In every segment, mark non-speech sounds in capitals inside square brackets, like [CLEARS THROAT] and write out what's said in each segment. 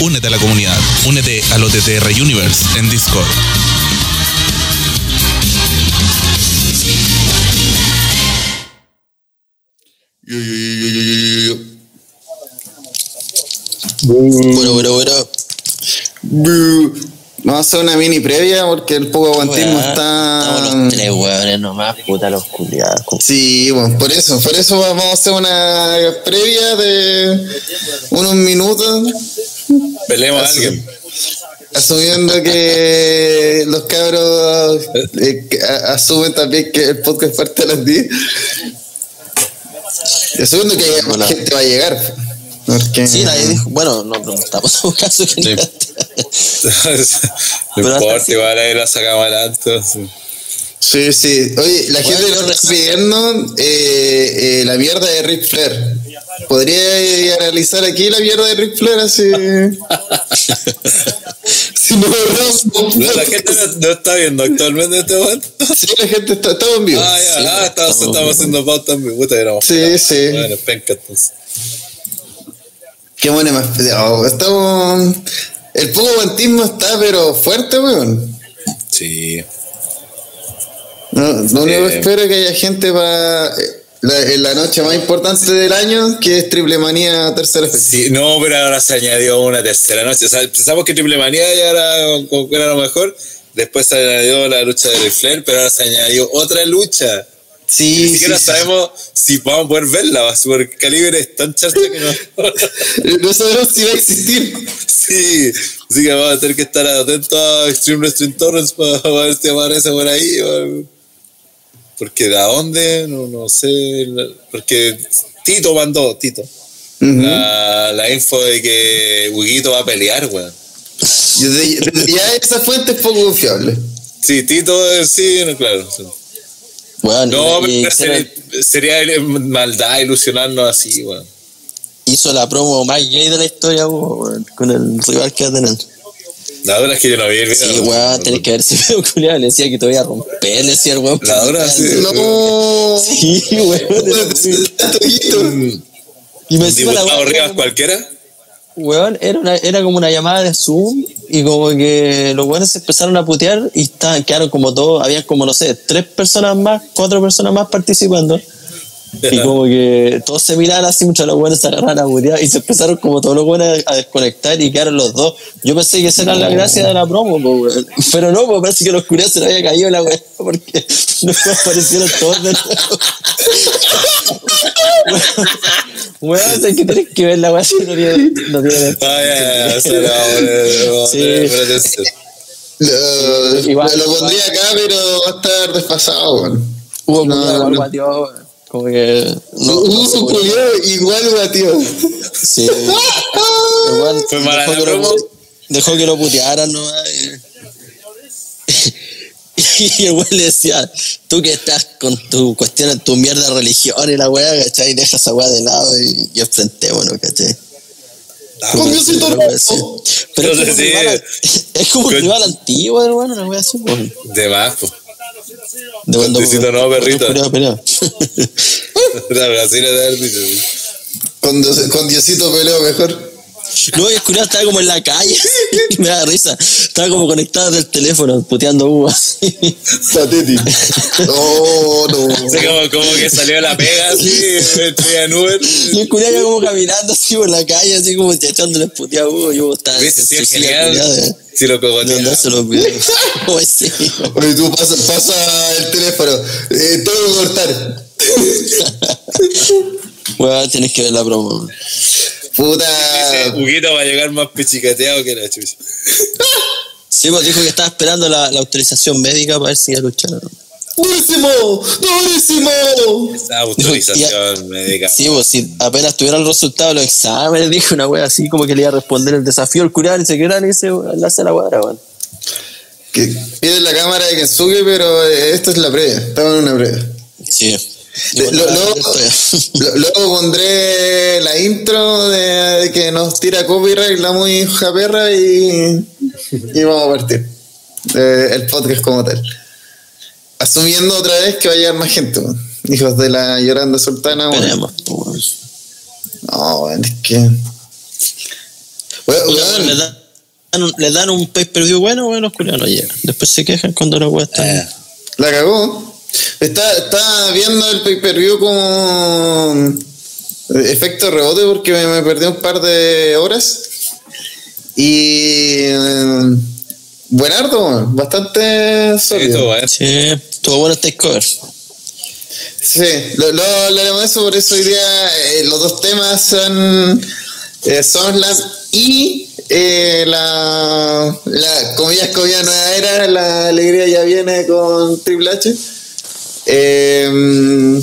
Únete a la comunidad. Únete al OTTR Universe en Discord. Yo, yo, yo, yo, yo, yo, yo. Bueno, bueno, bueno. A hacer una mini previa porque el poco aguantismo Weá, Estamos los está. tres weones nomás, puta los culiados. Sí, bueno, por eso, por eso vamos a hacer una previa de unos minutos, Peleemos a alguien. asumiendo que los cabros eh, asumen también que el podcast parte a las 10. Y asumiendo que Hola. gente va a llegar. Porque, Sí, nadie dijo. Bueno, no preguntamos un caso que Sí. [LAUGHS] no. importa, igual ahí la sacamos adelante. sí. Sí, sí. Oye, la Bueno, gente nos está pidiendo eh, eh, la mierda de Ric Flair. ¿Podría eh, analizar aquí la mierda de Ric Flair así? [LAUGHS] si no, no, No, la gente no, no está viendo actualmente en este momento. Sí, la gente está, estamos en vivo. Ah, ya, Sí, ah, estamos, estamos estamos haciendo pauta en mi puta, éramos. Sí, sí. Bueno, penca entonces. Qué buena más. oh, estamos. El poco guantismo está, pero fuerte, weón. Sí. No, Eh. espero es que haya gente para la, en la noche más importante del año, que es Triple Manía tercera fecha. Sí, no, pero ahora se añadió una tercera noche. O sea, pensamos que Triple Manía ya era, era lo mejor. Después se añadió la lucha de Flair, pero ahora se añadió otra lucha. Sí, Ni sí, siquiera sí. sabemos si vamos a poder verla, el calibre es tan charcha que no. [LAUGHS] No sabemos si va a existir. sí, así que vamos a tener que estar atentos a Extreme Wrestling Torrents para, ver si aparece por ahí. Porque de dónde, no, no sé. Porque Tito mandó, Tito, la, la info de que Huguito va a pelear, weón. Ya esa fuente es poco confiable. Sí, Tito, eh, sí, no, claro. sí. Weón, No, pero sería, sería maldad ilusionarnos así, weón. hizo la promo más gay de la historia, weón, con el rival que va a tener. La verdad es que yo no vi el video. Sí, weón, tenés que ver ese [LAUGHS] video culiado. Le decía que te voy a romper, le decía el weón. La hora, sí. No. Sí, [LAUGHS] weón. Y me encima la weón, Rivas cualquiera. weón, era, una, era como una llamada de Zoom y como que los weones se empezaron a putear y estaban, quedaron como todos, había como, no sé, tres personas más, cuatro personas más participando. Y [LAUGHS] como que todos se miraban así, muchos de los buenos se agarraron a putear y se empezaron como todos los buenos a desconectar y quedaron los dos. Yo pensé que esa era la gracia de la promo, po, weón. pero no, pues parece que los curios se le había caído la weá porque [LAUGHS] no aparecieron todos de nuevo. [LAUGHS] Weón, es que tienes que ver la weá si no tiene, no tiene Ah, Sí. Lo, Igual- lo pondría acá, pero va a estar desfasado, weón. Hubo No, como no. Como que no, Hubo no se un podía. culiao igual batió. Sí. Igual Fue mala dejó, la que lo, promo. dejó que lo putearan nomás. Y, [LAUGHS] y el güey le decía, tú que estás con tu cuestión, tu mierda de religión y la weá, ¿cachai? Deja esa weá de lado y, y enfrentémonos, ¿cachai? Con Diosito Una no. wea así. Pero es como, un sí. rival, es como un Con- rival antiguo, hermano, una wea así, pues. De pues. De cuando Diosito no, peleó. Dicho. Con, con Diosito peleo mejor. No, y el culiao estaba como en la calle [LAUGHS] me da risa. Estaba como conectado del teléfono, puteando uvas. Patético. [LAUGHS] No, no. Así como, como que salió la pega así, estoy en Uber. Y el culiao iba como caminando así por la calle, así como echándole puteado a Hugo. Yo estaba ¿Viste? Sí, es genial. de- Si lo videos. [LAUGHS] Pues sí. Oye, tú pasa, pasa el teléfono. Eh, tengo que cortar. Weón, tienes que ver la promo. Puta. Huguito va a llegar más pichicateado que la chucha. Sí, pues dijo que estaba esperando la, la autorización médica para ver si iba a luchar. o no. ¡Durísimo! ¡Durísimo! Esa autorización [LAUGHS] médica. Sí, pues si apenas tuviera el resultado de los exámenes, [LAUGHS] dijo una wea así como que le iba a responder el desafío al culiao y se quedara y dice, le hace la cuadra, weón. Que pide la cámara de Kensuke, pero eh, esta es la previa. Estamos en una previa. Sí. Bueno, [LAUGHS] luego, pondré la intro de, que nos tira copyright la muy japerra y, y vamos a partir. Eh, el podcast como tal. Asumiendo otra vez que va a llegar más gente. Hijos de la llorando sultana. weón. No, weón, es que. Le, dan un, le dan un pay per view bueno, bueno, los culiados no llegan. Después se quejan cuando la weá está. Eh, La cagó. Está, está viendo el pay-per-view como efecto rebote porque me, me perdí un par de horas. Y. eh, buenardo, bastante sí, sólido. todo bueno. Sí, estuvo bueno el takeover. Sí, lo, lo hablaremos de eso, por eso hoy día eh, los dos temas son eh, SummerSlam y eh, la, la comillas comillas nueva era, la alegría ya viene con Triple H. Eh,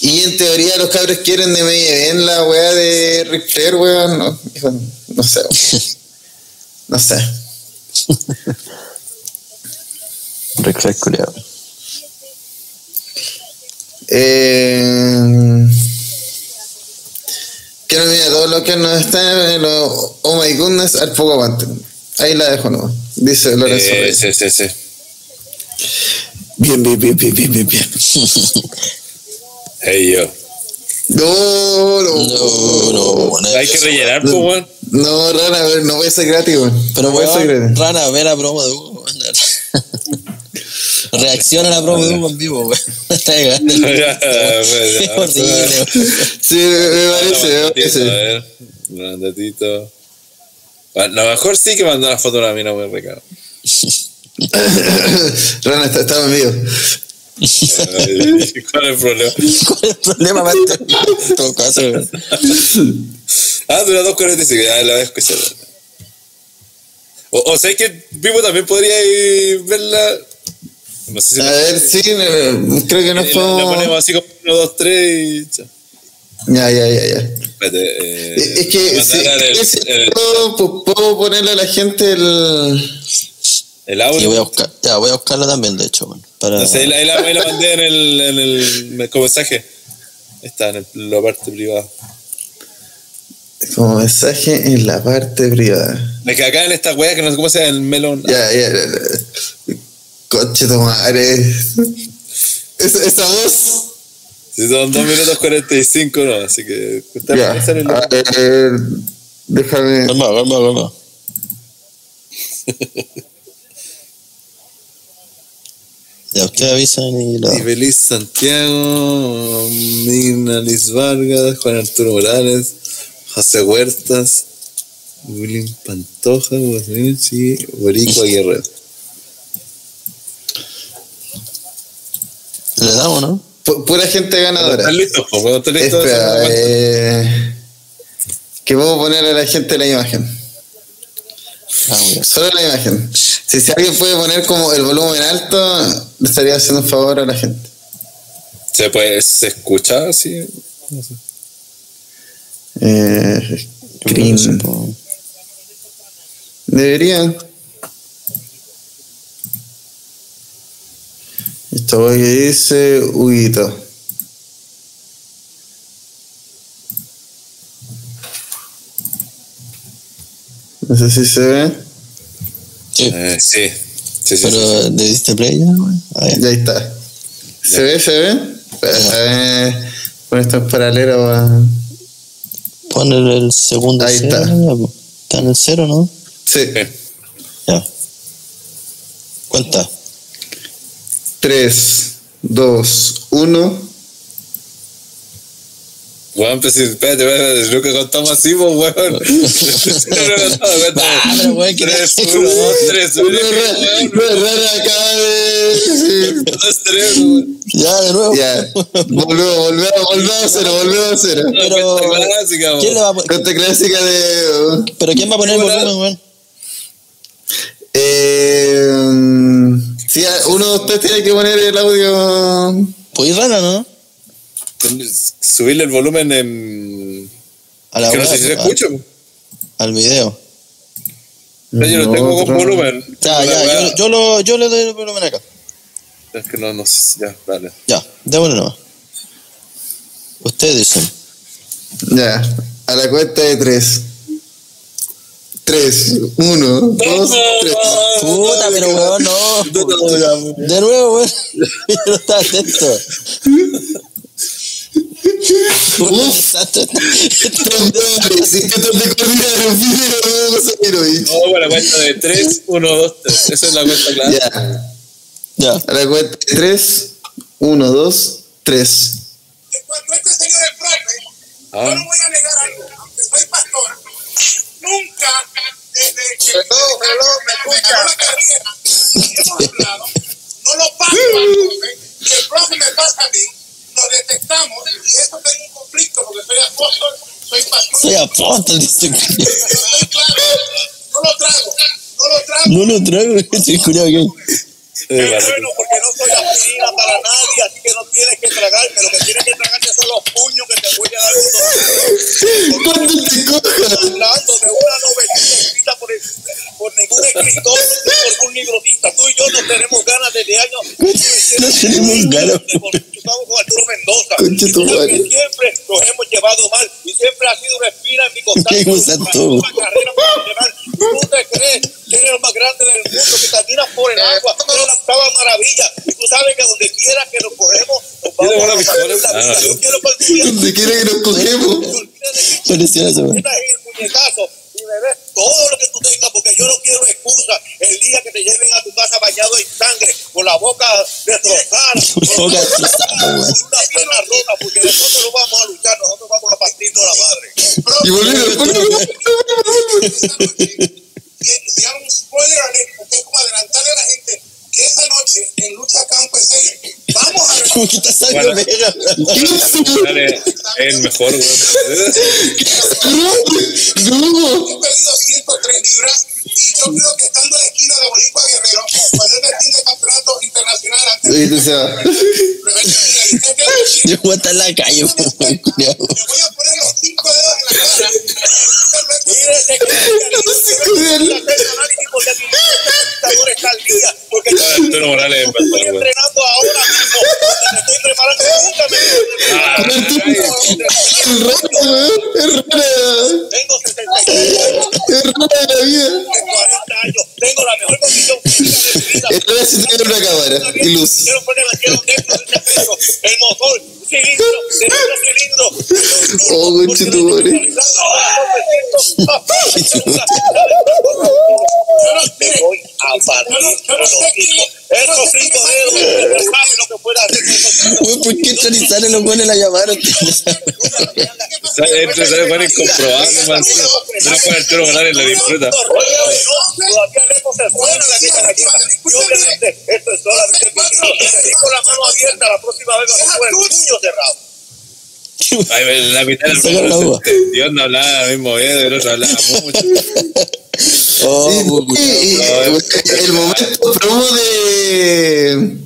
y en teoría los cabros quieren de media bien la weá de Ric Flair, weón. No, hijo, no sé. weón. [LAUGHS] No sé. Ric Flair culiado. Eh, que no mira todo lo que nos está en lo, oh my goodness al poco aguante ahí la dejo no dice Lorenzo Eh, sí, sí, sí. Bien bien bien bien bien bien bien [LAUGHS] Hey, yo. no no No, no, Hay que rellenar, pues, weón. no rara a ver, no voy a ser gratis weón. Pero no voy a ser weón, gratis rana, ve la promo de Hugo, weón. [LAUGHS] Reacciona a la promo de Hugo en vivo, weón. [LAUGHS] Ya, pues, ya. Horrible, weón. sí me, me parece me A parece ver, un datito. Bueno, lo mejor sí que mandó una foto a una mina muy rica. [COUGHS] Rana está, estaba Ay, [LAUGHS] ¿Cuál es el problema? ¿Cuál es el problema? En todo caso. [LAUGHS] Ah, dura 2.45, ya la voy a escuchar. O, o sea que Vivo también podría ir verla. No sé si a la, ver sí eh, creo que no la- la fue ponemos así como 1, 2, 3 y chao. ya ya ya ya Espérate, eh, Es que si, el, el- puedo, pu- puedo ponerle a la gente el. El Y audio. voy a buscar, ya, voy a buscarla también, de hecho. Para... No sé, ahí la, ahí la- ahí la mandé en el, en el como mensaje. Está en el- la parte privada. Como mensaje en la parte privada. Es que acá en esta wea que no sé cómo se llama, el melón. Ya, ya. ya. Madre. Esa, esa voz. Si son 2 minutos 45, no, así que. Ya. el- A ver, déjame. Calma, calma, calma. [LAUGHS] Ya, ustedes avisan y lo... Y Feliz Santiago, Mina Liz Vargas, Juan Arturo Morales, José Huertas, William Pantoja, Guasminchi, Boricua [LAUGHS] Guerrero. ¿Le damos, no? Pu- Pura gente ganadora. ¿Están listos? listos, Espera, eh, que puedo poner a la gente la imagen. Ah. Solo la imagen. Si, si alguien puede poner como el volumen alto, le estaría haciendo un favor a la gente. ¿Se, puede, ¿Se escucha así? No sé. Eh, Deberían. Esto que dice Huguito. No sé si se ve. Sí, Eh, sí. Sí, sí, sí, pero sí. ¿le diste play ya, güey? Ah, ya. Está. ¿Se ve? ¿Se ve? Eh, Con esto en paralelo a... Pon el, segundo Ahí cero, está. po. Está en el cero, ¿no? Sí. Sí. Ya. Cuenta. 3, 2, 1. Weón, pues, espérate, espérate, nunca contamos así, pues, weón. [LAUGHS] No, no, no, Ah, pero, weón, ¿qué Tres, uno, dos, tres, uno, Rara acaba de... dos, tres, weón. Ya, de nuevo. Ya, volvemos, volvemos, volvemos a cero, volvemos a cero. Pero, clásica. ¿quién le va a poner? Cuenta clásica de... ¿Pero quién va a poner el volumen, weón? Eh, sí, uno de ustedes tiene que poner el audio... Pues rana, ¿no? Subirle el volumen en. A la que no weá, sé si se a- escucha. Al video. Yo lo tengo con volumen. Ya, La ya, yo, yo, lo, yo le doy el volumen acá. Es que no, no sé. Ya, dale. Ya, démosle nomás. Ustedes dicen. Ya, a la cuenta de tres. Tres, uno, dos, tres. Puta, pero weón, no. De nuevo, weón. Yo no estaba atento. Tres de coordinar un video. No, para la cuenta de 3, 1, 2, 3. Esa es la cuenta clara. Ya. Ya. A la cuenta de 3, 1, 2, 3. que cuando este señor Ah. yo no voy a negar algo, aunque soy pastor, nunca desde que Hello, hello, ¿me me escucha? ganó la carrera, hemos hablado, no lo y el profe me pasa a mí, nos detectamos, y eso tengo un conflicto, porque soy apóstol, soy pastor, Soy apóstol, dice. estoy claro, no lo trago, no lo trago. No lo traigo, ese culiao que. Qué para- bueno, porque no soy aspirina para nadie, así que no tienes que tragarme. Lo que tienes que tragarte son los puños que te voy a dar. ¿Cuándo te cojas? hablando de una novelita escrita por, el- por ningún escritor, ni por ningún librotista. Tú y yo no tenemos ganas desde años. No tenemos ganas. Estamos con Arturo Mendoza. Y siempre nos hemos llevado mal y siempre ha sido una espina en mi costado. Una carrera profesional. Tú te crees que eres el más grande del mundo, que caminas por el agua, eres la octava maravilla. Y tú sabes que donde quiera que nos cogemos, nos vamos a la vida. Ah, Yo quiero Donde quiera que nos cogemos. Parecía eso, y me des todo lo que tú tengas, porque yo no quiero excusa el día que te lleven a tu casa bañado en sangre, con la boca destrozada, [LAUGHS] Con una pierna rota, porque nosotros no vamos a luchar, nosotros vamos a partirnos la madre. Y volvemos. y spoiler alert, porque es como adelantarle a la gente esa noche en Lucha Campo es ella. Vamos a Como que está saliendo Bueno. verga. Dale, el mejor, güey. [LAUGHS] [LAUGHS] No. He perdido 103 libras y yo creo que estando en la esquina de Boricua Guerrero, cuando fin de campeonato internacional antes tiene que Yo voy a estar en la calle, le voy a poner los cinco dedos en la cara. Porque mi computador está al día, porque yo Arturo Morales es estoy entrenando ahora mismo, me estoy preparando nunca me Ah. Tengo 76 años, Es tengo 40 años, tengo la mejor condición física de mi vida. Esta vez sí tiene una cámara y luz. Quiero poner quiero dentro de peso, el motor, cilindro, de otro cilindro. Oh, conchetumare. Me voy a partir los hocico. Esos cinco dedos, no saben lo que puede hacer con cinco Güey, ¿por qué Chorizales los buenos la llamaron? [LAUGHS] Esto se pone incomprobable, man. Pero con Arturo Morales la disfruta. Todavía lejos se suena la aquí. Y obviamente esto es solamente mi con la mano abierta, la próxima vez vamos con el puño cerrado. Ay, en la mitad del. Dios no hablaba mismo, el otro hablaba mucho. Oh, el momento promo de.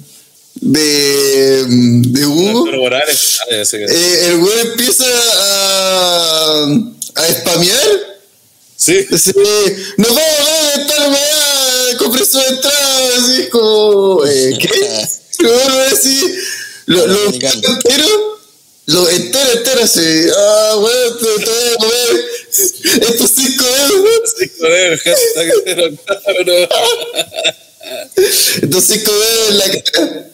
De. de Hugo. Morales. Ah, eh, el güey empieza a. a spamear. Sí. Dice, nos vamos a ver tal weá, compre su entrada, así como, eh, ¿qué? [LAUGHS] Luego así, lo, lo entero, lo entero, entero, así, ah, weón, te, te voy a comer [LAUGHS] estos cinco dedos, Sí, joder, hashtag cero, cabrón. estos cinco dedos en la cara.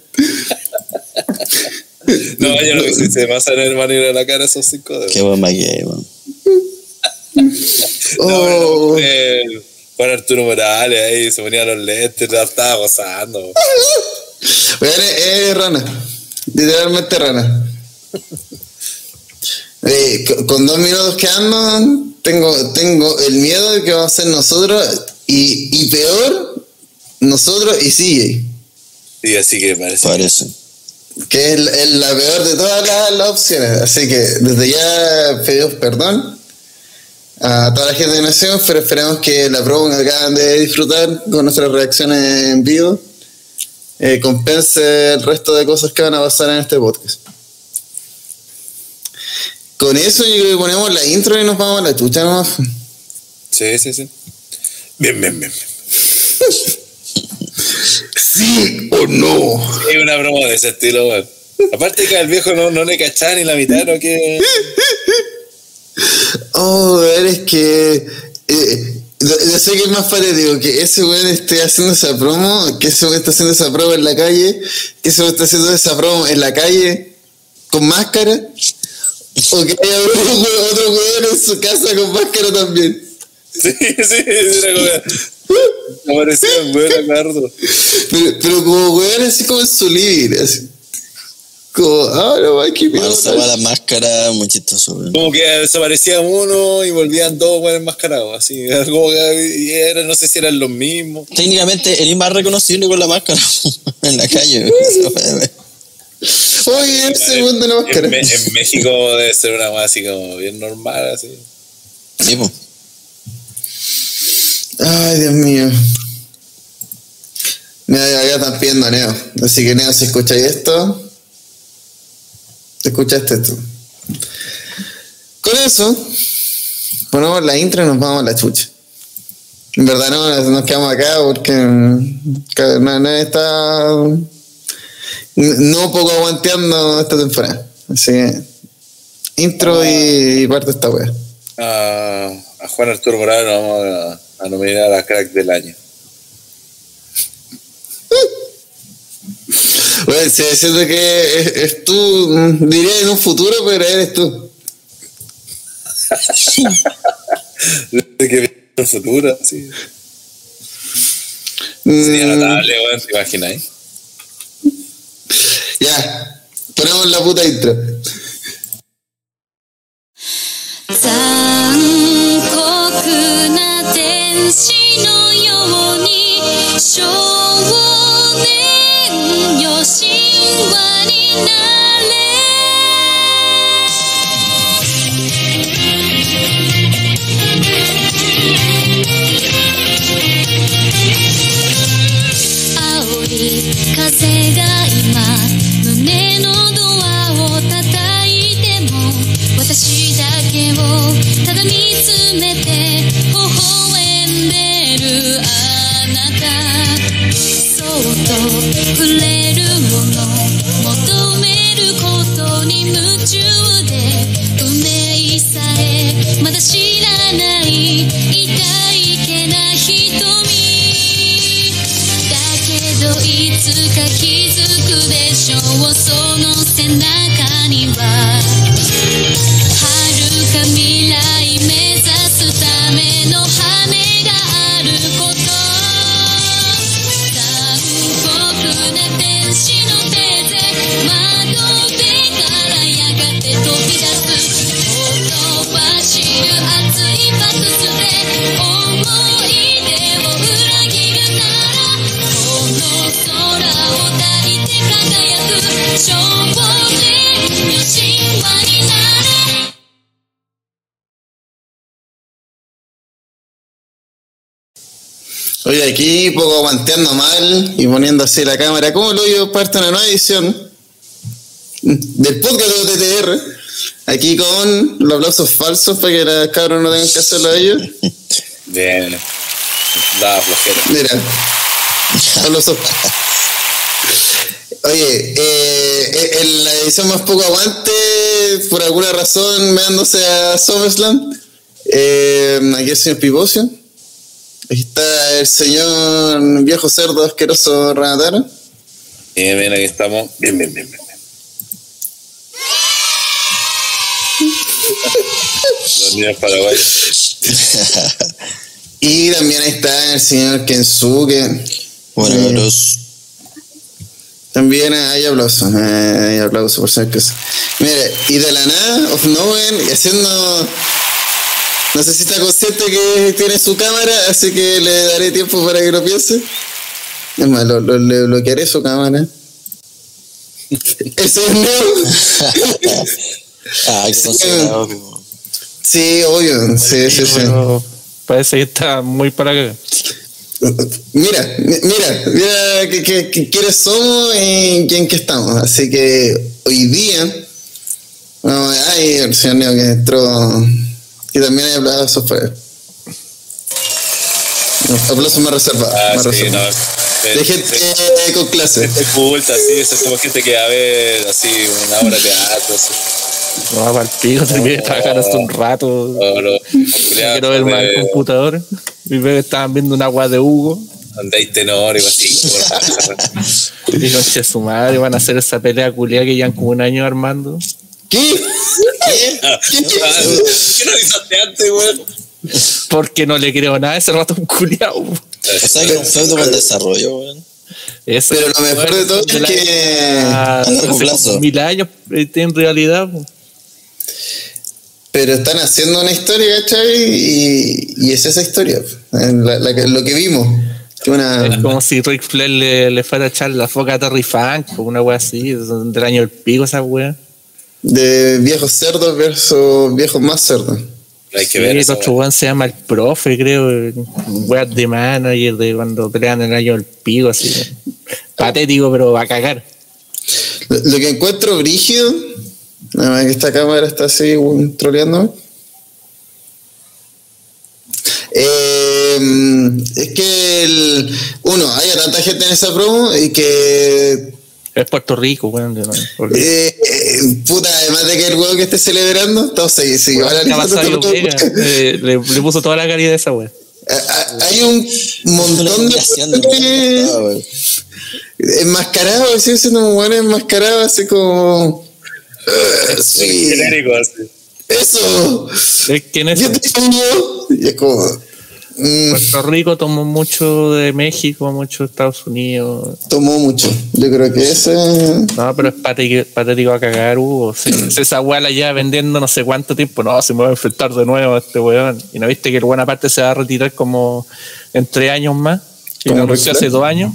No, yo lo que sí se pasan el manera de la cara esos cinco dedos. Qué buen maquillaje, weón. Oh, Eh, Juan Arturo Morales ahí se ponía los lentes, la estaba gozando. weón, es, es rana, literalmente rana. Eh, con, dos minutos quedando, tengo, tengo el miedo de que vamos a ser nosotros y, y peor, nosotros y CJ. Así que parece. Parece. que es, es la peor de todas las, las opciones. Así que desde ya pedimos perdón a toda la gente de Nación, pero esperemos que la promo que acaban de disfrutar con nuestras reacciones en vivo eh, compense el resto de cosas que van a pasar en este podcast. Con eso yo creo que ponemos la intro y nos vamos a la chucha nomás. Sí, sí, sí. Bien, bien, bien. [LAUGHS] ¿Sí o no? Es una broma de ese estilo, weón. Aparte que al viejo no, no le cachaba ni la mitad, ¿no? Que... Oh, es que. eh, yo, sé que es más patético que ese weón esté haciendo esa promo, que ese weón está haciendo esa promo en la calle, que ese weón está haciendo esa promo en la calle con máscara, O que haya otro weón en su casa con máscara también. Sí, sí, era como. [LAUGHS] Me parecía bueno, Cardo. Pero, pero como weón así como en su living, así. Como, ah, no, ay, qué Bueno, miedo. esa weá, la máscara, muy chistoso, weón. Como que desaparecía uno y volvían dos buenos enmascarados, así. Era [LAUGHS] Como que era, no sé si eran los mismos. Técnicamente, el más reconocible con la máscara [LAUGHS] en la calle. weón. Weá, Oye, el segundo la En, máscara. Me- en México debe ser una más así como bien normal, así. Sí, po. Ay, Dios mío. Mira, ya, están pidiendo a Neo. Así que Neo, si escucháis esto, escuchaste esto. Con eso, ponemos la intro y nos vamos a la chucha. En verdad no nos quedamos acá porque no, no está no poco aguanteando esta temporada. Así que intro y, parte esta wea. A, a Juan Arturo Morales vamos a, a nominar a crack del año. Bueno, se diciendo que es, es tú, mm, diría en un futuro, pero eres tú. [LAUGHS] Desde que viene el futuro, sí. Mm, Sería notable, weón, te imaginas, eh? ya, ponemos la puta intro. 天使のように少年よ神話になれ。煽り風が今胸のドアを叩いても私だけをただ見つめてあなたそっと触れるもの求めることに夢中で運命さえまだ知らない痛いけな瞳だけどいつか気づくでしょうその背中には。遥か Oye, aquí poco aguanteando mal y poniendo así la cámara. ¿Cómo lo yo parte de una nueva edición del podcast de OTTR? Aquí con los aplausos falsos para que los cabros no tengan que hacerlo a ellos. Bien. Da flojera. Mira, aplausos. Oye, eh, en la edición más poco aguante, por alguna razón, me dándose a SummerSlam. Eh, aquí el señor Pivocio. Aquí está el señor viejo cerdo asqueroso Renataro. Bien, bien, aquí estamos. Bien, bien, bien, bien. bien. [LAUGHS] Los niños paraguayos. Y también está el señor Kensuke. Bueno, Mm. los. También hay aplausos, eh, hay aplausos por ser que Mire, y de la nada, of y haciendo. No sé si está consciente que tiene su cámara, así que le daré tiempo para que lo piense. Es más, lo, lo- le bloquearé su cámara. Ese es Neo. [LAUGHS] Ah, po. Sí, obvio. Sí, sí, sí. Parece que está muy para acá. Mira, mi- mira, mira que, que- que- quiénes somos y en qué estamos. Así que hoy día, hay el señor Neo que entró y también hay aplausos para él. Aplausos más reservados. Ah, más sí, reservados. no. De gente con clase. Gente culta, sí, eso es como gente que va a ver así una obra de teatro, así. No va para el pico, terminé de trabajar hace un rato. No quiero ver más el de- computador. Y veo que estaban viendo una agua de Hugo. donde hay tenor y así. Y conche su madre, van a hacer esa pelea culia que llevan como un año armando. ¿Qué? Ah, ¿Qué no avisaste antes, weón? Porque no le creo nada a ese rato un culiao. O sea, que es un feudo para el desarrollo, weón. Eso, Pero lo mejor de todo es que- A largo hace plazo. como mil años eh, en realidad. Pero están haciendo una historia, ¿cachai? Y, y es esa historia, la- la que- lo que vimos. Una, Es como si Rick Flair le, le fuera a echar la foca a Terry Funk o una wea así, del año del pico esa wea. De viejos cerdos versus viejos más cerdos. Hay que Sí, ver el eso. otro weón se llama el profe, creo. Weas de manager de cuando pelean el año del pico, así. Patético, pero va a cagar. Lo, lo que encuentro brígido, nada más que esta cámara está así troleando. Eh, es que el, uno, haya tanta gente en esa promo y que Es Puerto Rico, weón. de nuevo. Porque eh, eh, puta, además de que el huevo que esté celebrando, entonces weón. Eh, le, le puso toda la caridad a esa wea. a- a- hay un montón de de Ah, weón. enmascarados, así siendo un buen enmascarado, así como "Ah, sí, Genérico, así. eso, Es que en eso, yo te amo", y es como mm, Puerto Rico tomó mucho de México, mucho de Estados Unidos. tomó mucho. Yo creo que ese No, pero es patético, patético a cagar, Hugo. Si, si esa weá la lleva vendiendo no sé cuánto tiempo, no, se me va a enfrentar de nuevo a este weón. Y no viste que el buena parte se va a retirar como en tres años más. Y ¿Como lo anunció hace dos años.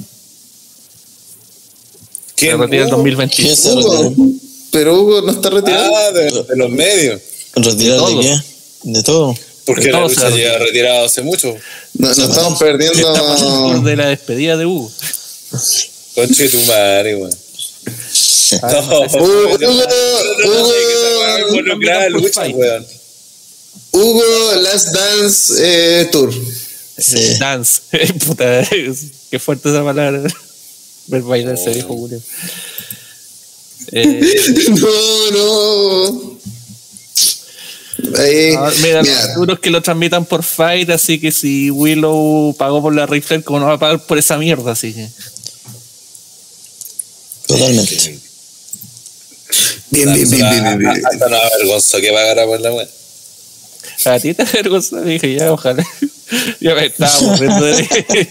Se ¿Quién? retira en Uh, 2021. ¿Quién se Hugo, retiró? pero Hugo no está retirado. Ah, de, de los medios. ¿Retirar de qué? De todo. Porque la lucha se ha lleva retirado hace mucho. No, nos estamos perdiendo. Estamos de la despedida de Hugo. Conche tu madre, weón. [LAUGHS] No, Hugo, Hugo. Hugo Last Dance eh, Tour. Sí. Dance. [LAUGHS] Puta, qué fuerte esa palabra. Ver bailar ese viejo Julio. [LAUGHS] Eh, No, no. Ahí, Ah, mira, mira, los duros que lo transmitan por Fight, así que si Willow pagó por la Ric Flair, ¿cómo no va a pagar por esa mierda? Así que. Totalmente. bien, bien, bien, bien, bien, bien. Hasta no avergonzó que pagara por la weá. A ti te avergonza, dije, ya, ojalá. [LAUGHS] ya me estaba aburriendo de,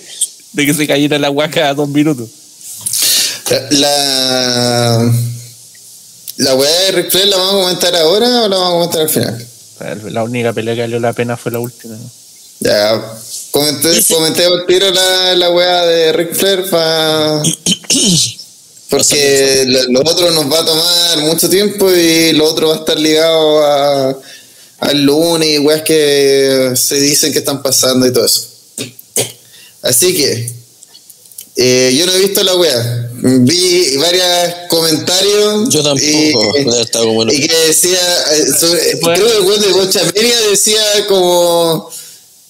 de que se cayera la huaca a dos minutos. La. ¿La weá de Ric Flair la vamos a comentar ahora o la vamos a comentar al final? La única pelea que valió la pena fue la última. ¿no? Ya, comenté, comenté al tiro la, la weá de Ric Flair pa- [CLEARS THROAT] porque lo, lo otro nos va a tomar mucho tiempo y lo otro va a estar ligado a, al lunes y weas que se dicen que están pasando y todo eso. Así que, eh, yo no he visto la weá. Vi varios comentarios. Yo tampoco. y- estar como el- y que decía, eh, sobre- Bueno. creo que el de Bocha Media decía como,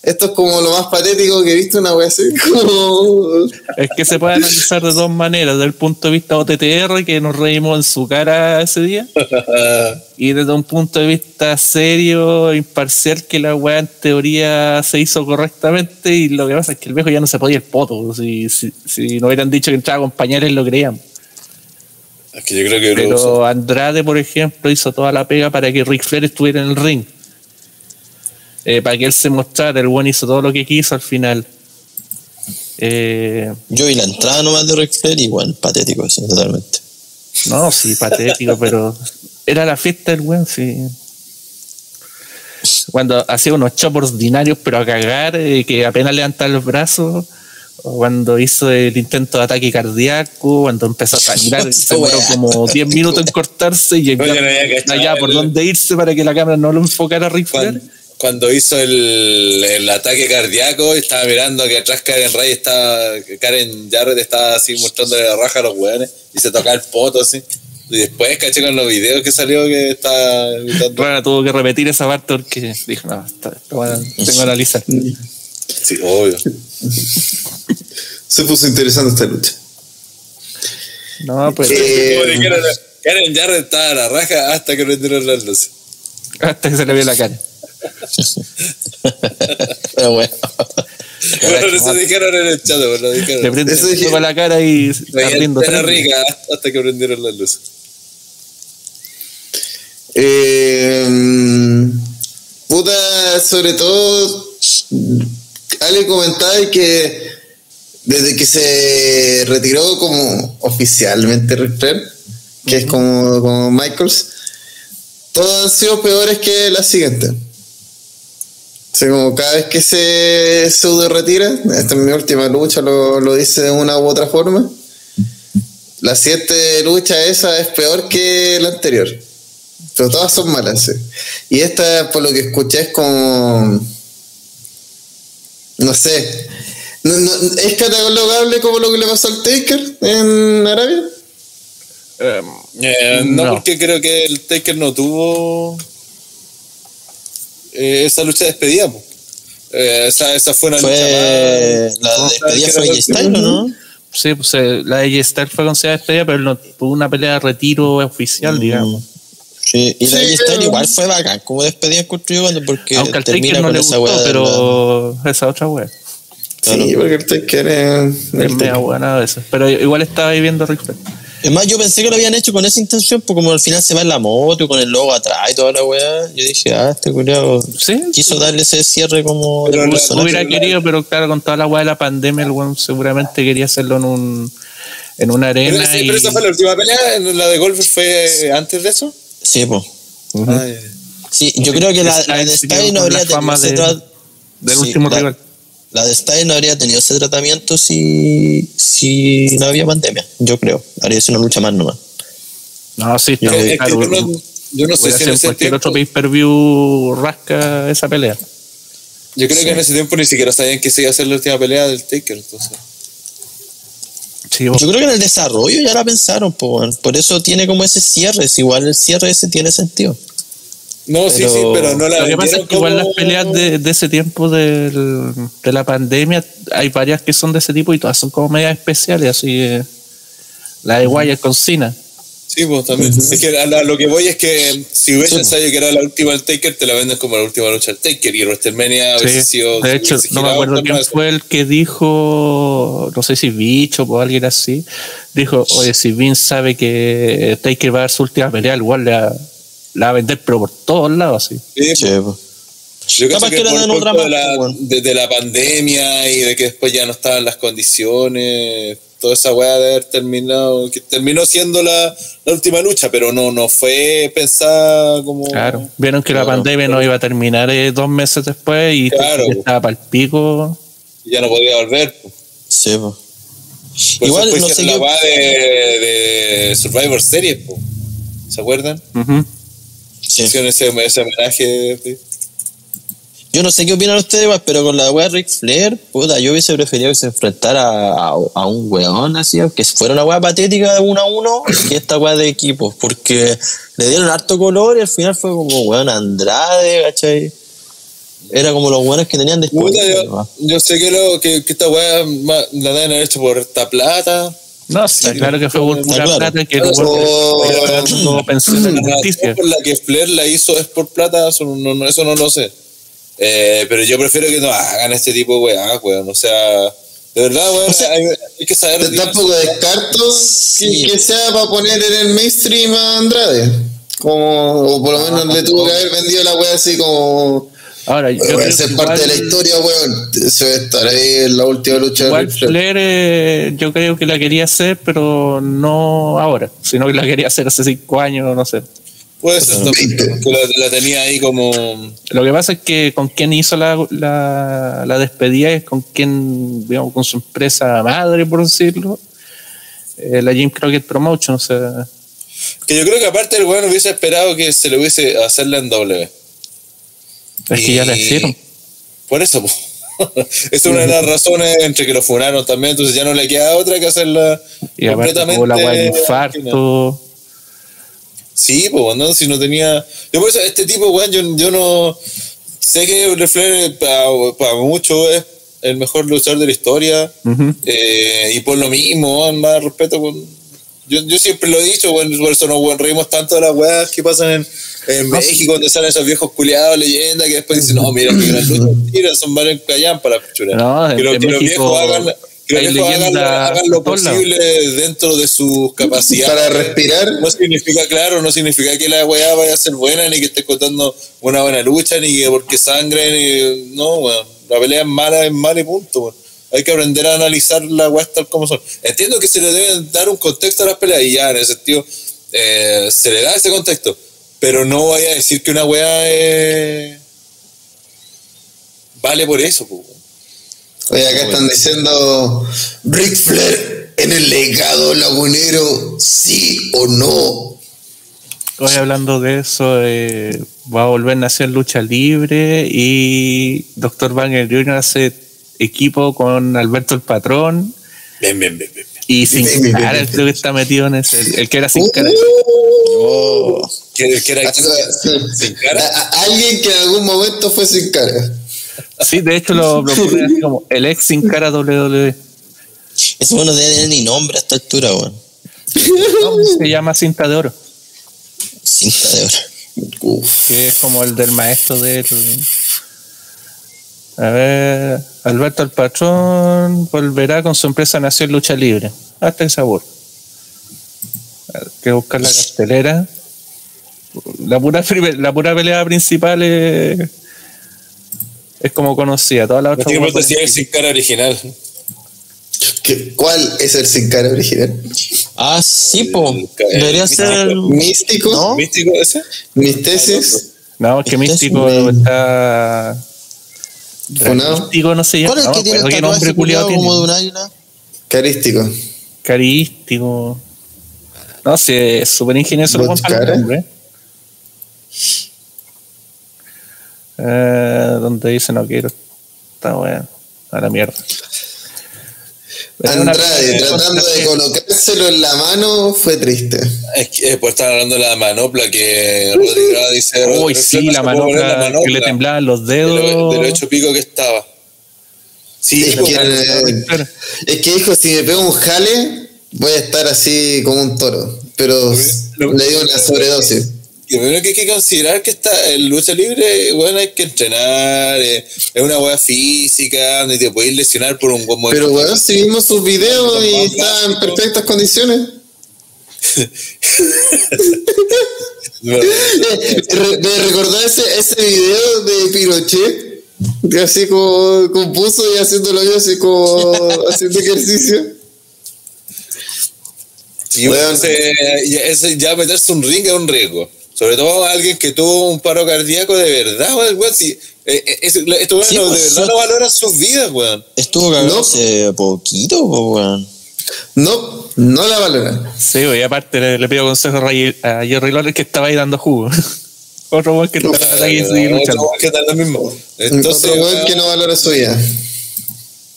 esto es como lo más patético que he visto una wea así, [LAUGHS] como, Es que se puede analizar de dos maneras: desde el punto de vista OTTR, que nos reímos en su cara ese día, y desde un punto de vista serio, imparcial, que la weá en teoría se hizo correctamente, y lo que pasa es que el viejo ya no se podía el poto. Si, si, si no hubieran dicho que entraba con pañales, lo creían. Es que yo creo que lo usó. Pero Andrade, por ejemplo, hizo toda la pega para que Ric Flair estuviera en el ring. Eh, para que él se mostrara, el buen hizo todo lo que quiso al final. Eh, Yo vi la entrada nomás de Ric Flair, igual, patético, sí, totalmente. no, sí, patético, pero era la fiesta del buen, sí. Cuando hacía unos chops ordinarios, pero a cagar, eh, que apenas levantaba los brazos. o Cuando hizo el intento de ataque cardíaco, cuando empezó a sangrar, [LAUGHS] se demoró como 10 [LAUGHS] minutos en cortarse y cachado allá por el- dónde irse para que la cámara no lo enfocara a Ric Flair. Cuando, cuando hizo el, el ataque cardíaco, estaba mirando que atrás Karen Ray estaba, Karen Jarrett estaba así mostrándole la raja a los weones y se tocaba el poto así. Y después caché con los videos que salió que estaba gritando. Rara tuvo que repetir esa parte porque dijo, no, está, bueno, tengo que analizar. Sí, obvio. se puso interesante esta lucha. No, pues Eh, Karen Jarrett estaba a la raja hasta que prendieron las luces. hasta que se le vio la cara. Pero bueno. Bueno, eso dijeron en el chat, bueno, lo Le dijeron. Eso dije- fuego a la cara y sangre. rica hasta que prendieron las luces. Eh, puta, sobre todo, alguien comentaba que desde que se retiró como oficialmente Ric Flair, que es como, como Michaels, todos han sido peores que la siguiente. Sea, como cada vez que se pseudo retira, esta es mi última lucha, lo, lo dice de una u otra forma. La siguiente lucha esa es peor que la anterior. Pero todas son malas, sí. Y esta, por lo que escuché, es como. No sé. No- no- ¿Es catalogable como lo que le pasó al Taker en Arabia? Eh, no, No. porque creo que el Taker no tuvo eh, esa lucha de despedida. Eh, esa, esa fue una Fue. lucha La más. despedida que fue era Jay Styles, ¿no? Sí, pues eh, la de J-Star fue considerada despedida, pero no tuvo una pelea de retiro oficial, digamos. Sí, y la Sí, pero- igual fue bacán, como despedida construido cuando porque Aunque al termina no con le esa gustó, pero esa otra wea. Claro. Sí, porque el Taker es. Es el media Taker. buena a veces. Pero igual estaba ahí viendo Rick Flair. Es más, yo pensé que lo habían hecho con esa intención, porque como al final se va en la moto, con el logo atrás y toda la weá, yo dije, ah, este culiao Sí, quiso darle ese cierre como Pero personaje. hubiera querido, pero claro, con toda la weá de la pandemia, el weón seguramente quería hacerlo en un en una Pero, arena. sí, y... pero esa fue la última pelea. La de Golfer fue antes de eso. Sí, pues. Ujú. Ay, Sí, yo creo que la, la de Styles no habría tenido del sí, último la- rival. La de Styles no habría tenido ese tratamiento si, si no había pandemia, yo creo. Habría sido una lucha más nomás. No, sí, Yo- está que yo no, yo no sé si en cualquier tiempo. otro pay-per-view rasca esa pelea. Yo creo que en ese tiempo ni siquiera sabían que se iba a hacer la última pelea del Taker. Entonces. Sí, Yo creo que en el desarrollo ya la pensaron, po, weón. por eso tiene como ese cierre, igual el cierre ese tiene sentido. No, sí, Pero- sí, pero no la Lo que pasa es igual las peleas de, de ese tiempo del- de la pandemia, hay varias que son de ese tipo y todas son como medias especiales, así que la de Wyatt con Cena. Sí, pues también. Es que a, a lo que voy es que si hubiesen Sí, sabido que era la última del Taker, te la venden como la última lucha del Taker y WrestleMania hubiese Sí, sido. de hecho, no me acuerdo quién a fue el que dijo, no sé si Bicho o alguien así, dijo, oye, si Vince sabe que Taker va a dar su última pelea, igual le la va a vender, pero por todos lados, así. Sí, Sí, po. Yo creo que, que por otra de, la, pues, bueno. de, de la pandemia y de que después ya no estaban las condiciones, toda esa weá de haber terminado, que terminó siendo la, la última lucha, pero no, no fue pensada como. Claro, vieron que la Claro, pandemia no iba a terminar eh, dos meses después y Claro. Taker estaba para el pico. y Ya no podía volver. pues. Sí, po. Por Igual, no sé la weá de, de Survivor Series, po. ¿se acuerdan? Ujú. Sí. Hicieron ese, ese homenaje. sí. Yo no sé qué opinan ustedes, pero con la de Ric Flair, puta, yo hubiese preferido que se enfrentara a, a- a un weón así, que fuera una weá patética de uno a uno, que esta weá de equipos, porque le dieron harto color y al final fue como weón Andrade, ¿cachai? Era como los weones que tenían después. Puta, yo, yo sé que, lo, que, que esta weá ma- la deben haber hecho por esta plata. No, está claro que fue por pura claro. plata que el Claro, weón o- fue ganando pensión de La justicia. por la que Flair la hizo es por plata, eso no, no- eso no lo sé. Eh, pero yo prefiero que no hagan este tipo de weá, weón. O sea, de verdad, weón, O sea, hay, hay que saber. Tampoco descarto Sí. que, que sea para poner en el mainstream a Andrade. Como, o por lo menos le tuvo que haber vendido la wea así como. Ahora, yo Voy creo a ser que parte de la historia, weón. Se va a estar ahí en la última lucha Igual Flair. Flair, eh, yo creo que la quería hacer, pero no ahora, sino que la quería hacer hace cinco años, no sé. Puede ser también, que la, la tenía ahí como. Lo que pasa es que con quien hizo la, la, la despedida es con quien, digamos, con su empresa madre, por decirlo, eh, la Jim Crockett Promotion, o sea, Que yo creo que aparte el weón hubiese esperado que se le hubiese hacerla en W. es que ya la Y- hicieron. Por eso, po. [LAUGHS] Esa es una de las razones entre que lo funaron también, entonces ya no le queda otra que hacerla Y completamente. la del infarto. Sí, pues, ¿no? Si no tenía. Yo por eso, este tipo, weón, yo, yo no. Sé que Ric Flair para mucho es el mejor luchador de la historia. Eh, y por lo mismo, más respeto con. Yo, yo siempre lo he dicho, weón, por eso nos reímos tanto de las weas que pasan en, en México, donde salen esos viejos culiados, leyendas, que después dicen, no, mira, que gran lucha, [LAUGHS] tira, son varios callan para la pichura. No, que, lo- que los viejos hagan, que los viejos hagan, hagan lo posible dentro de sus capacidades. Para respirar. No significa, claro, no significa que la weá vaya a ser buena, ni que esté contando una buena lucha, ni que porque sangre, ni. No, weón. La pelea es mala, es mala y punto, weón. Hay que aprender a analizar la weá tal como son. Entiendo que se le debe dar un contexto a las peleas, y ya, en ese sentido, eh, se le da ese contexto. Pero no vaya a decir que una weá eh, vale por eso, weón. Oye, acá están diciendo Ric Flair en el legado lagunero, sí o no. Hoy hablando de eso, eh, va a volver a hacer lucha libre y Dr. Wagner Jr. hace equipo con Alberto el Patrón Bien, bien, bien, bien. y sin Bien, bien, cara, bien, el creo que está metido en ese, el, el que era sin Uh, cara. Oh. Que era sin cara. Alguien que en algún momento fue sin cara. Sí, de hecho lo, lo ponen así como el ex sin cara. WWE. Ese bueno no tiene ni nombre a esta altura, weón. Se llama cinta de oro, Cinta de oro. Uf. que es como el del maestro de él. A ver, Alberto el Patrón volverá con su empresa Nación Lucha Libre. Hasta el sabor. Hay que buscar la cartelera. La pura, la pura pelea principal es, es como conocida. Toda la No otra tiene weá por decir ponen- el sin cara original. ¿Qué- ¿Cuál es el sin cara original? Ah, sí, po. El- Debería el- ser el. ¿Místico? ¿No? ¿Místico ese? ¿Mis tesis? No, es que Místico está. ¿Funado? Místico no se llama. ¿Cuál es el que tiene el pero ¿qué nombre culiado como de un águila? Carístico. Carístico. No sé, es súper ingenioso lo ¿Bot para el nombre. Eh, donde dice no quiero. Está bueno. A la mierda. Andrade, tratando de colocárselo en la mano, fue triste. Es que después están hablando de la manopla que Rodrigo dice. Uy, sí, no la puede poner manopla, que le temblaban los de lo, dedos. de lo hecho pico que estaba. Sí, Es que, eh, es que dijo, si me pego un jale, voy a estar así como un toro. Pero le dio una sobredosis. Y lo primero que hay que considerar que está en lucha libre, bueno, hay que entrenar, eh, es una hueá física, donde te puedes lesionar por un buen Pero bueno, si vimos sus videos y está en perfectas condiciones. [LAUGHS] No, Re- Me recordó ese, ese video de Pinochet, que así como con buzo y haciéndolo yo así como [LAUGHS] haciendo ejercicio. Y bueno, ese- ya meterse un ring es un riesgo. Sobre todo alguien que tuvo un paro cardíaco de verdad, weón. weón, si, eh, eh, es- estos Sí, no- pues, de verdad sí. no valoran sus vidas, weón. Estuvo No. hace poquito, po, weón. No, no la valora. Sí, y aparte le, le pido consejo a Jerry Lawler que estaba ahí dando jugo. [LAUGHS] Otro buen que está ahí Otro luchando. weón que tal lo mismo. Entonces, Otro weón weón, que no valora su vida.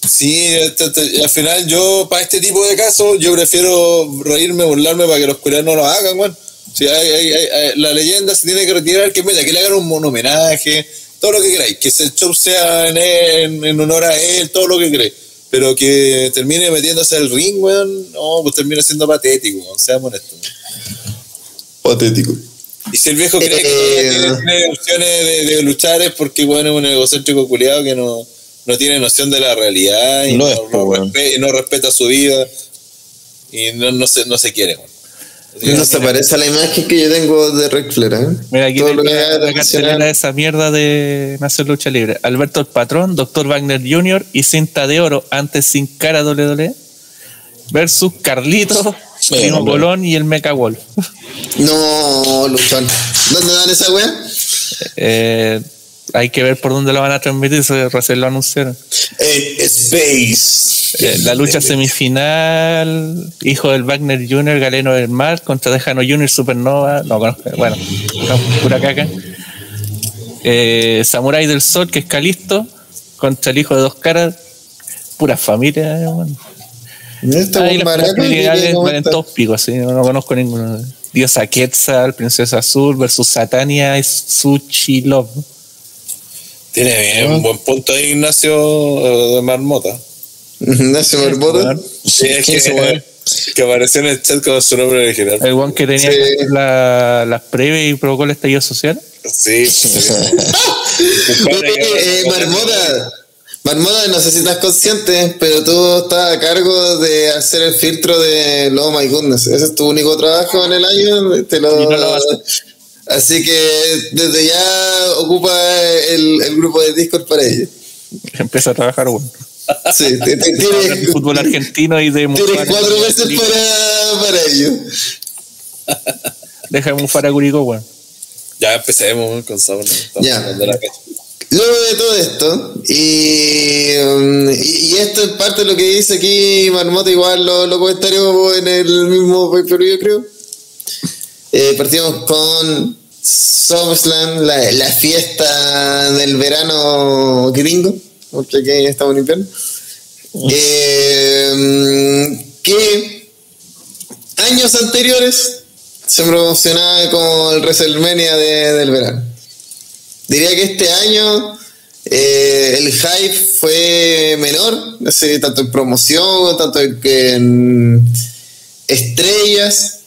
Sí, este- este- al final yo, para este tipo de casos, yo prefiero reírme, burlarme para que los culiados no lo hagan, weón. Si hay, hay- hay- la leyenda se tiene que retirar, que, mira, que le hagan un, mon- homenaje, todo lo que queráis, que ese show sea en, en, en honor a él, todo lo que queráis. Pero que termine metiéndose al ring, weón, no, pues termina siendo patético, weón, seamos honestos. Patético. Y si el viejo cree que Eh. tiene, tiene opciones de, de luchar es porque, bueno, es un egocéntrico culiado que no, no tiene noción de la realidad y no, es, no y no respeta su vida y no, no, se, no se quiere. weón. No se parece a la imagen que yo tengo de Ric Flair, ¿eh? Mira, aquí Todo lo que la cartelera de esa mierda de Nacer Lucha Libre. Alberto el Patrón, Dr. Wagner Jr. y Cinta de Oro, antes sin cara WWE, versus Carlito, Primo. Colón y el Mecha Wolf. No, Luchón. ¿Dónde dan esa wea? Eh, hay que ver por dónde lo van a transmitir, se recién lo anunciaron. En Space. Eh, la lucha semifinal, hijo del Wagner Jr., Galeno del Mar, contra Dejano Jr., Supernova, no conozco, bueno, no, pura caca. Eh, Samurai del Sol, que es Calisto, contra el hijo de dos caras, pura familia. Esta Ahí las posibilidades ¿cómo valen está? todos picos, así, no, no conozco ninguno. Diosa Quetzal, Princesa Azul versus Satania Suchi Love. Tiene bien, un buen punto ahí, Ignacio eh, de Marmota. [LAUGHS] Ignacio Barbota. Sí, es ¿Quién es ese que, apareció en el chat con su nombre original. El one que tenía Sí. hacer la- las previas y provocó el estallido social. Sí, [LAUGHS] sí. Oye, eh, Marmota, Marmota, no sé si estás consciente, pero tú estás a cargo de hacer el filtro de Oh My Goodness. Ese es tu único trabajo en el año. Te lo, Y no lo vas a hacer. Así que desde ya ocupa el, el grupo de Discord para ello. Empieza a trabajar, weón. Sí, [LAUGHS] te- te- de tienes, fútbol argentino y de tienes cuatro meses para, para ello. Mufar a Curicó, weón. Ya empecemos con. Estamos Ya. la. Luego de todo esto, y, y- y esto es parte de lo que dice aquí Marmota, igual los lo comentarios en el mismo pay per view, creo. Eh, partimos con SummerSlam, la, fiesta del verano gringo, porque aquí estamos en invierno. Eh, que años anteriores se promocionaba como el WrestleMania de- del verano. Diría que este año eh, el hype fue menor, no tanto en promoción, tanto en, en estrellas.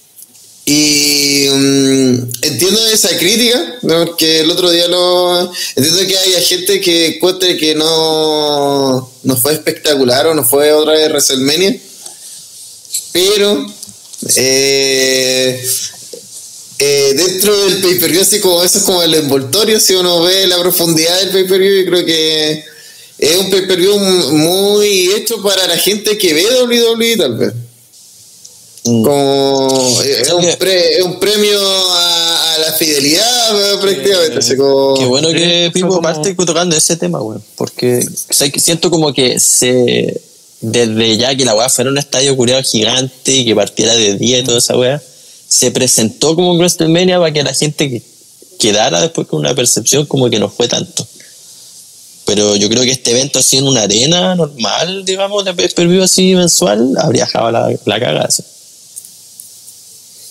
Y mm, entiendo esa crítica, ¿no? porque el otro día lo. Entiendo que haya gente que encuentre que no, no fue espectacular o no fue otra vez WrestleMania. Pero. eh, eh, dentro del pay-per-view, así como eso es como el envoltorio, si uno ve la profundidad del pay-per-view, yo creo que es un pay-per-view muy hecho para la gente que ve WWE, tal vez. Mm. Como eh, es un, que- pre- es un premio a, a la fidelidad, eh, prácticamente. como- Qué bueno que Pipo como- parte tocando ese tema, weón. Porque o sea, que siento como que se. Desde ya que la weá fuera un estadio culiado gigante y que partiera de día y toda esa weá, se presentó como un WrestleMania para que la gente que- quedara después con una percepción como que no fue tanto. Pero yo creo que este evento así en una arena normal, digamos, de pay-per-view así mensual, habría dejado la, la cagada.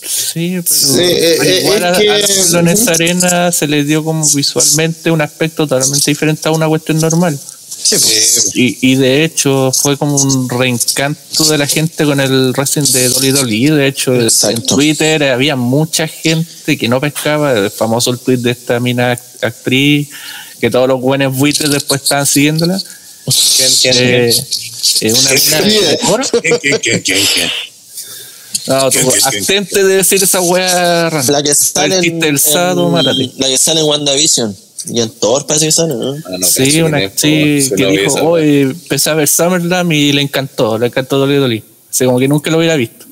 Sí, pero, Sí, eh, pero eh, igual es a- que- a hacerlo en esa arena se le dio como visualmente un aspecto totalmente diferente a una cuestión normal. Sí, pues. Y, y de hecho fue como un reencanto de la gente con el wrestling de WWE. De hecho, en. Twitter había mucha gente que no pescaba. El famoso el tweet de esta mina act- actriz, que todos los buenos buitres después estaban siguiéndola. ¿Quién, quién, Eh, quién? eh, una mina Mira. de oro. ¿Quién, quién, quién, quién, quién? No, tú, ¿Quién, quién, quién? abstente de decir esa weá. La que sale El en, sábado, en- la que sale en WandaVision. Y en Thor parece que sale, ¿no? Ah, no, Sí, una po, que dijo, esa hoy empecé a ver SummerSlam y le encantó, le encantó Dolly Dolly. Así como que nunca lo hubiera visto.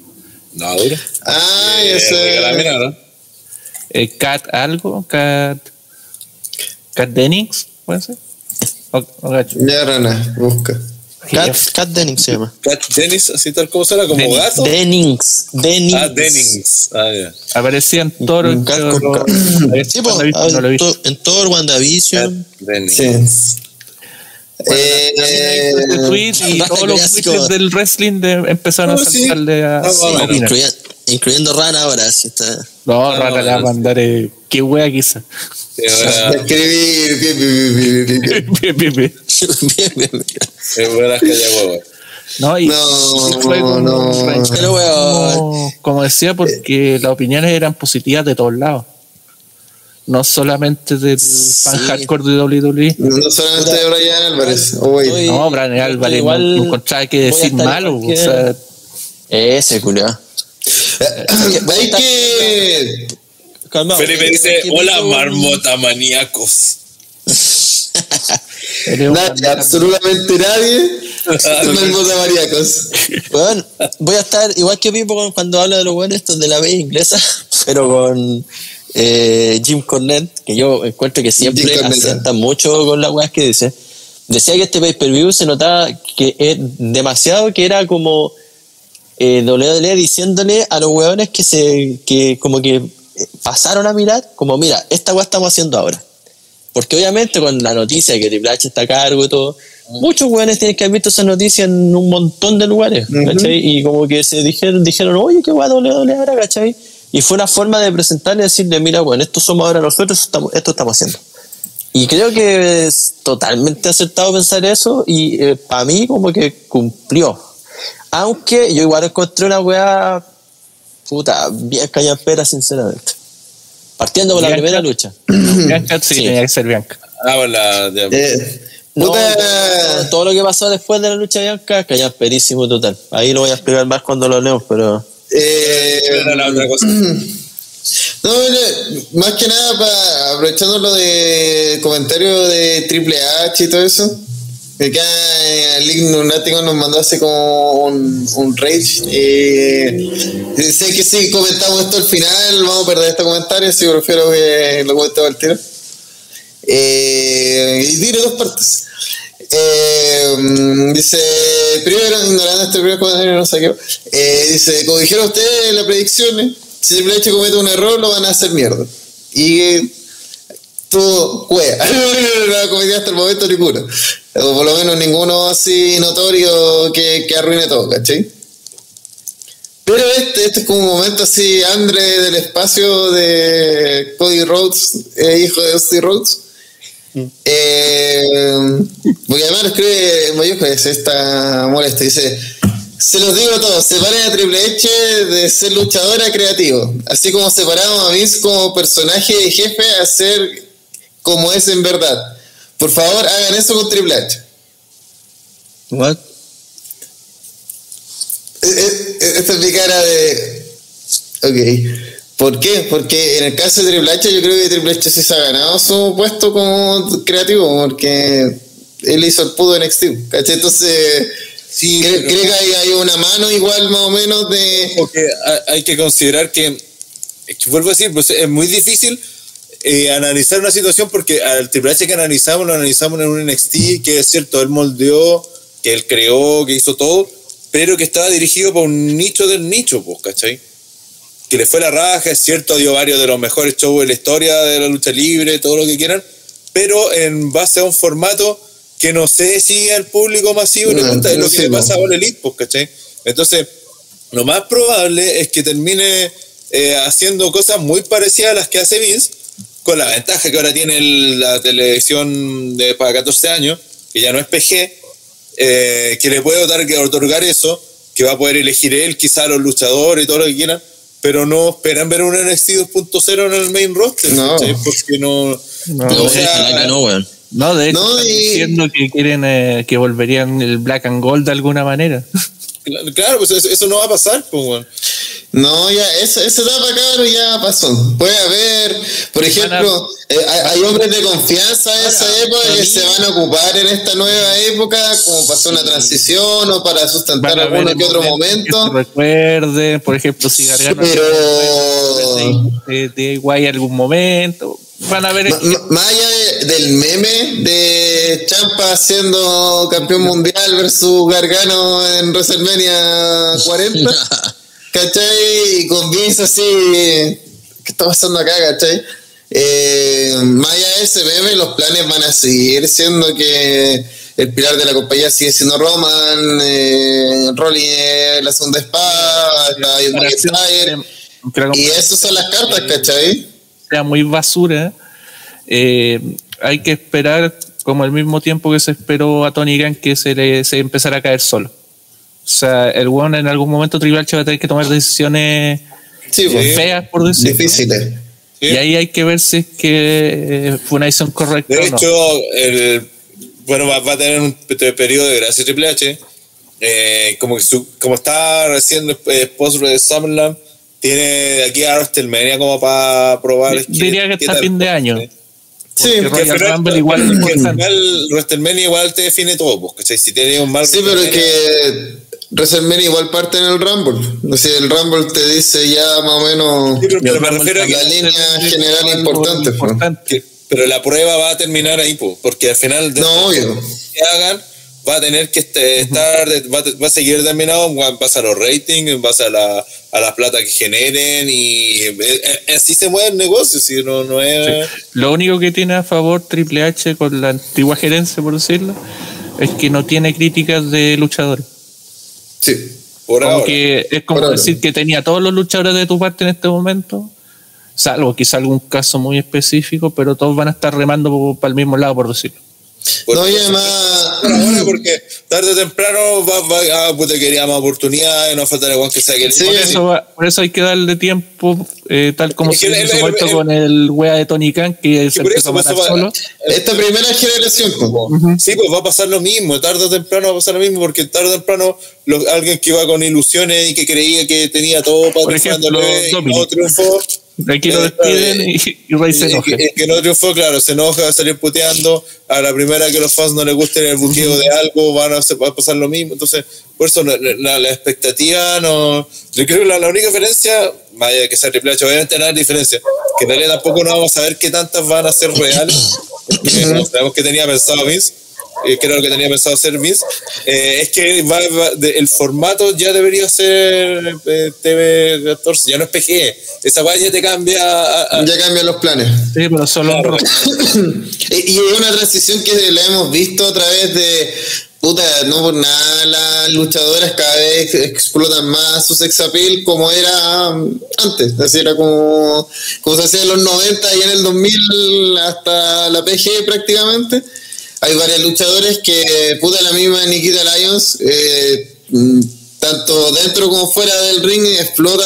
No, duro. Ah, Eh, mina, ¿no? Eh, Cat algo, Cat. Cat Dennings, ¿puede ser? O, o gacho. Ya, Rana, busca. Cat, Cat Dennings se llama. Cat Dennis, así tal como suena, como gato. Dennings. Dennings. Ah, Dennings. Ah, ya. Aparecía en Toro, pero con no- cat. a Sí, pues, ah, no lo he en, visto. to- en Thor, Cat WandaVision. Dennis. Sí. Eh, Eh, el tweet y todos los clásico. tweets del wrestling de, empezaron a Oh, sí. saltarle a, Ah, más o a menos. opinar. incluya- incluyendo Rana ahora, sí está. No, Ah, Rana le va a no, mandar eh, qué wea quizá. Escribir. bien, bien, bien, bien, bien. Bien, [LAUGHS] bien, bien. bien, bien, bien. es buena calla huevo. No, y No, y fue como, no. como, como decía, porque las opiniones eran positivas de todos lados. No solamente fan Sí. hardcore de WWE. No solamente de Brian Álvarez. Oh, No, Brian Álvarez igual no, encontraba que decir malo. O sea, Ese, culiao. [COUGHS] Hay que. Calmado. Felipe dice, hola marmota maníacos. [LAUGHS] Nadie, absolutamente nadie. [LAUGHS] Hermosos maríacos. Weón, voy a estar igual que Pipo cuando habla de los buenos estos de la B inglesa, [LAUGHS] pero con eh, Jim Cornette, que yo encuentro que siempre acierta mucho con las weas que dice. Decía que este pay per view se notaba que es demasiado que era como eh, WWE diciéndole a los weones que se que como que pasaron a mirar, como mira, esta wea estamos haciendo ahora. Porque obviamente con la noticia de que Triple H está a cargo y todo, muchos weones tienen que haber visto esa noticia en un montón de lugares. Y como que se dijeron, dijeron, oye, qué guay WWE ahora, ¿cachai? Y fue una forma de presentarle y decirle, mira, bueno, esto somos ahora nosotros, esto estamos, esto estamos haciendo. Y creo que es totalmente acertado pensar eso y para mí como que cumplió. Aunque yo igual encontré una weá puta, bien cañampera, sinceramente. Partiendo por la Bianca. primera lucha. [CLEARS THROAT] Bianca sí, Sí. tenía que ser Bianca. Ah, hola. ya. Eh, No, todo lo que pasó después de la lucha de Bianca, que ya es perísimo total. Ahí lo voy a explicar más cuando lo leemos, pero. Eh, Era la otra cosa. [CLEARS THROAT] No, mire, más que nada, para, aprovechando lo de comentario de Triple H y todo eso, que eh, el Lunático nos mandó así como un, rage. eh, sé que si comentamos esto al final, vamos a perder este comentario, así prefiero que lo comentemos al tiro. Eh, y tiene dos partes. Eh, mm, dice, primero, ignorando este primer comentario, no sé qué. Eh, dice, como dijeron ustedes las predicciones, si Triple H comete un error, lo van a hacer mierda. Y eh, todo, wea. no ha cometido hasta el momento ninguno. O por lo menos ninguno así notorio que, que arruine todo, ¿cachai? Pero este, este es como un momento así, Andre del espacio de Cody Rhodes, eh, hijo de Dusty Rhodes. Eh, porque además escribe en mayúsculas, está molesto. Dice: Se los digo a todos, separen a Triple H de ser luchadora creativo. Así como separamos a Vince como personaje y jefe a ser como es en verdad. Por favor, hagan eso con Triple H. ¿What? Eh, eh, Esta es mi cara de. Ok. ¿Por qué? Porque en el caso de Triple H, yo creo que Triple H sí se ha ganado su puesto como creativo, porque él hizo el pudo en NXT. ¿cachai? Entonces, Sí, creo, pero- creo que hay, hay una mano igual más o menos de. porque ha- hay que considerar que, es que vuelvo a decir, pues es muy difícil eh, analizar una situación porque al Triple H que analizamos, lo analizamos en un NXT, que es cierto, él moldeó, que él creó, que hizo todo, pero que estaba dirigido por un nicho del nicho, pues, ¿cachai? Que le fue la raja, es cierto, dio varios de los mejores shows de la historia de la lucha libre, todo lo que quieran, pero en base a un formato que no sé si al público masivo le No, gusta, es lo no que le no. pasa a All Elite, pues, ¿cachai? Entonces, lo más probable es que termine eh, haciendo cosas muy parecidas a las que hace Vince, con la ventaja que ahora tiene el- la televisión de para 14 años, que ya no es PG, eh, que le puede otorgar, otorgar eso, que va a poder elegir él, quizá los luchadores y todo lo que quieran, pero no esperan ver un NXT 2.0 en el main roster, No. ¿cachai? porque no... No, No, o sea, ojalá que no, weón. No, de hecho, No, están y- diciendo que quieren eh, que volverían el Black and Gold de alguna manera. [LAUGHS] Claro, pues eso, eso no va a pasar, pues, weón. No, ya, esa, esa etapa, cabrón, ya pasó. Puede haber, por ejemplo, eh, hay, hay hombres de confianza de esa época que se van a ocupar en esta nueva época, como hacer una transición o para sustentar alguno que otro momentos momento. Que recuerden, por ejemplo, si Gargano Pero de, de Iguay algún momento. Van a ver ma- ma- más allá de- del meme de Champa siendo campeón mundial versus Gargano en WrestleMania 40, [LAUGHS] ¿cachai? Y con Vince así, ¿qué está pasando acá, cachai? Eh, más allá de ese meme, los planes van a seguir siendo que el pilar de la compañía sigue siendo Roman, eh, Rolling la segunda espada, que la y esas son las cartas, ¿cachai? Sea muy basura, eh, hay que esperar como al mismo tiempo que se esperó a Tony Khan que se le se empezara a caer solo. O sea, el one en algún momento Triple H va a tener que tomar decisiones Sí, feas, por decirlo. difíciles. Sí. Y ahí hay que ver si es que eh, fue una decisión correcta De o no. hecho, el, bueno, va, va a tener un pe- periodo de gracia Triple H. eh, como, su- como está recién eh, post de Summerland, tiene de aquí a WrestleMania como para probar. qué- Diría que hasta fin de año. Sí, Porque Porque al Royal Rumble igual es porque al importante. final WrestleMania igual te define todo, pues, ¿cachai? Si tienes un mal Sí, pero es que WrestleMania igual parte en el Rumble. O sea, el Rumble te dice ya más o menos Sí, pero, pero me Rumble refiero a que la línea general importante. pues. importante. pero la prueba va a terminar ahí, pues, porque al final de No, obvio. que hagan va a tener que este- estar, va, a- va a seguir determinado en base a los ratings, en base a la, a la plata que generen y eh, eh, así se mueve el negocio, si no, no es... Lo único que tiene a favor Triple H con la antigua gerencia, por decirlo, es que no tiene críticas de luchadores. Sí. Por ahora. es como Por ahora. decir que tenía todos los luchadores de tu parte en este momento, salvo quizá algún caso muy específico, pero todos van a estar remando para el mismo lado, por decirlo. No, y además. Por ahora, porque tarde o temprano va, va, ah, puta, quería más oportunidades, no falta igual que sea que el Sí, Por eso, va- por eso hay que darle tiempo, eh, tal como Es se hizo en el- su el- momento el- con el wea de Tony Khan, que se por empezó a pues, matar va- solo. Esta primera generación, po. Sí, pues va a pasar lo mismo, tarde o temprano va a pasar lo mismo, porque tarde o temprano lo- alguien que iba con ilusiones y que creía que tenía todo para Por ejemplo, y no triunfó. Aquí lo Eh, despiden y, y Rey se enoja. y- y que no triunfó, claro, se enoja, va a salir puteando. A la primera que los fans no les guste el buqueo de algo, van a, va a pasar lo mismo. Entonces, por eso la, la- la expectativa no. Yo creo que la, la única diferencia, más allá de que sea Triple H, obviamente no hay diferencia, que en realidad tampoco no vamos a saber qué tantas van a ser reales, porque no sabemos qué tenía pensado Vince. Eh, que era lo que tenía pensado hacer Vince, eh, es que va- va- de- el formato ya debería ser eh, TV 14, ya no es PG. Esa weá ya te cambia a- a- Ya cambian los planes. Sí, pero solo Claro. [COUGHS] Y es una transición que la hemos visto a través de. Puta, no por nada, las luchadoras cada vez explotan más su sex appeal como era antes. Es decir, era como, como se hacía en los 90 y en el 2000 hasta la PG prácticamente. Hay varias luchadores que, puta, la misma Nikita Lyons, eh, mm, tanto dentro como fuera del ring, explota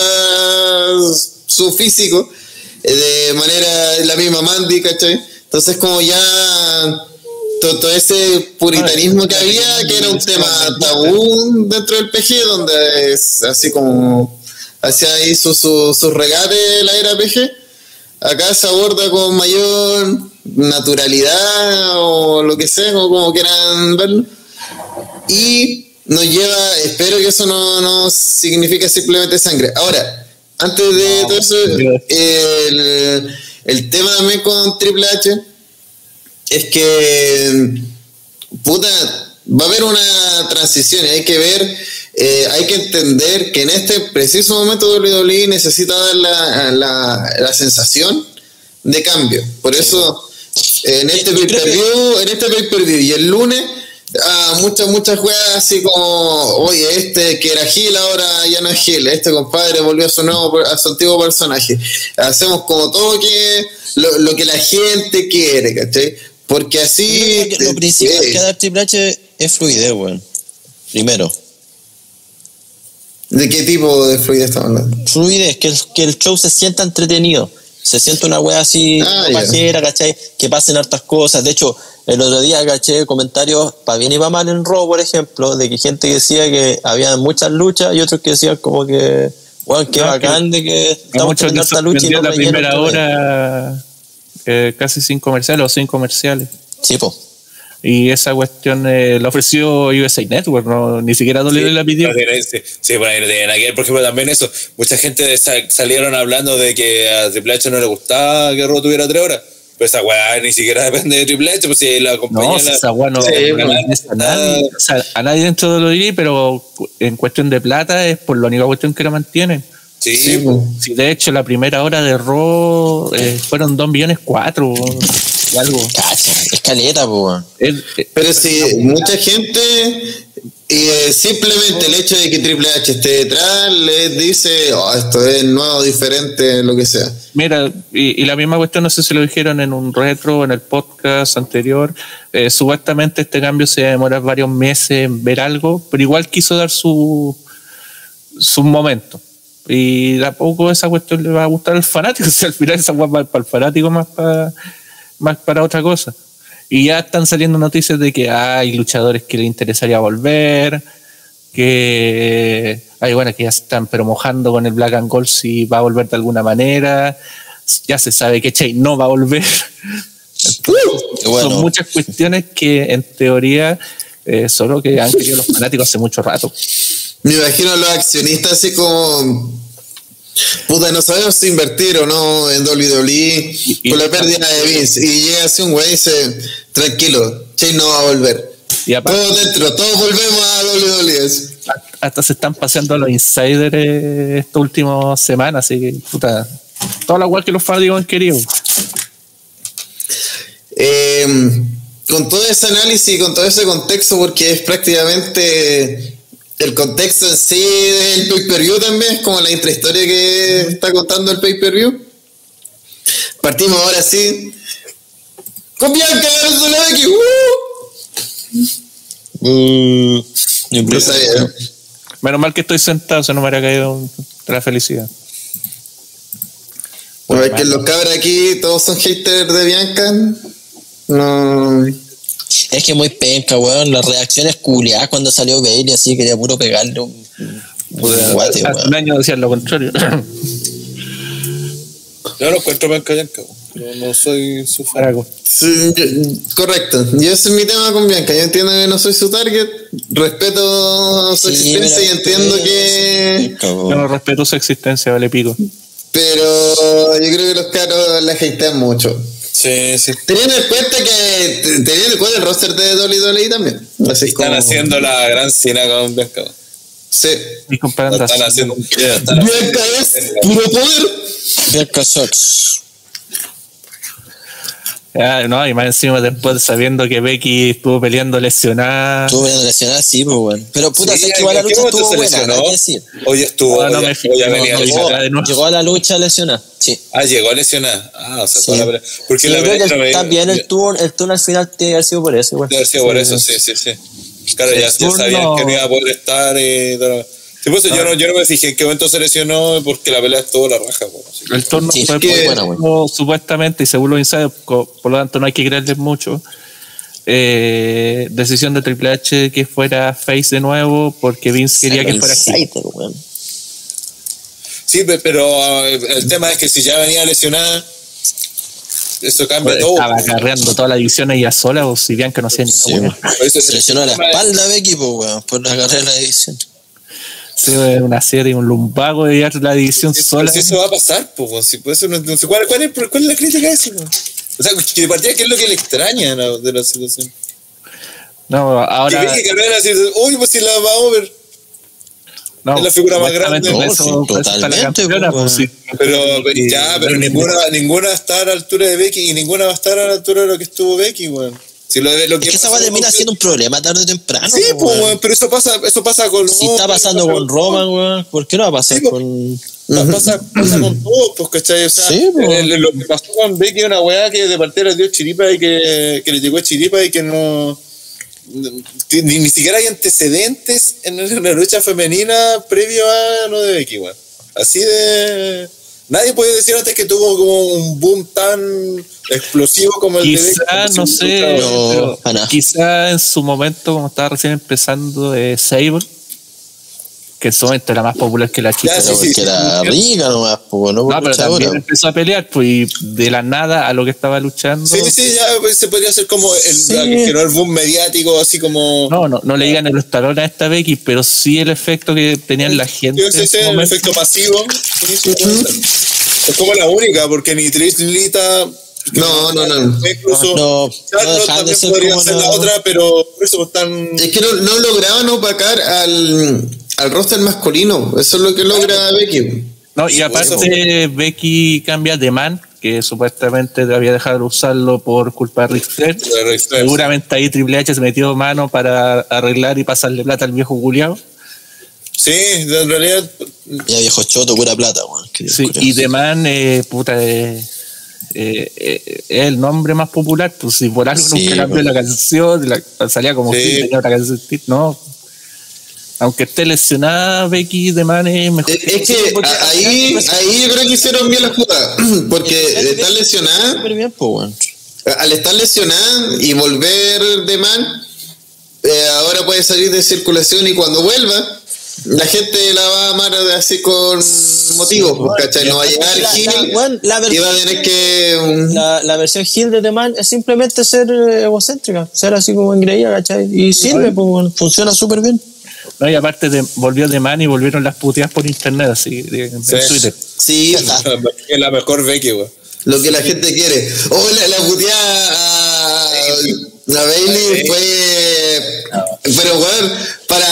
su físico eh, de manera la misma Mandy, ¿cachai? Entonces como ya todo, ese puritanismo que había, que era un tema tabú dentro del PG, donde es así como hacía ahí su, su, su regate de la era PG, acá se aborda con mayor naturalidad o lo que sea, o como quieran verlo. Y nos lleva, espero que eso no, no signifique simplemente sangre. Ahora, antes de todo eso, el, el tema también con Triple H es que, puta, va a haber una transición y hay que ver, eh, hay que entender que en este preciso momento WWE necesita dar la, la, la sensación de cambio. Por eso, en este que- pay-per-view, en este pay-per-view y el lunes, ah, muchas, muchas juegas así como, oye, este que era Gil ahora ya no es Gil, este compadre volvió a su nuevo, a su antiguo personaje. Hacemos como todo que lo, lo que la gente quiere, ¿cachai? Porque así... lo principal eh, que da Triple H es fluidez, weón. Primero. ¿De qué tipo de fluidez estamos hablando? Fluidez, que el, que el show se sienta entretenido. Se sienta una wea así, Ah, pajera, ¿cachai? Que pasen hartas cosas. De hecho, el otro día caché comentarios para bien y para mal en Raw, por ejemplo, de que gente que decía que había muchas luchas y otros que decían como que, weón, qué Ah, bacán de que estamos que teniendo harta lucha y no la primera hora eh, casi sin comerciales o sin comerciales. Sí, po. Y esa cuestión eh, la ofreció USA Network, no, ni siquiera WWE la pidió. Sí, sí, bueno, que ver. Por ejemplo, también eso. Mucha gente sa- salieron hablando de que a Triple H no le gustaba que Raw tuviera tres horas. Pero esa weá ni siquiera [LAUGHS] depende de Triple H, pues si la compañía. No, la- esa weá no Sí, no a nadie, o sea, a nadie dentro de WWE, pero en cuestión de plata es por la única cuestión que lo mantienen. Sí, Sí, pues. Si de hecho la primera hora de Raw eh, fueron 2 millones 4 y algo. Cacha, escaleta, po, weón. Es- Pero si mucha gente, eh, simplemente el hecho de que Triple H esté detrás, les dice, oh, esto es nuevo, diferente, lo que sea. Mira, y, y la misma cuestión, no sé si lo dijeron en un retro, en el podcast anterior, eh, supuestamente este cambio se va a demorar varios meses en ver algo, pero igual quiso dar su, su momento. Y de a poco esa cuestión le va a gustar al fanático, [LAUGHS] o sea, al final esa guapa para el fanático más para, más para otra cosa. Y ya están saliendo noticias de que hay luchadores que les interesaría volver, que hay bueno que ya están pero mojando con el Black and Gold si va a volver de alguna manera. Ya se sabe que Che no va a volver. Bueno. Son muchas cuestiones que en teoría eh, solo que han querido los fanáticos hace mucho rato. Me imagino a los accionistas así como, puta, no sabemos si invertir o no en WWE y- por la pérdida de Vince. Y llega así un güey y dice, tranquilo, Che no va a volver. Y aparte, Todos dentro, todos volvemos a WWE. hasta se están paseando los insiders estas últimas semanas, así que puta, toda la igual que los fanáticos han querido. Eh, con todo ese análisis con todo ese contexto, porque es prácticamente el contexto en sí del pay-per-view también, es como la intrahistoria que está contando el pay-per-view. Partimos ahora sí Con Bianca Becky. ¡Uh! Mm, No sabía. Menos mal que estoy sentado, se no me habría caído la felicidad. No, es que los cabros aquí todos son haters de Bianca. No. Es que muy penca, weón. Las reacciones culiadas cuando salió Bailey, así quería puro pegarle un, un guate, Hace weón. un año decían lo contrario. Yo lo encuentro Bianca Bianca, pero no soy su fan. Sí, yo- correcto. Y ese es mi tema con Bianca. Yo entiendo que no soy su target. Respeto su Sí, existencia y pero- entiendo que. Penca, Yo weón. no respeto su existencia, vale pico. Pero yo creo que los caros la hatean mucho. Sí, sí. Teniendo en cuenta que. Teniendo en cuenta el roster de WWE también. Así Están como- haciendo la gran cena con Bianca. Sí. Y comparando están así. haciendo. están Bianca es puro poder. Bianca Sox. Ah, no, y más encima después sabiendo que Becky estuvo peleando lesionada. Estuvo viendo lesionada, sí, pues, weón. Pero puta, Sí, sé que igual la ¿en qué lucha estuvo buena, hay que decir. Hoy estuvo. Ah, no hoy- me hoy fijo, ya no, venía no, llegó- de nuevo. Llegó a la lucha lesionada, sí. Ah, llegó lesionada. Ah, o sea, Sí. toda la pelea. Porque Sí, la yo creo que también el turno, el turno al final tiene que haber sido por eso, igual. Debe haber sido por eso, sí, sí, sí. Claro, ya, ya sabían que no iba a poder estar y todo. Sí, por eso yo, no, yo no me fijé en qué momento se lesionó porque la pelea estuvo la raja. po, así que- El turno Sí, fue es que- buena, como supuestamente, y según los insiders, por lo tanto no hay que creerles mucho. eh, decisión de Triple H que fuera Face de nuevo porque Vince quería que fuera weón. Sí, pe- pero ah, el tema es que si ya venía lesionada, eso cambia Pues, todo. Estaba acarreando toda la división ella sola o si bien que no hacía ni Sí, una. Por eso Se lesionó la es- espalda Becky, pues, weón, por de la división. Sí, una serie, un lumbago de llevar la división sola. sí, eso va a pasar, pues, weón, si por eso no, no sé, ¿cuál, cuál, es, cuál es la crítica a eso? O sea, que de partida, ¿qué es lo que le extraña de la situación? No, Que ahora. Vicky Carrera así, uy, pues si la va over. no, es la figura más grande. No, eso- sí, totalmente, campeona, pues, pues, sí. Pero Y- ya, pero ninguna, ninguna está a la altura de Becky y ninguna va a estar a la altura de lo que estuvo Becky, weón. Si lo, lo Es que esa weá termina siendo un problema tarde o temprano. Sí, pues, weón. pero eso pasa, eso pasa con Si está pasando con Roman, weón, ¿por qué no va a pasar Sí, con. Pa- Pasa, pasa con [CLEARS THROAT] todos, pues, ¿cachai? O sea, Sí, el- lo que pasó con Becky es una weá que de partida le dio chiripa y que, que le llegó chiripa y que no. que ni, ni siquiera hay antecedentes en la lucha femenina previo a lo de Becky, weón. Así de. Nadie puede decir antes que tuvo como un boom tan explosivo como el de. Quizá, no sé, No, quizá en su momento, como estaba recién empezando, eh, Sable, que en su momento era más popular que la chica. Ya, sí, sí, era rica nomás, pues, no No, pero también empezó a pelear, pues, y de la nada a lo que estaba luchando. Sí, sí, ya pues, se podría hacer como el, Sí. la que generó el boom mediático, así como. No, no, no le digan el estalón a esta Becky, pero sí el efecto que tenían la gente. Yo sé, en el efecto pasivo. Es como la única, porque ni Trish ni Lita. No, no, no. Incluso No, no también ser podría ser la- la otra, pero por eso están. Es que no, no lograban opacar al, al roster masculino. Eso es lo que logra Becky. No, y aparte Becky cambia de man, que supuestamente había dejado de usarlo por culpa de Ric Flair. de Ric Flair. Seguramente ahí Triple H se metió mano para arreglar y pasarle plata al viejo Culiao. Sí, en realidad. Ya viejo choto, pura plata, weón. Sí, y The Man, eh, puta, eh, eh, eh, es el nombre más popular, pues si por algo Sí, nunca cambió la canción, la- salía como Sí. tenía otra canción, no. Aunque esté lesionada, Becky The Man es mejor. Es, que ahí, ahí yo creo que hicieron bien la jugada. [CLEARS THROAT] Porque está lesionada. Súper bien, pues. Al estar lesionada y volver de man, eh, ahora puede salir de circulación y cuando vuelva, la gente la va a amar así con motivos, ¿cachai? No va a llegar la- Gil la y va a tener que. um, La, la versión Hill de The Man es simplemente ser eh, egocéntrica, ser así como engreída, ¿cachai? Y sirve, pues, funciona súper bien. No, y aparte de, volvió The Man y volvieron las puteadas por internet, así, de- en Sí. Twitter. Sí, Es la mejor Becky, weón. lo que la gente quiere. Oh, la, la puteada a, a Bailey fue. Pero, weón, para.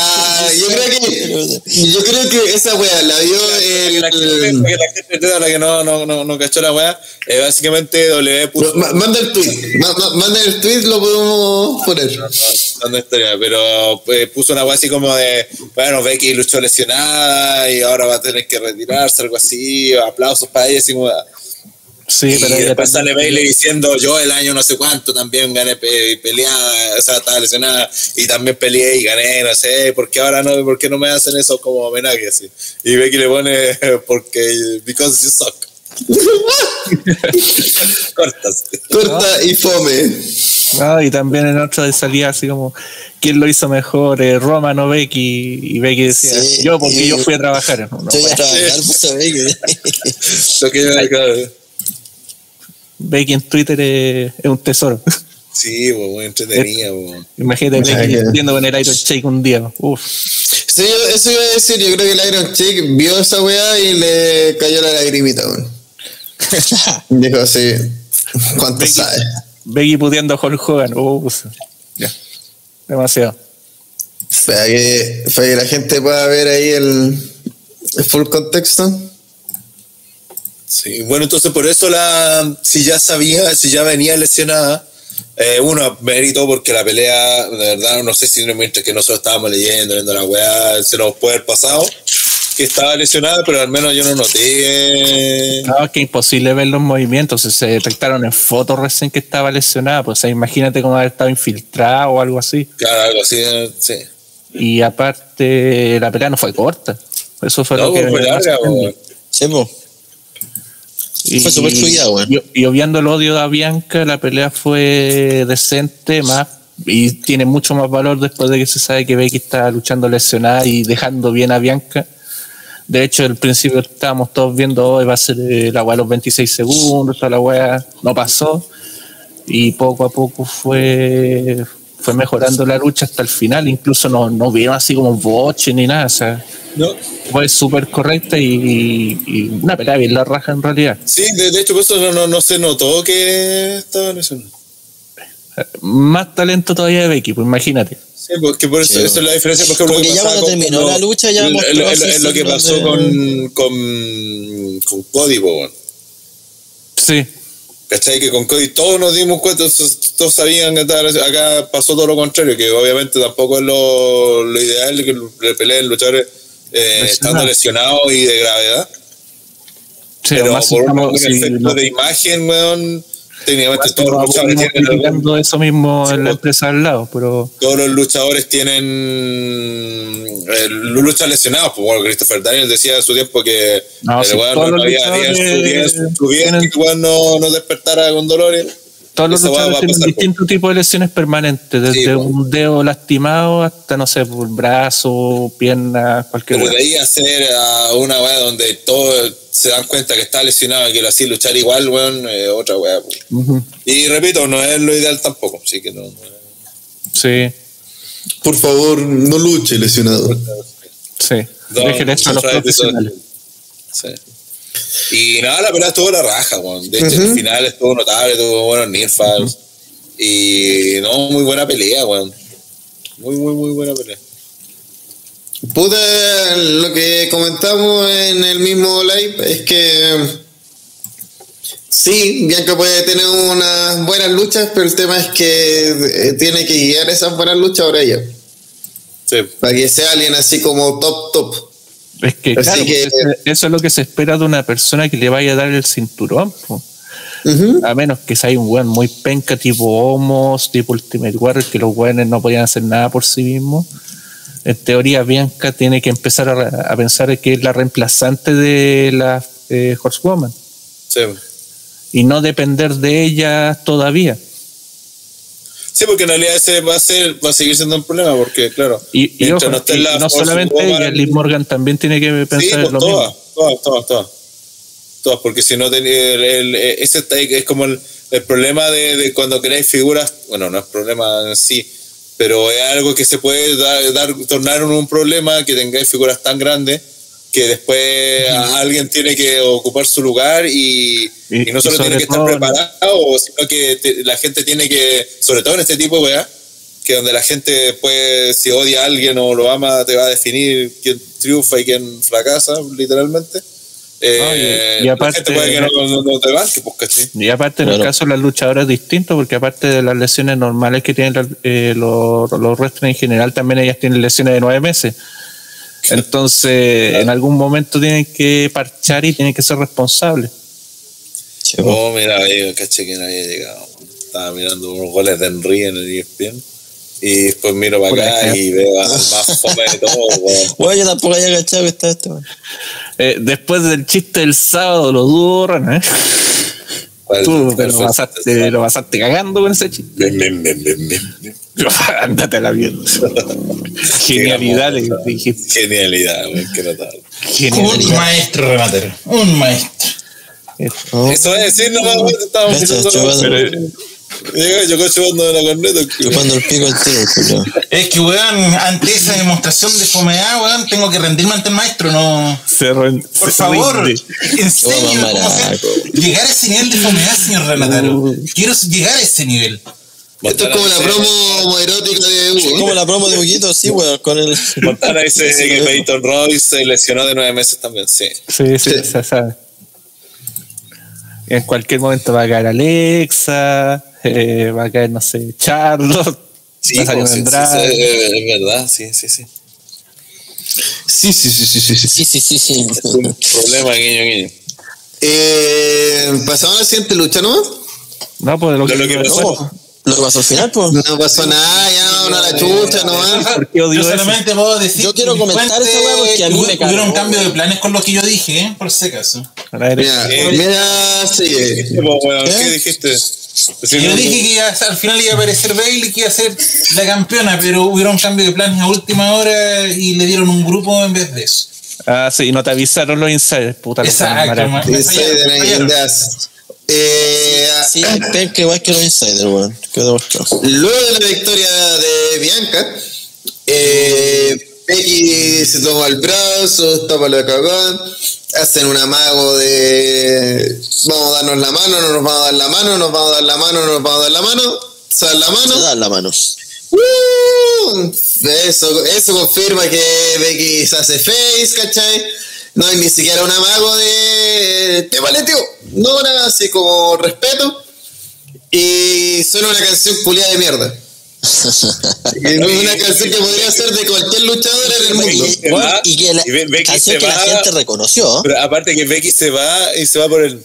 Yo creo que. Yo creo que esa weá la vio el. La gente, que no, no, no, no cachó la weá, eh, básicamente W puso. Manda el tweet, ma- ma- manda el tweet, lo podemos poner. historia, pero eh, puso una weá así como de, bueno, Becky luchó lesionada y ahora va a tener que retirarse, algo así, aplausos para ella, así como, Sí, y pero después sale también- Bailey diciendo, yo el año no sé cuánto también gané pe- peleada, o sea, estaba lesionada y también peleé y gané, no sé, ¿por qué ahora no, por qué no me hacen eso como homenaje así? Y Becky le pone, [LAUGHS] porque, because you suck. [LAUGHS] Cortas. Corta y fome. No, y también en otra de salida así como, ¿quién lo hizo mejor? Eh, Roman o Becky. Y Becky decía, Sí, yo porque yo fui a trabajar. No, Yo iba a bueno. trabajar, pues, ¿sabes? Lo que yo- claro. Becky en Twitter es, es un tesoro. [LAUGHS] Sí, pues, muy entretenida. pues. Imagínate Becky yendo con el Iron Shake un día. Uf. Sí, yo- eso iba a decir, yo creo que el Iron Chick vio esa weá y le cayó la lagrimita, weón. [LAUGHS] Dijo así, ¿cuánto Becky- sabe? Becky puteando a Hulk Hogan. Uf. Ya. Demasiado. Para que, para que la gente pueda ver ahí el, el full contexto. Sí, bueno, entonces por eso la, si ya sabía, si ya venía lesionada, eh, uno, mérito porque la pelea, de verdad, no sé si mientras que nosotros estábamos leyendo, viendo la weá, se nos puede haber pasado que estaba lesionada, pero al menos yo no noté. No, es que imposible ver los movimientos. Se detectaron en fotos recién que estaba lesionada. Pues o sea, imagínate cómo haber estado infiltrada o algo así. Claro, algo así, eh, sí. Y aparte, la pelea no fue corta. Eso fue No, lo que. fue larga. Sí. Y, Fue súper fluida, y, y obviando el odio a Bianca, la pelea fue decente, más y tiene mucho más valor después de que se sabe que Becky está luchando lesionada y dejando bien a Bianca. De hecho, al principio estábamos todos viendo hoy va a ser eh, la weá los 26 segundos, toda la weá no pasó. Y poco a poco fue, fue mejorando la lucha hasta el final. Incluso no, no vieron así como boche ni nada. O sea, No. fue súper correcta y, y una pelea bien la raja en realidad. Sí, de, de hecho, por eso no, no, no se notó que estaba lesionada. Más talento todavía de Becky, pues imagínate. Sí, porque por eso, Sí, es la diferencia, por ejemplo, Como lo que ya cuando terminó con la lucha ya lo- lo- lo- lo que pasó de- con, con, con Cody. Sí, ¿Cachai? Que con Cody todos nos dimos cuenta, todos, todos sabían que lesionado. acá pasó todo lo contrario, que obviamente tampoco es lo, lo ideal que le peleen luchadores eh, Lesionado. estando lesionados y de gravedad. sí, pero por un, estamos- un si efecto de imagen, weón, técnicamente todos los luchadores tienen algún- eso mismo en la empresa al lado, pero todos los luchadores tienen eh, luchas lesionados. Pues bueno, Christopher Daniels decía en su tiempo que No, el todos no, había día en su- día su- tienen- que no, no despertara con dolores. Todos los luchadores tienen distintos tipos de lesiones permanentes, desde Sí, un dedo lastimado hasta, no sé, por brazo, pierna, cualquier Pero de ahí hacer a una weá donde todos se dan cuenta que está lesionado y que lo hacía luchar igual, weón, eh, otra weá. pues. Ujú, Y repito, no es lo ideal tampoco, así que no. no- Sí, Por favor, no luche lesionado. sí. Dejen eso a los profesionales. Sí. Y nada, la pelea estuvo la raja, weón. De hecho, Ujú. el final estuvo notable, tuvo buenos nirfas. Y no, muy buena pelea, weón. Muy, muy, muy buena pelea. Puta, lo que comentamos en el mismo live es que sí, Bianca puede tener unas buenas luchas, pero el tema es que eh, tiene que guiar esas buenas luchas ahora ella. Sí. Para que sea alguien así como top, top. Es que, Así claro, que- pues, eso es lo que se espera de una persona que le vaya a dar el cinturón. po. A menos que sea un weón muy penca, tipo Homos, tipo Ultimate Warrior, que los weones no podían hacer nada por sí mismos. En teoría, Bianca tiene que empezar a, a pensar que es la reemplazante de la eh, Horsewoman Sí. y no depender de ella todavía. Sí, porque en realidad ese va a ser, va a seguir siendo un problema, porque claro, Y, y mientras ojo, no y solamente ella, Morgan también tiene que Sí, pensar pues en lo todas, mismo. todas, todas, todas. Todas, porque si no tenía el, el- ese está ahí, es como el, el problema de, de cuando creáis figuras, bueno, no es problema en sí, pero es algo que se puede dar, dar tornar en un problema que tengáis figuras tan grandes que después alguien tiene que ocupar su lugar y, Y- y no y solo tiene que estar preparado, sino que te- la gente tiene que, sobre todo en este tipo de weá, que donde la gente pues si odia a alguien o lo ama te va a definir quién triunfa y quién fracasa literalmente eh, No, y- la aparte- gente puede que no, no- no te banque pues ¿cachai? Y aparte, en el caso de las luchadoras es distinto, porque aparte de las lesiones normales que tienen eh, los, los wrestlers en general, también ellas tienen lesiones de nueve meses. Entonces, en algún momento tienen que parchar y tienen que ser responsables. Oh, mira, ahí caché que no había llegado. Estaba mirando unos goles de Henry en el ESPN. Y después miro para acá y veo al más fome de todo, [LAUGHS] weón. Bueno, yo tampoco había cachado que estaba este, weón. Eh, después del chiste del sábado, lo duran, ¿eh? ¿Cuál? Tú lo, pasaste, lo pasaste cagando con ese chiste. Bien, bien, bien, bien, bien, bien. [LAUGHS] Ándate a la mierda. Genialidad, le dijiste. Genialidad, weón, qué notable. Un Genialidad. maestro, Renatero. Un maestro. Oh, Eso es decir, no me estábamos diciendo. chupando, yo chupando de la corneta. chupando el pico al tiro. Es que, weón, ante esa demostración de fomedad, weón, tengo que rendirme ante el maestro, no. se ren- Por se favor, enséñame cómo hacer- llegar a ese nivel de fomedad, señor Renataro. Quiero llegar a ese nivel. Esto es como la promo homoerótica de Es Hugo. como la promo de Huguito, sí, weón, con el. [LAUGHS] Montana dice Sí, que. Peyton Royce se lesionó de nueve meses también, sí. Sí, sí, se sabe. En cualquier momento va a caer Alexa, eh, va a caer, no sé, Charlotte, Sí, va a salir pues, sí, sí, es verdad, sí, sí, sí. Sí, sí, sí, sí, sí. sí. Sí, sí, sí, sí. Un problema, guiño, guiño. Eh, ¿Pasamos a la siguiente lucha, no? No, pues de lo De que, lo que pasó. No, lo que pasó al final, pues. No pasó nada, ya vámonos a la chucha nomás. ¿Por qué odio Yo eso? solamente puedo decir. Yo quiero comentar esa weá porque a mí me Hubieron cagó, cambio de planes con lo que yo dije, ¿eh? por si acaso. Mira, mira, sigue. ¿Qué? ¿Eh? ¿Qué dijiste? Si Yo no- dije que iba al final iba a aparecer Bailey, que iba a ser la campeona, pero hubieron cambio de planes a última hora y le dieron un grupo en vez de eso. Ah, sí, no te avisaron los insiders, puta. Exacto, Eh, Sí, que igual que los insiders, weón. Demostrado. luego de la victoria de Bianca, eh, Becky se toma el brazo, tapa la cagada, hacen un amago de vamos a darnos la mano, no nos vamos a dar la mano, nos vamos a dar la mano, no nos vamos a dar la mano, se dan la Se mano. dan la mano. ¡Uh! Eso, eso confirma que Becky se hace face, ¿cachai? No hay ni siquiera un amago de. ¡Te paleteo! No, nada así como respeto. Y suena una canción culiada de mierda. [LAUGHS] Y no es una canción que podría ser de cualquier luchador en el mundo. Va, y que la y Be- Becky canción que la gente reconoció. Pero aparte que Becky se va y se va por el,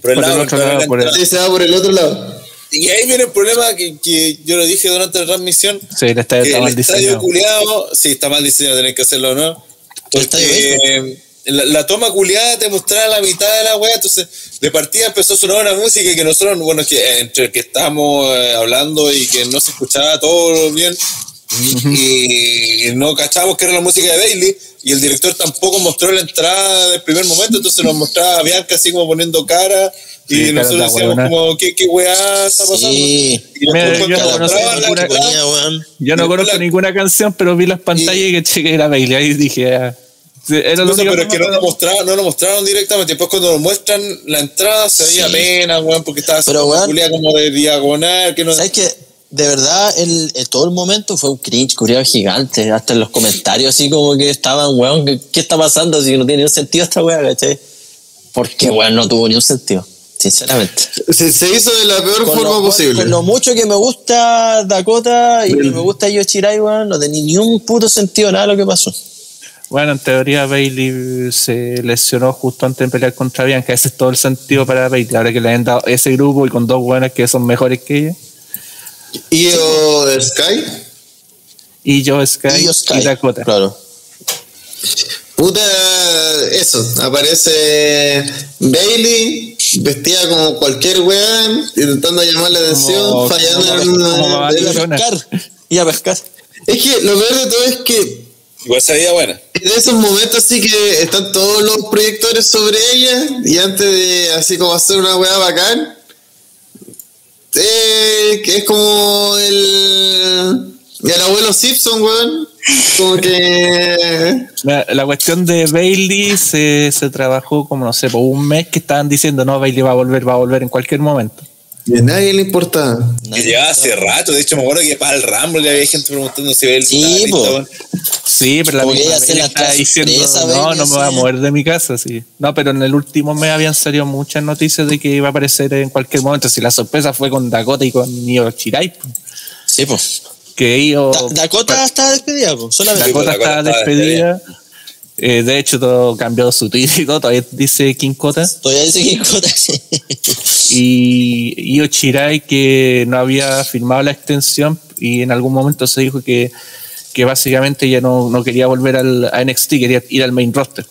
por el Por el lado. otro por lado, la por el-. Sí, se va por el otro lado. Y ahí viene el problema que, que yo lo dije durante la transmisión. Sí, el estadio que está el mal estadio diseñado. culiado, sí, está mal diseñado, tenés que hacerlo, ¿no? El estadio Porque la, la toma culiada te mostraba la mitad de la wea, entonces de partida empezó a sonar una música que nosotros, bueno, que entre el que estábamos eh, hablando y que no se escuchaba todo bien, y, y no cachábamos que era la música de Bailey, y el director tampoco mostró la entrada del primer momento, entonces nos mostraba a Bianca así como poniendo cara, y Sí, nosotros de decíamos como, ¿qué, qué weá está pasando? Sí. Y Mira, yo no conozco ninguna-. Yo no Y conozco la- ninguna canción, pero vi las pantallas y, que cheque era Bailey. Ahí dije, ah, sí, era lo pero es que no lo mostraron, no lo mostraron directamente. Después cuando nos muestran la entrada se veía Sí. pena, weón, porque estaba Pero, weón, culia como de diagonal, que no ¿Sabes qué? De verdad, el, el- todo el momento fue un cringe, curioso gigante. Hasta en los comentarios, así como que estaban, weón, ¿qué, qué está pasando? Si no tiene ni un sentido esta weá, ¿cachai? Porque, weón, no tuvo ni un sentido, sinceramente. Se, se hizo de la peor Con forma lo, posible. con lo mucho que me gusta Dakota y que me gusta Yoshirai, weón, no tenía ni un puto sentido nada lo que pasó. Bueno, en teoría Bailey se lesionó justo antes de pelear contra Bianca. Ese es todo el sentido para Bailey. Ahora que le han dado ese grupo y con dos buenas que son mejores que ella. Io Sky. Y yo, Sky Y y, Yoskai, Dakota. Claro. Puta, eso, aparece Bailey, vestida como cualquier weón, intentando llamar la atención, Como- fallando como- en una- Y. Y a pescar. Es que lo peor de todo es que Igual se veía buena. en esos momentos sí que están todos los proyectores sobre ella y antes de así como hacer una weá bacán, eh, que es como el, el abuelo Simpson, weón, como que... La, la cuestión de Bailey se, se trabajó como, no sé, por un mes que estaban diciendo, no, Bailey va a volver, va a volver en cualquier momento. Y a nadie le importaba. Que llevaba hace rato, de hecho me acuerdo que para el Rumble ya había gente preguntando si Bailey Sí, estaba lista, po. Sí, pero la misma ella hace Bailey la estaba diciendo, no, no me voy a sí. mover de mi casa, sí. No, pero en el último mes habían salido muchas noticias de que iba a aparecer en cualquier momento. Si la sorpresa fue con Dakota y con Nio Chirai, pues, Sí, pues. que ellos... Da- Dakota estaba despedida, pues. Solamente. Dakota Dakota estaba despedida. Eh, de hecho, todo cambió su todo, todavía dice King Kota. Todavía dice que Kota. [LAUGHS] Y Io que no había firmado la extensión y en algún momento se dijo que, que básicamente ya no, no quería volver al, a NXT, quería ir al main roster.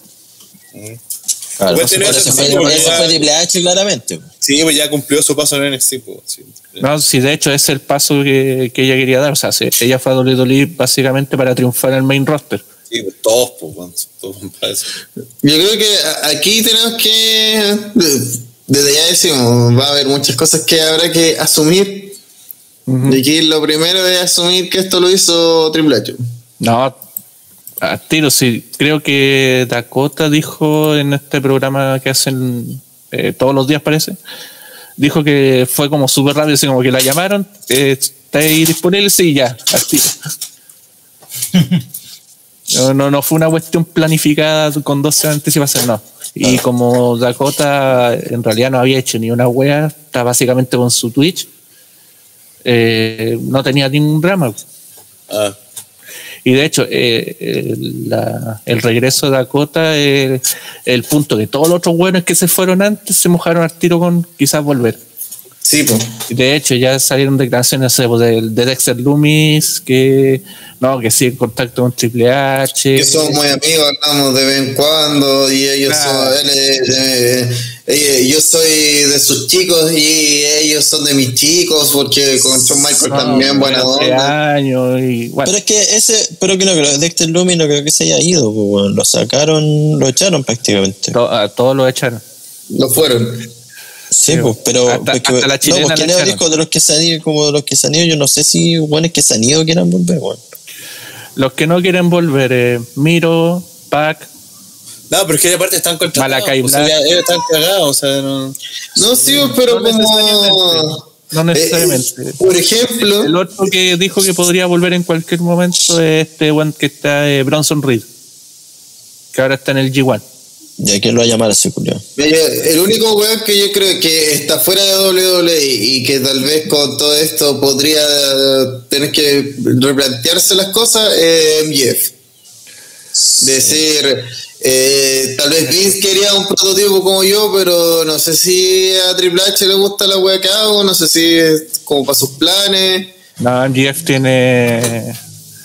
Claro, Puede tener por eso fue, eso Triple H claramente. Sí, pues ya cumplió su paso en NXT. Pues, sí. No, sí, de hecho ese es el paso que, que ella quería dar. O sea, se- ella fue a WWE básicamente para triunfar en el main roster. Sí, pues, todos, pues, todos para eso. Yo creo que aquí tenemos que, desde ya decimos, va a haber muchas cosas que habrá que asumir. Y aquí lo primero es asumir que esto lo hizo Triple H. No, a tiro, sí. Creo que Dakota dijo en este programa que hacen eh, todos los días, parece, dijo que fue como súper rápido, así como que la llamaron, eh, está ahí disponible, sí, ya, al tiro. [LAUGHS] No, no, fue una cuestión planificada con dos semanas de anticipación, no. Y como Dakota en realidad no había hecho ni una wea, está básicamente con su Twitch, eh, no tenía ningún drama. Ah, Y de hecho, eh, el, la- el regreso de Dakota es el punto que todos los otros buenos que se fueron antes se mojaron al tiro con quizás volver. Sí, pues. De hecho, ya salieron declaraciones de, de Dexter Loomis que no, que sigue en contacto con Triple H. Que somos muy amigos, hablamos de vez en cuando y ellos Claro. son, él de- eh, yo soy de sus chicos y ellos son de mis chicos porque con Shawn Michaels No, también buena onda. años y bueno, Pero es que ese, pero que no creo, Dexter Lumi no creo que se haya ido, pues, bueno, lo sacaron, lo echaron prácticamente. to- a todos lo echaron. Lo fueron. Sí, Pero pues, pero hasta- porque- hasta la no, chilena porque la Neo echaron. dijo de los que se han ido, como de los que se han ido, yo no sé si buenos que se han ido quieran volver, bueno. Los que no quieren volver, eh, Miro, Pac, No, pero es que aparte están contratados. O sea, ellos están cagados, o sea, no. No, sí, pero no como. necesariamente. No necesariamente. Eh, por ejemplo, El otro que dijo que podría volver en cualquier momento es este one que está eh, Bronson Reed, que ahora está en el G1. Ya quién lo va a llamar a ese culiao. Mira, El único weón que yo creo que está fuera de WWE y que tal vez con todo esto podría tener que replantearse las cosas es MJF. Decir, eh, tal vez Vince quería un prototipo como yo, pero no sé si a Triple H le gusta la wea que hago, no sé si es como para sus planes. No, MGF tiene.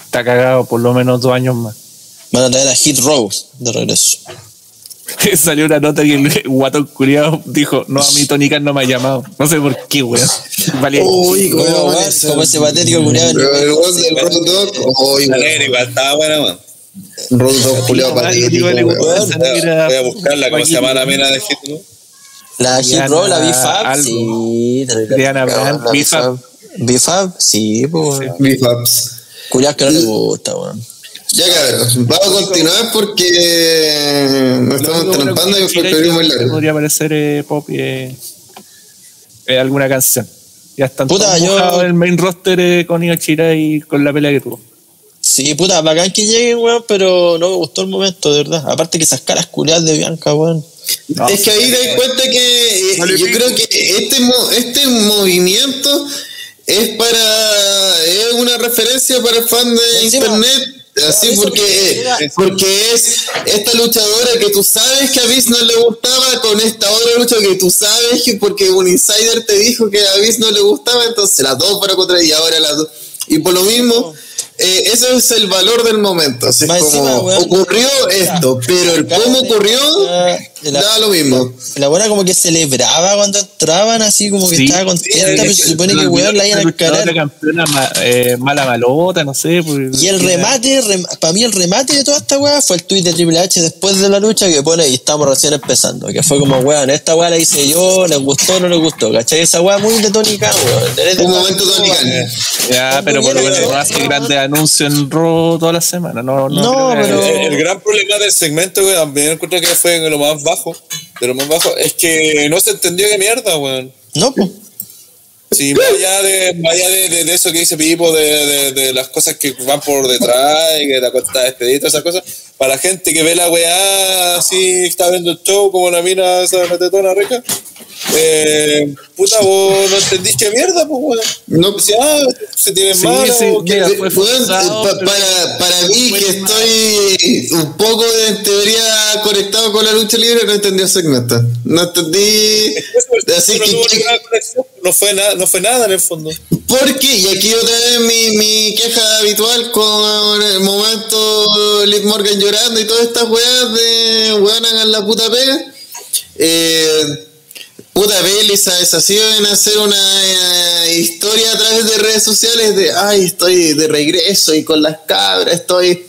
Está cagado por lo menos dos años más. Van a traer a Hit Row de regreso. [LAUGHS] Salió una nota que el guatón curiado dijo: No, a mí Tony Khan no me ha llamado. No sé por qué, weón. Vale. Uy, weón, como ese patético culiao. Pero el weón del Road uy, weón, estaba buena, man. Road Dogg culiao patético, weón. Voy a buscarla, ¿cómo se llama la mina de Hitler? La Hit Row, la algo. sí. Diana Brand, La B-Fab. B-Fab, sí, pues. weón. Bifaps. Culiao que no le gusta, weón. Ya cabrón, vamos a continuar porque nos estamos trampando y fue muy largo. Podría aparecer eh, pop eh, eh, alguna canción. Ya están Puta, todos yo- en el main roster eh, con Io y con la pelea que tuvo. Sí, puta, bacán que lleguen, weón, pero no me gustó el momento, de verdad. Aparte que esas caras culiadas de Bianca, weón. No, es que ahí te das cuenta que eh, Vale, yo pico. creo que este mo- este movimiento es para es una referencia para el fan de Encima- internet así porque que era- porque es esta luchadora que tú sabes que a Vince no le gustaba con esta otra lucha que tú sabes que porque un insider te dijo que a Vince no le gustaba entonces las dos para contra y ahora las dos. Y por lo mismo eh, ese es el valor del momento así es como ocurrió esto pero el cómo ocurrió La- da lo mismo La buena como que celebraba cuando entraban, así como que Sí, estaba contenta, pero se supone que weón la iban a encarar. campeona ma- eh, mala malota, no sé. pues, Y el remate, para mí el remate de toda esta weá fue el tweet de Triple H después de la lucha que pone y estamos recién empezando. Que fue como, weón, esta weá la hice yo, les gustó o no les gustó. ¿Cachai? Esa weá muy de Tony Khan, weón. Un momento. Tony Khan Ya, pero por lo menos no hace grandes anuncios en Raw toda la semana. No, no, No, pero- El, el gran problema del segmento, güey, también encuentro que fue lo más bajo, de lo más bajo, es que no se entendió qué mierda, weón. No, pues. Sí, más allá de, más allá de, de- de eso que dice Pipo, de, de- las cosas que van por detrás y que la cuenta de despedida y todas esas cosas, para la gente que ve la weá así, está viendo el show como la mina esa metetona rica, eh, puta, vos no entendís qué mierda, pues, weón. No, Decía, ah, se tiene Sí, sí, mira, Eh, fue weón, forzado, pa- pero- para, para mí, que mal. estoy un poco en teoría conectado con la lucha libre, no entendí el segmento. No entendí. [LAUGHS] Así no, que, tuvo que- conexión, no fue nada, no fue nada en el fondo. ¿Por qué? Y aquí otra vez mi, mi queja habitual con el momento Liv Morgan llorando y todas estas weas de weón hagan la puta pega. Eh, puta Belly se ha desasido en hacer una eh, historia a través de redes sociales de ay, estoy de regreso y con las cabras estoy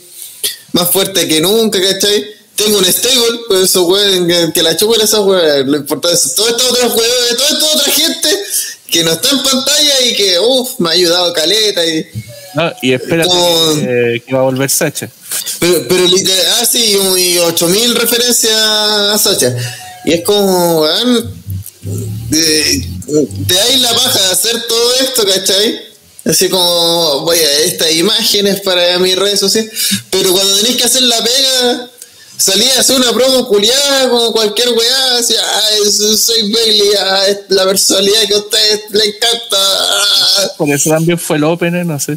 más fuerte que nunca, ¿cachai? Tengo un stable, pues eso, weón, que, que la chupen esas weas, lo importante es toda esta otra weón, toda esta otra gente que no está en pantalla y que, uff, me ha ayudado caleta y... No, y espérate Con- que, que va a volver Sacha. Pero, pero literal, ah, sí, y 8000 referencias a Sacha. Y es como, weón, de, de ahí la paja de hacer todo esto, ¿cachai? Así como, voy a estas imágenes para mis redes sociales. Pero cuando tenéis que hacer la pega, salía a hacer una promo culiada como cualquier weá, así, ah, es- soy Bailey, ah, es la personalidad que a ustedes les encanta. ah". Por eso también fue el opener, no sé.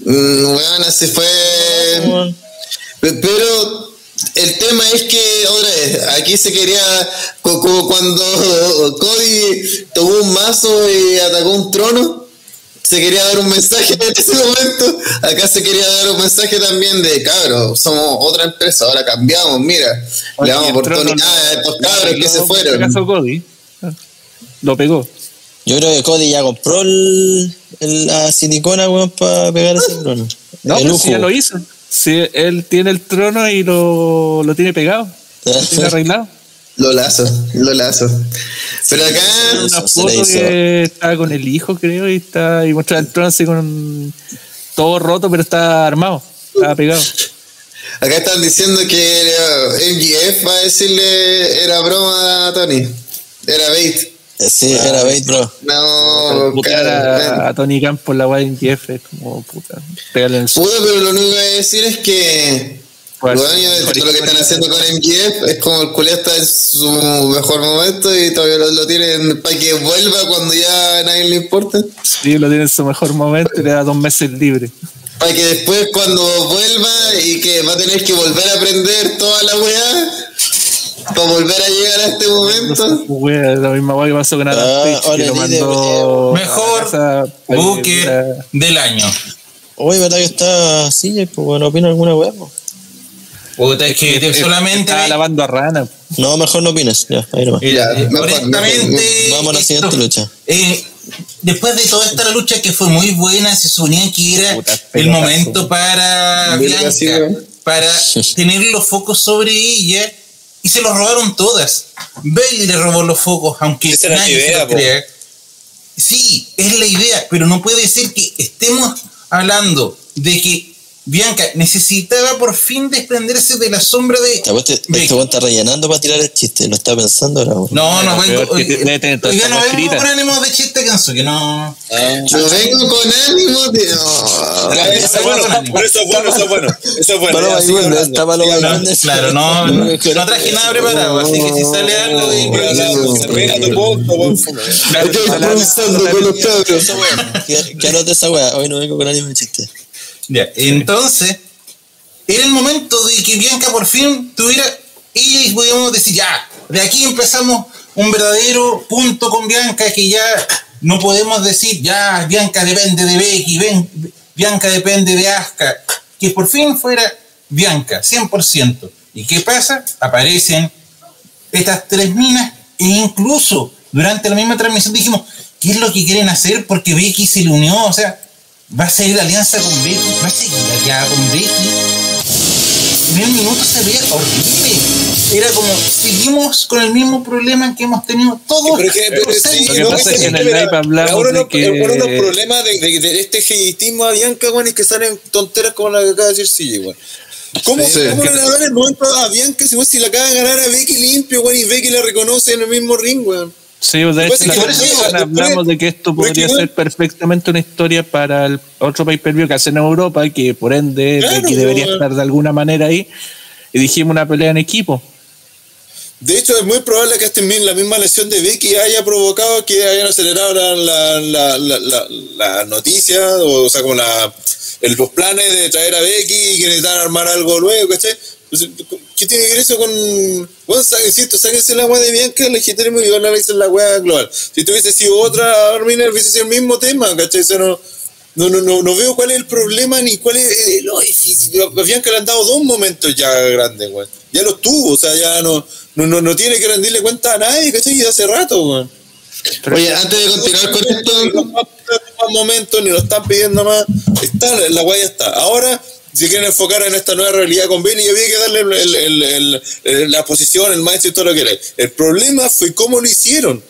Mm, Weón, así fue. Pero el tema es que, otra vez, aquí se quería, co- como cuando Cody tomó un mazo y atacó un trono, se quería dar un mensaje en ese momento. Acá se quería dar un mensaje también de, cabros, somos otra empresa, ahora cambiamos, mira, le damos Oye, el trono oportunidad a estos cabros que se fueron. acaso Cody. Lo pegó. Yo creo que Cody ya compró el, el- la silicona, weón, para pegar ese trono. No, el pero lujo. si ya lo hizo. Sí, él tiene el trono y lo, lo tiene pegado. Lo [LAUGHS] tiene arreglado. Lo lazo, lo lazo. Pero acá, Una se le foto hizo. que estaba con el hijo, creo, y está y muestra el trono así con todo roto, pero está armado. Estaba pegado. [LAUGHS] acá están diciendo que MGF va a decirle era broma a Tony. Era bait. Sí, era bait, bro. No, Putear cara, a, a Tony Khan por la guay en Jeff es como puta. Pégale en el Puta, pero lo único que voy a decir es que Pues, lo que están haciendo con MGF es como el culé está en su mejor momento y todavía lo, lo tienen para que vuelva cuando ya a nadie le importa. Sí, lo tiene en su mejor momento y le da dos meses libre. Para que después cuando vuelva y que va a tener que volver a aprender toda la weá para volver a llegar a este momento. wea, la misma guay que pasó con Adam Ah, Page, que lo mandó Mejor casa Booker del año. Oye, ¿verdad que está así? Pues bueno, opina alguna weá, po? Puta, es que te- solamente. Estaba lavando a Rana. No, mejor no opines. Ya, ahí nomás. Mira, eh, honestamente. Vamos a la siguiente esto- lucha. eh, después de toda esta lucha que fue muy buena, se suponía que era Puta, el momento para weón. para [LAUGHS] tener los focos sobre ella y se los robaron todas. Bailey le robó los focos, aunque Esa nadie la se idea, lo po. crea. Sí, es la idea, pero no puede ser que estemos hablando de que Bianca necesitaba por fin desprenderse de la sombra de. Este Becky. este weón está rellenando para tirar el chiste. Lo está pensando ahora. No, no Pero vengo. Oiga, esta no vengo con ánimo de chiste canso, que no. Yo vengo con ánimo de. No. Ah, eso es bueno, pero eso es bueno, eso es bueno. Eso es bueno. Hablando, está malo No, claro, no, no, no traje nada preparado, así que si sale algo de tu punto. Estoy improvisando con los cabros. Esa weá. Que- Que anote esa weá. Hoy no vengo con ánimo de chiste. Ya, entonces, era el momento de que Bianca por fin tuviera, ella y podíamos decir, ya, de aquí empezamos un verdadero punto con Bianca, que ya no podemos decir, ya, Bianca depende de Becky, ven, Bianca depende de Asuka, que por fin fuera Bianca, 100%. ¿Y qué pasa? Aparecen estas tres minas e incluso durante la misma transmisión dijimos, ¿qué es lo que quieren hacer? Porque Becky se le unió, o sea, va a seguir la alianza con Becky, va a seguir aliada con Becky. En el minuto se veía horrible. Era como, seguimos con el mismo problema que hemos tenido todos. Pero que, pero por sí, Lo que no, pasa es que en el live hablamos ahora de uno- que- ahora unos problemas de, de, de este hateismo a Bianca, weón, y que salen tonteras como la que acaba de decir Sille, weón. ¿Cómo, Sí. ¿Cómo le dar el momento a Bianca si, si la acaba de ganar a Becky limpio, weón, y Becky la reconoce en el mismo ring, weón? Sí, pues, de Pues hecho, que la semana hablamos de que esto podría que ser perfectamente una historia para el otro pay-per-view que hacen en Europa, que por ende Claro, Becky debería pues. estar de alguna manera ahí. Y dijimos una pelea en equipo. De hecho, es muy probable que este, la misma lesión de Becky haya provocado que hayan acelerado la, la, la, la, noticia, o, o sea, como la, el- los planes de traer a Becky y que necesitan armar algo luego, ¿cachai? Pues, ¿Qué tiene que ver eso con.? Bueno, insisto, sáquense la weá de Bianca, legítimo y van a analizar la weá global. Si tuviese sido otra Armina, hubiese sido el mismo tema, ¿cachai? No, no, no, no, no veo cuál es el problema ni cuál es eh, lo difícil. A Bianca le han dado dos momentos ya grandes, weón. Ya los tuvo, o sea, ya no, no, no, no tiene que rendirle cuenta a nadie, ¿cachai? Y hace rato, weón. Oye, antes de continuar con esto, más momentos, ni lo están pidiendo más. Está, la weá ya está. Ahora, si quieren enfocar en esta nueva realidad con Bailey, había que darle el- el- el- la posición, el maestro y todo lo que era. El problema fue cómo lo hicieron.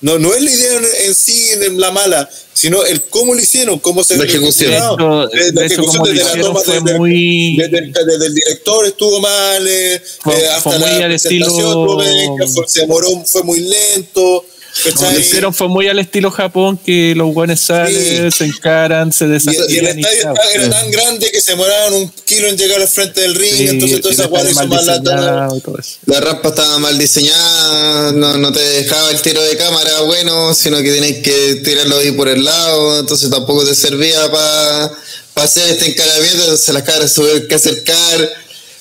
No, no es la idea en, sí, en la mala, sino el cómo lo hicieron, cómo se La ejecución. De ejecutaron. hecho, Eh, de la hecho, ejecución desde la toma fue desde- muy- desde, el- desde el director estuvo mal, eh, Fue- eh, hasta fue la presentación estilo- medio, fue- se demoró, fue muy lento. Lo que hicieron fue muy al estilo Japón, que los buenos salen, se encaran, se Y, y el desafían y, estadio era tan grande que se demoraban un kilo en llegar al frente del ring, Sí, entonces toda esa estadio hizo mal eso. la rampa estaba mal diseñada, no, no te dejaba el tiro de cámara bueno, sino que tenías que tirarlo ahí por el lado, entonces tampoco te servía para hacer este encaramiento, entonces las cabras se tuvieron que acercar.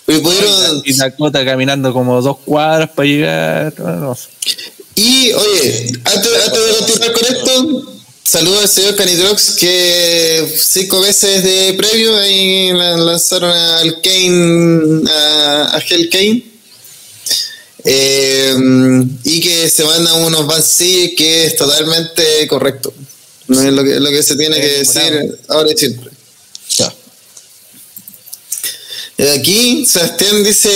Y pudieron, Y Dakota caminando como dos cuadras para llegar. no, no. Y oye, antes, antes de continuar con esto, saludo al señor Canitrox que cinco veces de previo ahí la- lanzaron al Kane, a, a Hell Kane. Eh, y que se mandan unos Bansi que es totalmente correcto. No es lo que, lo que se tiene que decir ahora y siempre. Ya. Eh, Aquí Sebastián dice,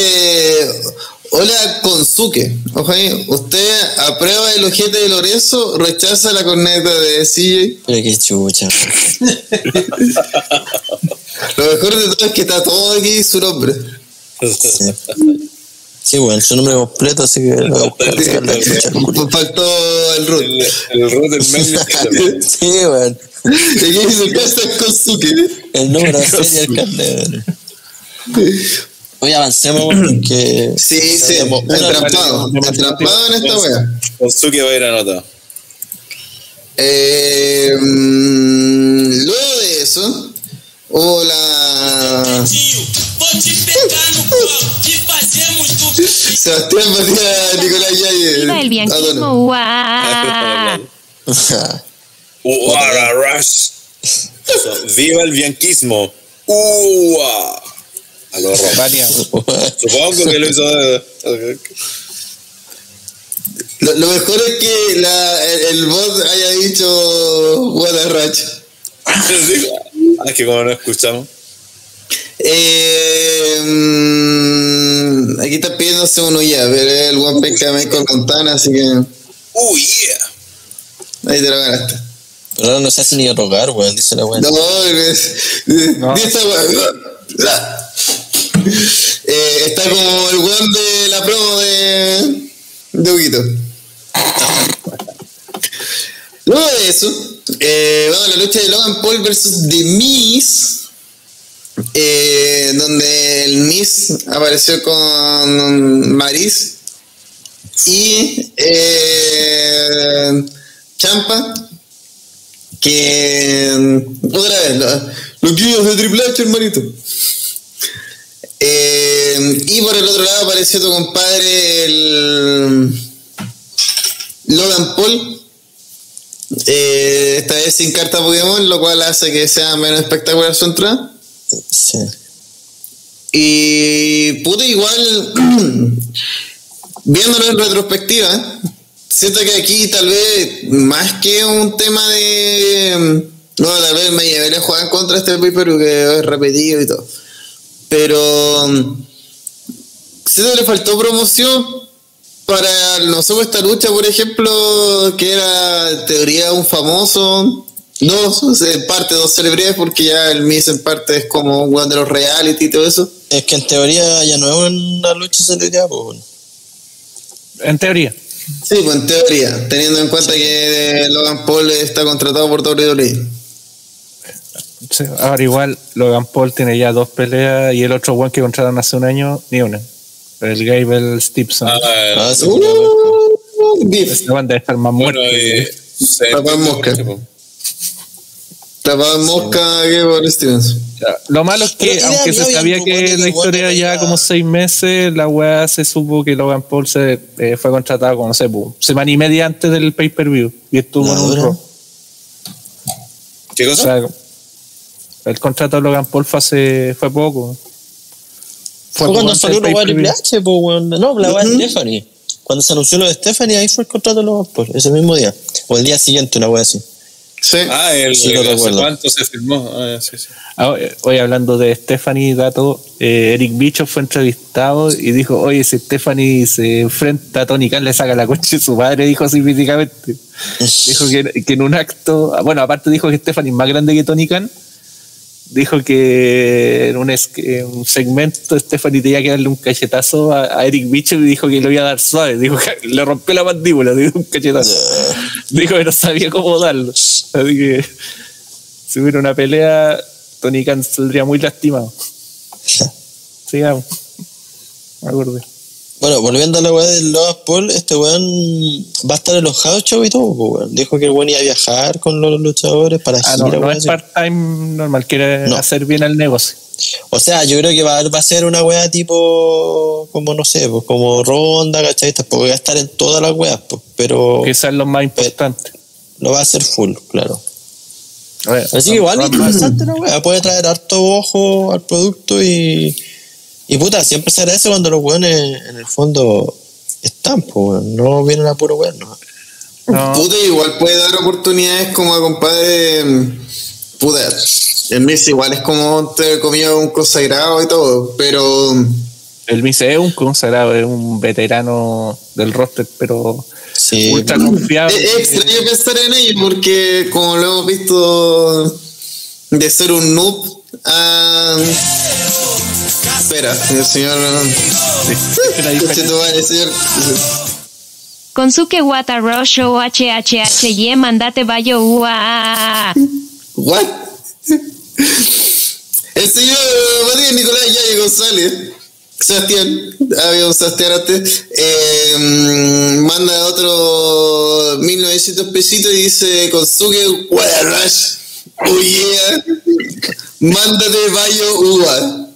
hola Konsuke, ojo ahí, ¿usted aprueba el ojete de Lorenzo o rechaza la corneta de CJ? Pero qué chucha. Lo mejor de todo es que está todo aquí su nombre. Sí. Sí, bueno, su nombre completo, así que lo voy a buscar. chucha, el culo. Faltó el root. El, el root del medio. [LAUGHS] Sí, bueno. Y aquí dice casa Konsuke. El número de serie del carnet. [LAUGHS] Oye, avancemos, [CLEARS THROAT] bueno, que. Sí, sí, entrampado, entrampado en esta wea. Konsuke va a ir anotado. Eh, mm, luego de eso, hubo la... Sebastián batía a Nicolás Yaye. Viva el bianquismo, guau. [LAUGHS] Rush. Viva el bianquismo. Ua. A los Vania. [LAUGHS] Supongo que lo hizo. eh, Lo, lo mejor es que la, el, el bot haya dicho What a Ratch. Ah, es que como no escuchamos. Eh, mm, aquí está pidiéndose uno ya, pero es el One Piece que con Montana, así que Uh, yeah. ahí te lo ganaste. Pero ahora no se hace ni rogar, weón, dice la weón. No, es- No. [LAUGHS] Eh, está como el weón de la promo de, de Huguito. Luego de eso, eh, vamos a la lucha de Logan Paul versus The Miz, eh, donde el Miz apareció con Maris y Champa, que otra vez, lo- los guiños de Triple H, hermanito. Eh, y por el otro lado apareció tu compadre, el Logan Paul. Eh, esta vez sin carta Pokémon, lo cual hace que sea menos espectacular su entrada. Sí. Y puta, igual, [CLEARS THROAT] viéndolo en retrospectiva, siento que aquí tal vez más que un tema de. No, tal vez me llevé a jugar contra este pero que es repetido y todo. Pero. Siento que le faltó promoción para, no sé, esta lucha, por ejemplo, que era en teoría un famoso. Dos, sea, en parte dos celebridades, porque ya el Miss en parte es como un weón de los reality y todo eso. Es que en teoría ya no es una lucha celebridad, pues. En teoría. Sí, pues en teoría, teniendo en cuenta que Logan Paul está contratado por WWE. Sí, Ahora igual Logan Paul tiene ya dos peleas y el otro one que contrataron hace un año, ni una. El Gable Stevenson. Ah, Ah, sí, Uh, estar más bueno, muerta. eh, Mosca. Tapado en mosca que por Stevens. Lo malo es que, Pero aunque se sabía que la historia ya como seis meses, la weá se supo que Logan Paul se eh, fue contratado como, no sé, semana y media antes del pay-per-view y estuvo en un. Raw. ¿Qué O cosa? sea, el contrato de Logan Paul fue hace fue poco. Fue poco cuando salió la. Triple H, pues, weón. No, la weá de Stephanie. Cuando se anunció lo de Stephanie, ahí fue el contrato de los por ese mismo día. O el día siguiente, una weá así. Sí. Ah, el, Sí, el- recuerdo. cuánto se firmó. Ah, sí, sí. Ah, Hoy hablando de Stephanie Dato, eh, Eric Bicho fue entrevistado y dijo, oye, si Stephanie se enfrenta a Tony Khan, le saca la coche de su padre, dijo así físicamente. [LAUGHS] dijo que, que en un acto, ah, bueno, aparte dijo que Stephanie es más grande que Tony Khan, dijo que en un, un segmento Stephanie tenía que darle un cachetazo a, a Eric Bicho y dijo que lo iba a dar suave, dijo que [LAUGHS] le rompió la mandíbula, dio un cachetazo. dijo que no sabía cómo darlo. Así que si hubiera una pelea, Tony Khan saldría muy lastimado. [LAUGHS] Sigamos. Me acordé. Bueno, volviendo a la weá del Logan Paul, este weón va a estar en los house shows y todo, weón. Dijo que el weón iba a viajar con los luchadores para Ah, gira, no, no weón, es part-time normal, quiere No. hacer bien el negocio. O sea, yo creo que va, va a ser una weá tipo, como no sé, pues como ronda, ¿cachai? Tampoco va a estar en todas las weas, pues, pero Quizás lo más importante. lo va a hacer full, claro. Ver, Así que igual interesante la weá, puede traer harto ojo al producto y, y puta, siempre se agradece cuando los weones en el fondo están, pues, no vienen a puro weón, ¿no? no, Puta, igual puede dar oportunidades como a compadre. mm, Puta, el Miss igual es como te comió un consagrado y todo, pero. el Mice es un consagrado, es un veterano del roster, pero Sí, ultra Es, confiable. es extraño pensar en ello porque, como lo hemos visto, de ser un noob a. Espera, el señor. Conchetumare, señor. Konsuke Wata Rosho HHHY mandate bayo ua. ¿What? El señor Matías Nicolás Yayo González, Sebastián, había un Sebastián antes, eh, mm, manda otro 1900 pesitos y dice Konsuke Guadarash, oh yeah, mándate Bayo Uva.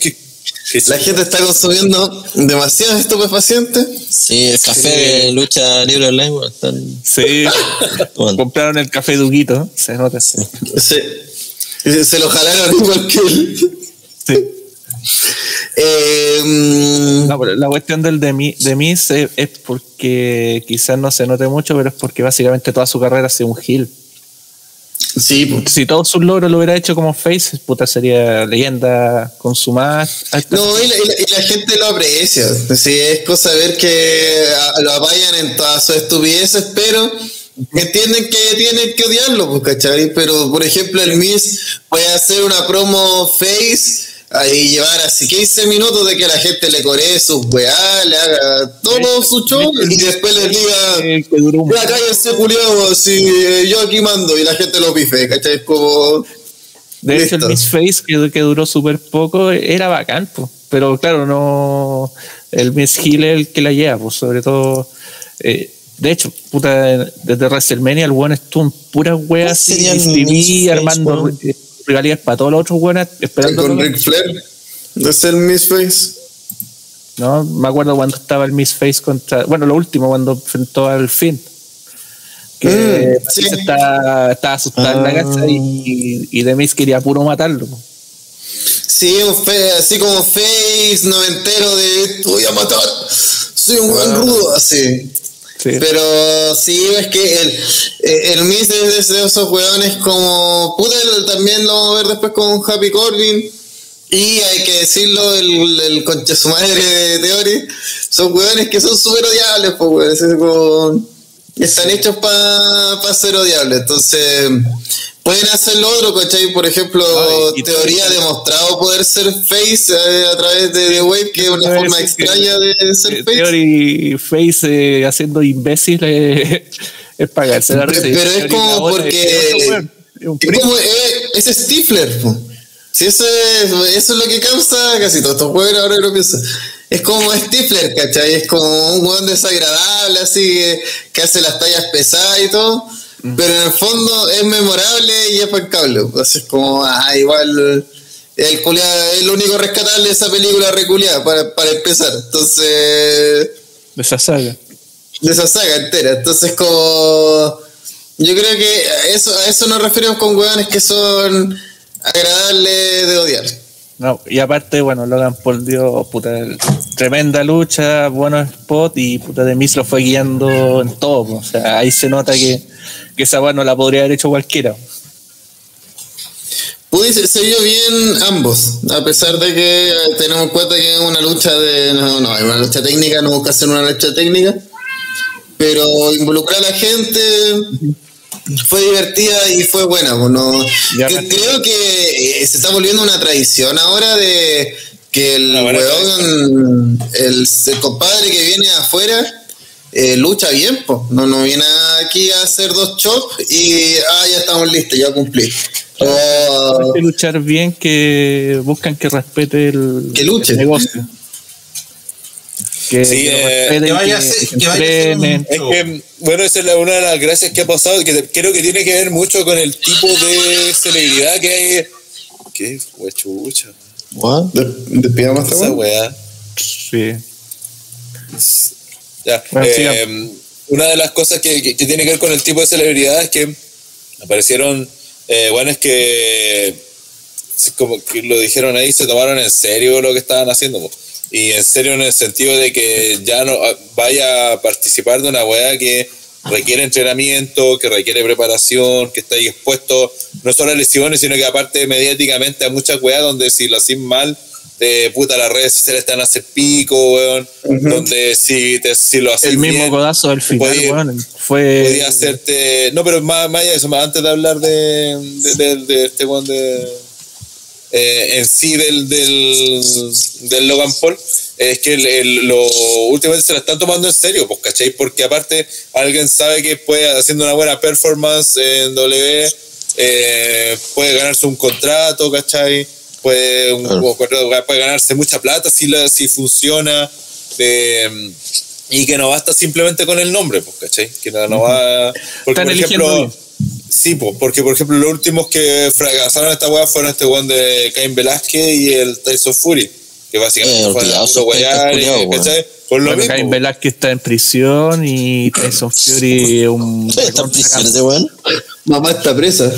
¿Qué- [LAUGHS] qué La gente está consumiendo demasiados estupefacientes. sí, el café de lucha libre online, están Sí, compraron el café Duguito, se nota. Sí. Se, se lo jalaron [LAUGHS] igual que él. Eh, No, pero la cuestión del de, mí, de es, es porque quizás no se note mucho, pero es porque básicamente toda su carrera ha sido un heel. Sí, pues. Si todos sus logros lo hubiera hecho como face, puta sería leyenda consumada. No, y la, y la- y la gente lo aprecia. Sí, es cosa ver que lo apayan en todas sus estupideces, pero entienden que tienen que odiarlo, pues, ¿cachai? Pero, por ejemplo, el Miss puede hacer una promo face y llevar así 15 minutos de que la gente le coree sus weá, le haga todo su show y después les diga. Ya cállense, culiao, si yo aquí mando y la gente lo pife, ¿cachai? Es como. De hecho, el. Miss Face, que, que duró súper poco, era bacán, pues. pero claro, no. El Miss Hill es el que la lleva, pues, sobre todo. eh, de hecho, puta, desde WrestleMania el weón estuvo en puras weas ¿Cuál así, TV, Face, armando eh, regalías para todos los otros weones, esperando. Con Ric Flair. Es el Miss Face. No, me acuerdo cuando estaba el Miss Face contra. Bueno, lo último, cuando enfrentó al Finn. Que Mm, sí. Estaba, estaba asustado en la Ah. casa y, y The Miz quería puro matarlo. Sí, un fe, así como Face noventero de te voy a matar, soy un buen rudo, así. Sí. Pero sí, es que el, eh, el Miss es de esos hueones como. Puta, también lo vamos a ver después con Happy Corbin. Y hay que decirlo, el, el concha su madre de Theory. Son hueones que son súper odiables, pues, hueones, es como- Están hechos para ser odiables. Entonces, pueden hacer lo otro, ¿cachai? Por ejemplo, Teoría ha demostrado poder ser face eh, a través de The Wave, que es una forma que- extraña de ser Eh, face. Theory Face eh, haciendo imbécil eh, [LAUGHS] es pagarse la Pero- pero es como porque- es weón, es Es como, es Stifler, po. Si eso es, eso es lo que causa casi todos estos juegos, ahora que lo pienso. Es como Stifler, ¿cachai? Es como un weón desagradable, así que, que hace las tallas pesadas y todo. Pero en el fondo es memorable y es bancable. Entonces es como, ah, igual. El, es lo único rescatable de esa película reculeada, para, para empezar. Entonces De esa saga. de esa saga entera. Entonces, como. Yo creo que a eso, a eso nos referimos con hueones que son agradables de odiar. No, y aparte, bueno, Logan Paul dio puta, tremenda lucha, buenos spots y puta de Miz lo fue guiando en todo. O sea, ahí se nota que, que esa weá no la podría haber hecho cualquiera. Pudiese, se vio bien ambos, a pesar de que eh, tenemos en cuenta que es una lucha de. No, no, es una lucha técnica, no busca hacer una lucha técnica. Pero involucrar a la gente fue divertida y fue buena. pues, no- Ya que- me- creo que eh, se está volviendo una tradición ahora de que el weón, el, el compadre que viene afuera. Eh, lucha bien, pues. No, no viene aquí a hacer dos chops y ah, ya estamos listos, ya cumplí. O- Hay que luchar bien, que buscan que respete el, Que luche. el negocio. Que, Sí, que eh, que vaya ser- que que vaya a ser un- entrenen. Es que, bueno, esa es la- una de las gracias que ha pasado, que te- creo que tiene que ver mucho con el tipo de celebridad que hay. ¿Qué? Huechucha. What? ¿De- ¿Despidamos esta weá. Sí. Ya, Bueno, eh, una de las cosas que, que- que tiene que ver con el tipo de celebridad es que aparecieron eh, buenos que, sí, como que lo dijeron ahí, se tomaron en serio lo que estaban haciendo. po. Y en serio en el sentido de que ya no ah, vaya a participar de una weá que requiere entrenamiento, que requiere preparación, que está ahí expuesto no solo a lesiones, sino que aparte mediáticamente a muchas weas donde si lo haces mal, te puta las redes sociales están a hacer pico, weón. Donde si, te, si lo haces El mismo bien, codazo del final, podía- weón, fue. podía hacerte. No, pero más, más allá de eso, más antes de hablar de, de, de- de este weón de. eh, en sí del, del, del Logan Paul, es que el- el- lo, últimamente se la están tomando en serio, pues, ¿cachai? Porque aparte alguien sabe que puede, haciendo una buena performance en W, eh, puede ganarse un contrato, ¿cachai? Puede, un- Claro. puede ganarse mucha plata si, la, si funciona. eh, y que no basta simplemente con el nombre, pues, ¿cachai? Que no, no va. Porque, Están por eligiendo ejemplo, bien. sí, pues, porque, por ejemplo, los últimos que fracasaron esta weá fueron este weón de Cain Velázquez y el Tyson Fury, que básicamente Eh, fue puro culiados, ¿cachai? Por lo Bueno, mismo. Cain Velázquez está en prisión y Tyson Fury es un. [LAUGHS] Está en prisión ese weón. Mamá está presa.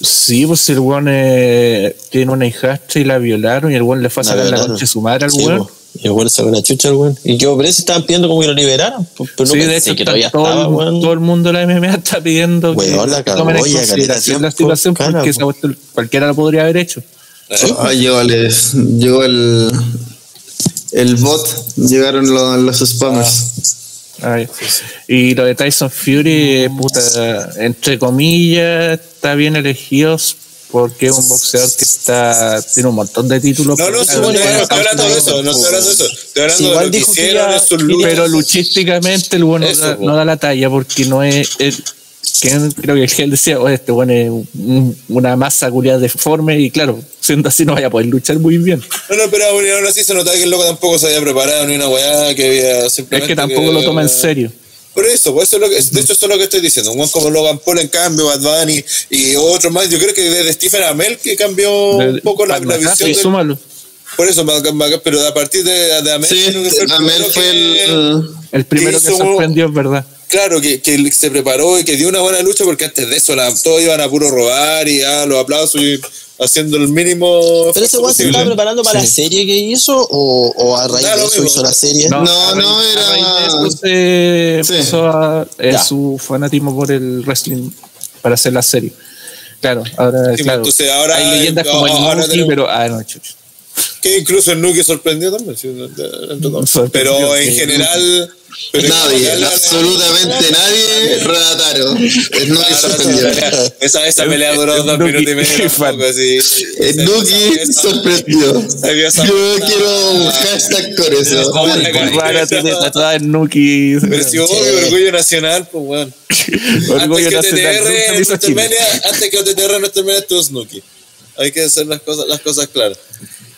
Sí, pues el weón eh, tiene una hijastra y la violaron y el weón le fue a La sacar la concha de su madre al Sí, weón. Y el weón sacó una chucha al weón. Y quedó preso estaban pidiendo como que lo liberaran. po, Pero no sí, de pensé hecho, que todavía todo, estaba, el, weón. todo el mundo de la MMA está pidiendo Weón, la que tomen en consideración la situación cara, porque po. esa cuestión cualquiera lo podría haber hecho. Ah, llegó, el, llegó el, el bot, llegaron los, los spammers. Ay, Y lo de Tyson Fury, eh, puta, entre comillas, está bien elegido porque es un boxeador que está tiene un montón de títulos. No, no, sí, no, no, estoy hablando de eso, no estoy hablando de eso. Estoy hablando de igual lo que dijo que hicieron ya- en sus que luchas. pero luchísticamente el bueno Eso, no, da- po. no da la talla porque no es. es- que creo que él decía, "Oye, este bueno es un- una masa culiada deforme y claro, siendo así no vaya a poder luchar muy bien. No, no, pero aún así se notaba que el loco tampoco se había preparado ni una weá, que había Es simplemente. que tampoco lo toma en serio. Por eso, por eso es lo que, de hecho, eso es lo que estoy diciendo. Un buen como Logan Paul, en cambio, Bad Bunny y otros más. Yo creo que desde Stephen Amell que cambió un poco la, la visión. y del- súmalo. por eso, pero a partir de, de Amell, Sí, que fue el Amel que- el. El primero que hizo- sorprendió es verdad. Claro, que, que se preparó y que dio una buena lucha porque antes de eso la, todos iban a puro robar y ah, los aplausos y haciendo el mínimo. Pero ese weón se estaba preparando para la serie que hizo o, o a raíz de eso mismo. hizo la serie. No, a raíz- no, era- a raíz de eso se Sí. empezó a- su fanatismo por el wrestling para hacer la serie. Claro, ahora, Sí, claro. entonces ahora- hay leyendas como el Nuki, tenemos- pero ah, no, chucha. Que incluso el Nuki sorprendió también. sí. Sorprendió, Pero en general. Pero Nadie, general, la- absolutamente [LAUGHS] nadie, Radataro. No Ah, sorprendió. Esa, esa pelea duró dos Nuki, minutos y medio. tampoco, así. El Nuki sorprendió. Yo quiero un hashtag con eso. La Rara en Nuki. Pero orgullo nacional, pues bueno. [LAUGHS] Orgullo antes que nacional. Antes que OTTR en WrestleMania estuvo Snooki. Hay que hacer las cosas, las cosas claras.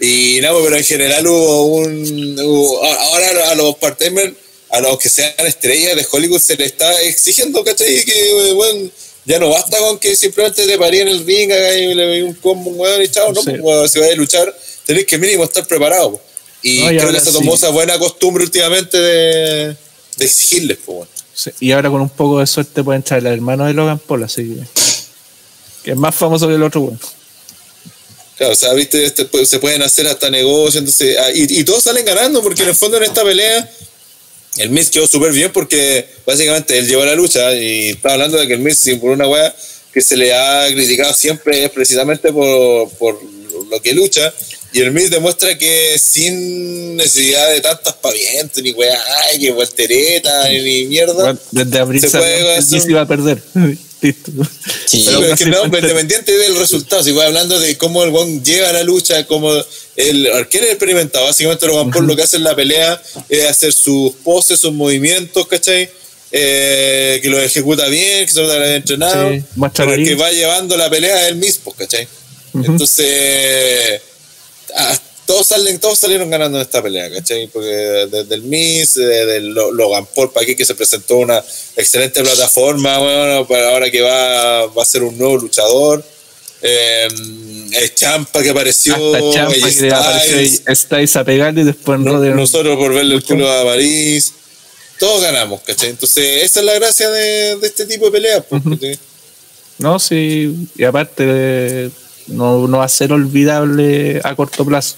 Y nada, pero en general hubo un. hubo- ahora a los part-timers, a los que sean estrellas de Hollywood, se les está exigiendo, ¿cachai? Que, bueno, ya no basta con que simplemente te parí en el ring, y le un combo, weón y chao, no, Sí. pues, si vais a luchar, tenés que mínimo estar preparado. po. Y No, creo que se tomó sí. esa buena costumbre últimamente de, de exigirles, pues. Sí, Y ahora con un poco de suerte puede entrar el hermano de Logan Paul, así que. Que es más famoso que el otro, bueno. Claro, o sea, viste, este, pues, se pueden hacer hasta negocios, entonces, ah, y, y todos salen ganando, porque en el fondo en esta pelea, el Miz quedó súper bien porque básicamente él llevó la lucha y estaba hablando de que el Miz, por una wea que se le ha criticado siempre es precisamente por, por lo que lucha, y el Miz demuestra que sin necesidad de tantas pavientos, ni weá, ay, que voltereta, ni mierda. Desde abril Se puede el Miz iba a perder. Listo. Sí, Pero Pero es que no independiente del resultado, si voy hablando de cómo el Wong llega a la lucha, cómo el ¿quién es experimentado? Básicamente Logan Paul lo que hace en la pelea es hacer sus poses, sus movimientos, ¿cachai? Eh, que lo ejecuta bien, que se lo ha entrenado, Sí, pero el que va llevando la pelea es él mismo, ¿cachai? Ujú. Entonces, ah, todos, salen, todos salieron ganando en esta pelea, ¿cachai? Porque desde el Miss, desde Logan Paul, para aquí que se presentó una excelente plataforma, bueno, para ahora que va, va a ser un nuevo luchador. Eh, el Champa que apareció, Hasta Champa que apareció Styles, a pegarle y después en no- nosotros por verle el culo a París. Todos ganamos, ¿cachai? Entonces, esa es la gracia de, de este tipo de peleas. pues. No, sí. Y aparte, no, no va a ser olvidable a corto plazo.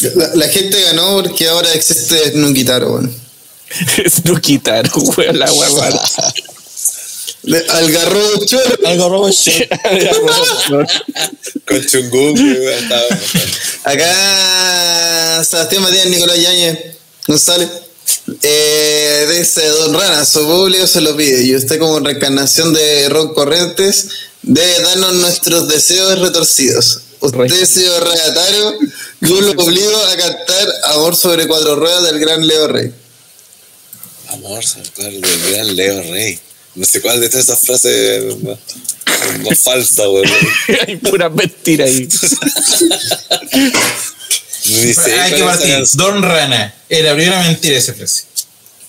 La, la gente ganó porque ahora existe Nukitaro, weón. [LAUGHS] quitar, [LAUGHS] weón, la. [LAUGHS] Le- Al garro choro. Algo robo shit. Con que estaba- Acá Sebastián Matías Nicolás Yañez González. Eh, dice Don Rana, su público se lo pide y usted como reencarnación de Ron Corrientes debe darnos nuestros deseos retorcidos. Usted, señor Regataro, yo lo obligo a cantar Amor sobre cuatro ruedas del gran Leo Rey. Amor, se acuerda del gran Leo Rey. No sé cuál de todas esas frases más falsa, güey. [LAUGHS] Hay pura mentira ahí. Sé Hay que partir. Don Rana. Era la primera mentira esa frase.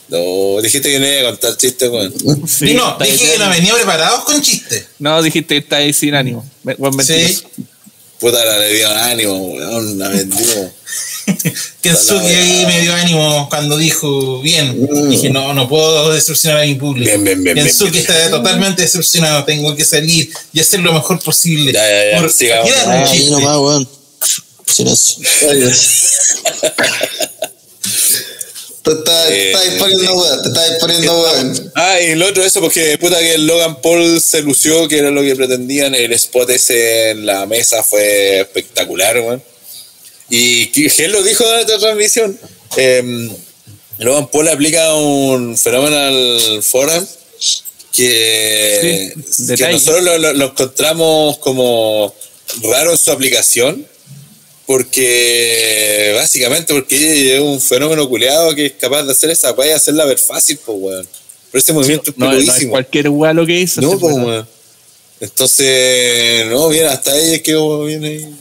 No, dijiste que no iba a contar chistes, güey. Sí, Y no, dije que no venía preparados con chistes. No, dijiste que está ahí sin ánimo. Buen mentiroso. Puta, la le dio ánimo, weón, la vendió. [LAUGHS] Kensuke ahí me dio ánimo cuando dijo bien. Dije, no, no puedo decepcionar a mi público. Bien, bien, bien, Kensuke bien. está totalmente decepcionado. Tengo que salir y hacer lo mejor posible. Ya, ya, ya, Por- sigamos. Era un nomás, weón. Silencio. [LAUGHS] Te estás Eh, te estás poniendo weón, te estás poniendo weón. Ah, y lo otro, eso, porque puta que el Logan Paul se lució, que era lo que pretendían. El spot ese en la mesa fue espectacular, weón. Y él lo dijo en la transmisión. em, Logan Paul aplica un Phenomenal Forum que, Sí, que nosotros lo, lo- lo encontramos como raro en su aplicación. Porque básicamente porque es un fenómeno culeado que es capaz de hacer esa weá y hacerla ver fácil, pues weón. Pero ese movimiento es No, no es peludísimo. cualquier weá lo que hizo. No, pues, weón. Entonces, no, bien, hasta ella quedó bien ahí.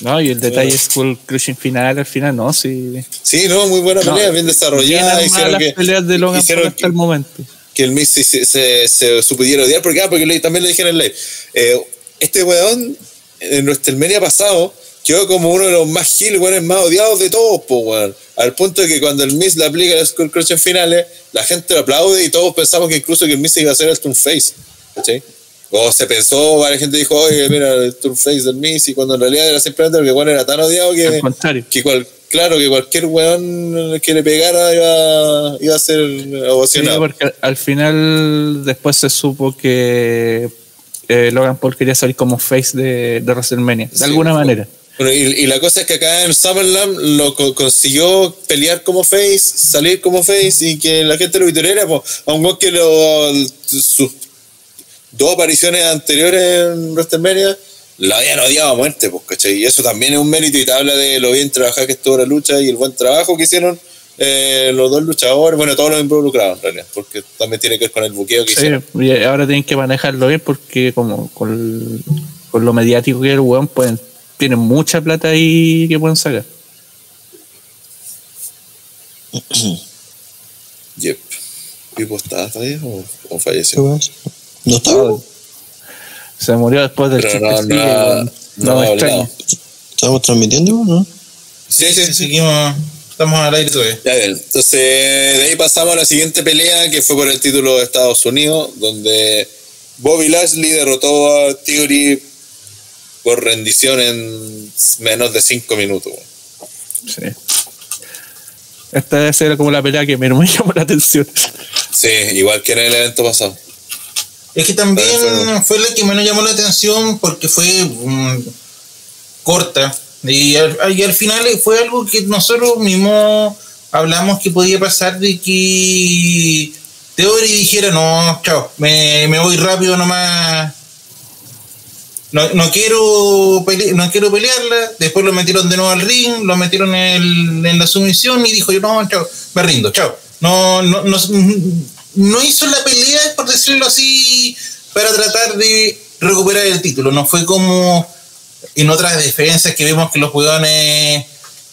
No, y el detalle es full crushing final al final, no, sí. Sí, no, muy buena No, pelea, bien Bien desarrollada. armadas Hicieron las que, peleas de Logan hicieron hasta el momento. que el Miz se, se, se, se supiera odiar, porque, ah, porque también le dije en el live. eh, este weón, en WrestleMania pasado, quedó como uno de los más gil, weones más odiados de todos, pues, weón. Al punto de que cuando el Miz le aplica el Skull Crush en finales, la gente lo aplaude y todos pensamos que incluso que el Miz iba a hacer el Turn Face, ¿cachai? O se pensó, varias gente dijo, oye, mira, el Turn Face del Miz, y cuando en realidad era simplemente porque weón era tan odiado que, Al contrario. que cual, claro, que cualquier weón que le pegara iba, iba a ser Sí, ovacionado. porque al- al final después se supo que eh, Logan Paul quería salir como face de, de WrestleMania, de Sí, alguna fue- manera. Bueno, y, y la cosa es que acá en SummerSlam lo co- consiguió pelear como face, salir como face y que la gente lo vitorera, pues, a un weón que lo, sus dos apariciones anteriores en WrestleMania lo habían odiado a muerte, pues, ¿cachai? Y eso también es un mérito y te habla de lo bien trabajada que estuvo la lucha y el buen trabajo que hicieron eh, los dos luchadores, bueno, todos los involucrados en realidad, porque también tiene que ver con el buqueo que Sí, hicieron. y ahora tienen que manejarlo bien porque como con con lo mediático que es el weón, pueden, tienen mucha plata ahí que pueden sacar. [CLEARS THROAT] Yep. ¿Pipo está todavía o, o falleció? ¿No estaba? Se murió después del Pero no, chiste, no, no, No. ¿Estamos transmitiendo, no? Sí, sí, sí. Seguimos, estamos al aire todavía. Ya bien, entonces de ahí pasamos a la siguiente pelea que fue por el título de Estados Unidos, donde Bobby Lashley derrotó a Theory por rendición en menos de 5 minutos. Sí. Esta debe ser como la pelea que menos me [LAUGHS] llamó la atención. Sí, igual que en el evento pasado. Es que también fue la que menos llamó la atención porque fue mm, corta. Y al, y al final fue algo que nosotros mismos hablamos que podía pasar de que Theory dijera, no, chao, me, me voy rápido nomás. No, no quiero pele- no quiero pelearla. Después lo metieron de nuevo al ring, lo metieron en, en la sumisión y dijo, yo no, chao, me rindo, chao. No, no, no, no hizo la pelea, por decirlo así, para tratar de recuperar el título. No fue como en otras defensas que vemos que los jugadores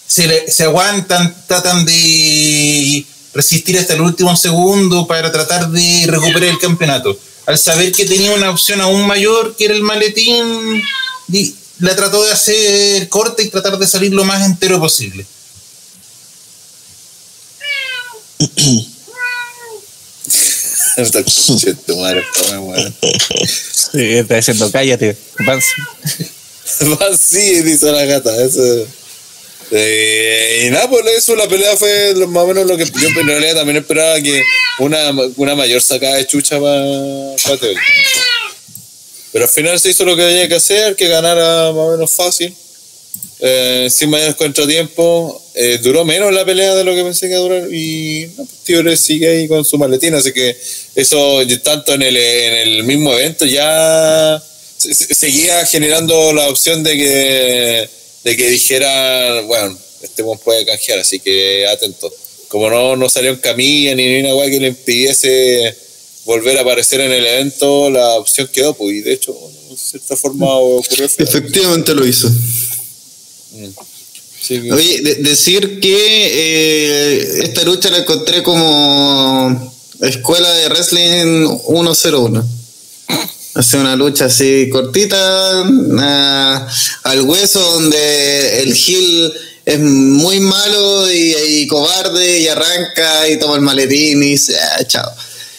se, se aguantan, tratan de resistir hasta el último segundo para tratar de recuperar el campeonato. Al saber que tenía una opción aún mayor, que era el maletín, di- la trató de hacer corta y tratar de salir lo más entero posible. [COUGHS] Está. Sí, diciendo, cállate, Vance. [LAUGHS] Sí, dice la gata. Eso. Eh, y nada, pues eso, la pelea fue más o menos lo que yo en realidad también esperaba que una, una mayor sacada de chucha para Theory. Pero al final se hizo lo que había que hacer, que ganara más o menos fácil, eh, sin mayores contratiempos. Eh, duró menos la pelea de lo que pensé que iba durar y no, pues, sigue ahí con su maletín, así que eso tanto en el, en el mismo evento ya se- se- seguía generando la opción de que, de que dijera, bueno, este buen puede canjear, así que atento. Como no, no salió en camilla ni una weá que le impidiese volver a aparecer en el evento, la opción quedó, pues, y de hecho, de cierta forma ocurrió. Efectivamente lo hizo. Sí, que- Oye, de- decir que eh, esta lucha la encontré como escuela de wrestling 101. Hace una lucha así cortita, ah, al hueso, donde el heel es muy malo y, cobarde y arranca y toma el maletín y dice, "Ah, chao.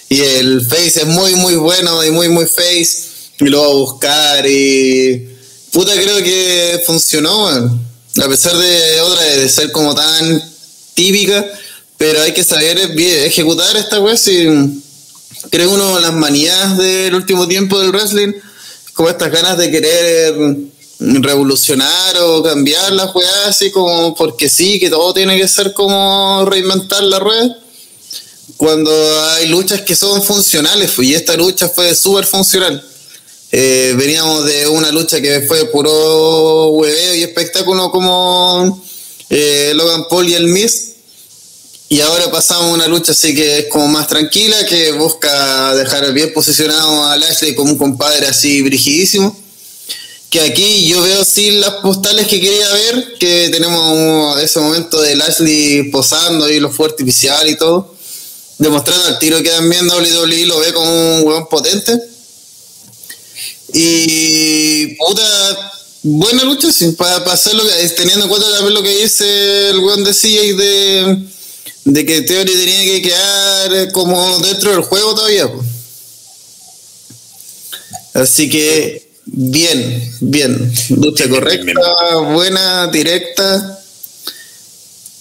Y el face es muy, muy bueno y muy, muy face y lo va a buscar y puta creo que funcionó, a pesar de otra de ser como tan típica, pero hay que saber ejecutar esta wea si creo uno de las manías del último tiempo del wrestling, como estas ganas de querer revolucionar o cambiar las weas así como porque sí, que todo tiene que ser como reinventar la rueda. Cuando hay luchas que son funcionales, y esta lucha fue súper funcional. Eh, veníamos de una lucha que fue puro hueveo y espectáculo como eh, Logan Paul y el Miz. Y ahora pasamos a una lucha así que es como más tranquila, que busca dejar bien posicionado a Lashley como un compadre así brigidísimo. Que aquí yo veo sí las postales que quería ver, que tenemos ese momento de Lashley posando ahí los fuertes artificial y todo, demostrando al tiro que también WWE lo ve como un hueón potente. Y puta, buena lucha, sí, para hacerlo, teniendo en cuenta también lo que dice el weón de CJ de, de que Theory tenía que quedar como dentro del juego todavía. pues. Así que, bien, bien. Lucha correcta, buena, directa.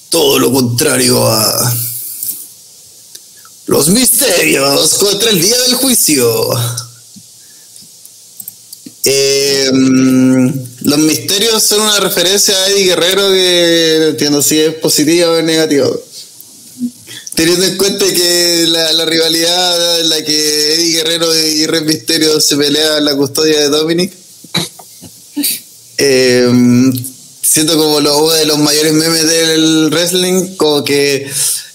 Todo lo contrario a los misterios contra el día del juicio. Eh, mm, los misterios son una referencia a Eddie Guerrero que no entiendo si es positivo o negativo. Teniendo en cuenta que la, la rivalidad en la que Eddie Guerrero y Rey Misterio se pelean en la custodia de Dominic. [LAUGHS] Eh, siento como lo, uno de los mayores memes del wrestling, como que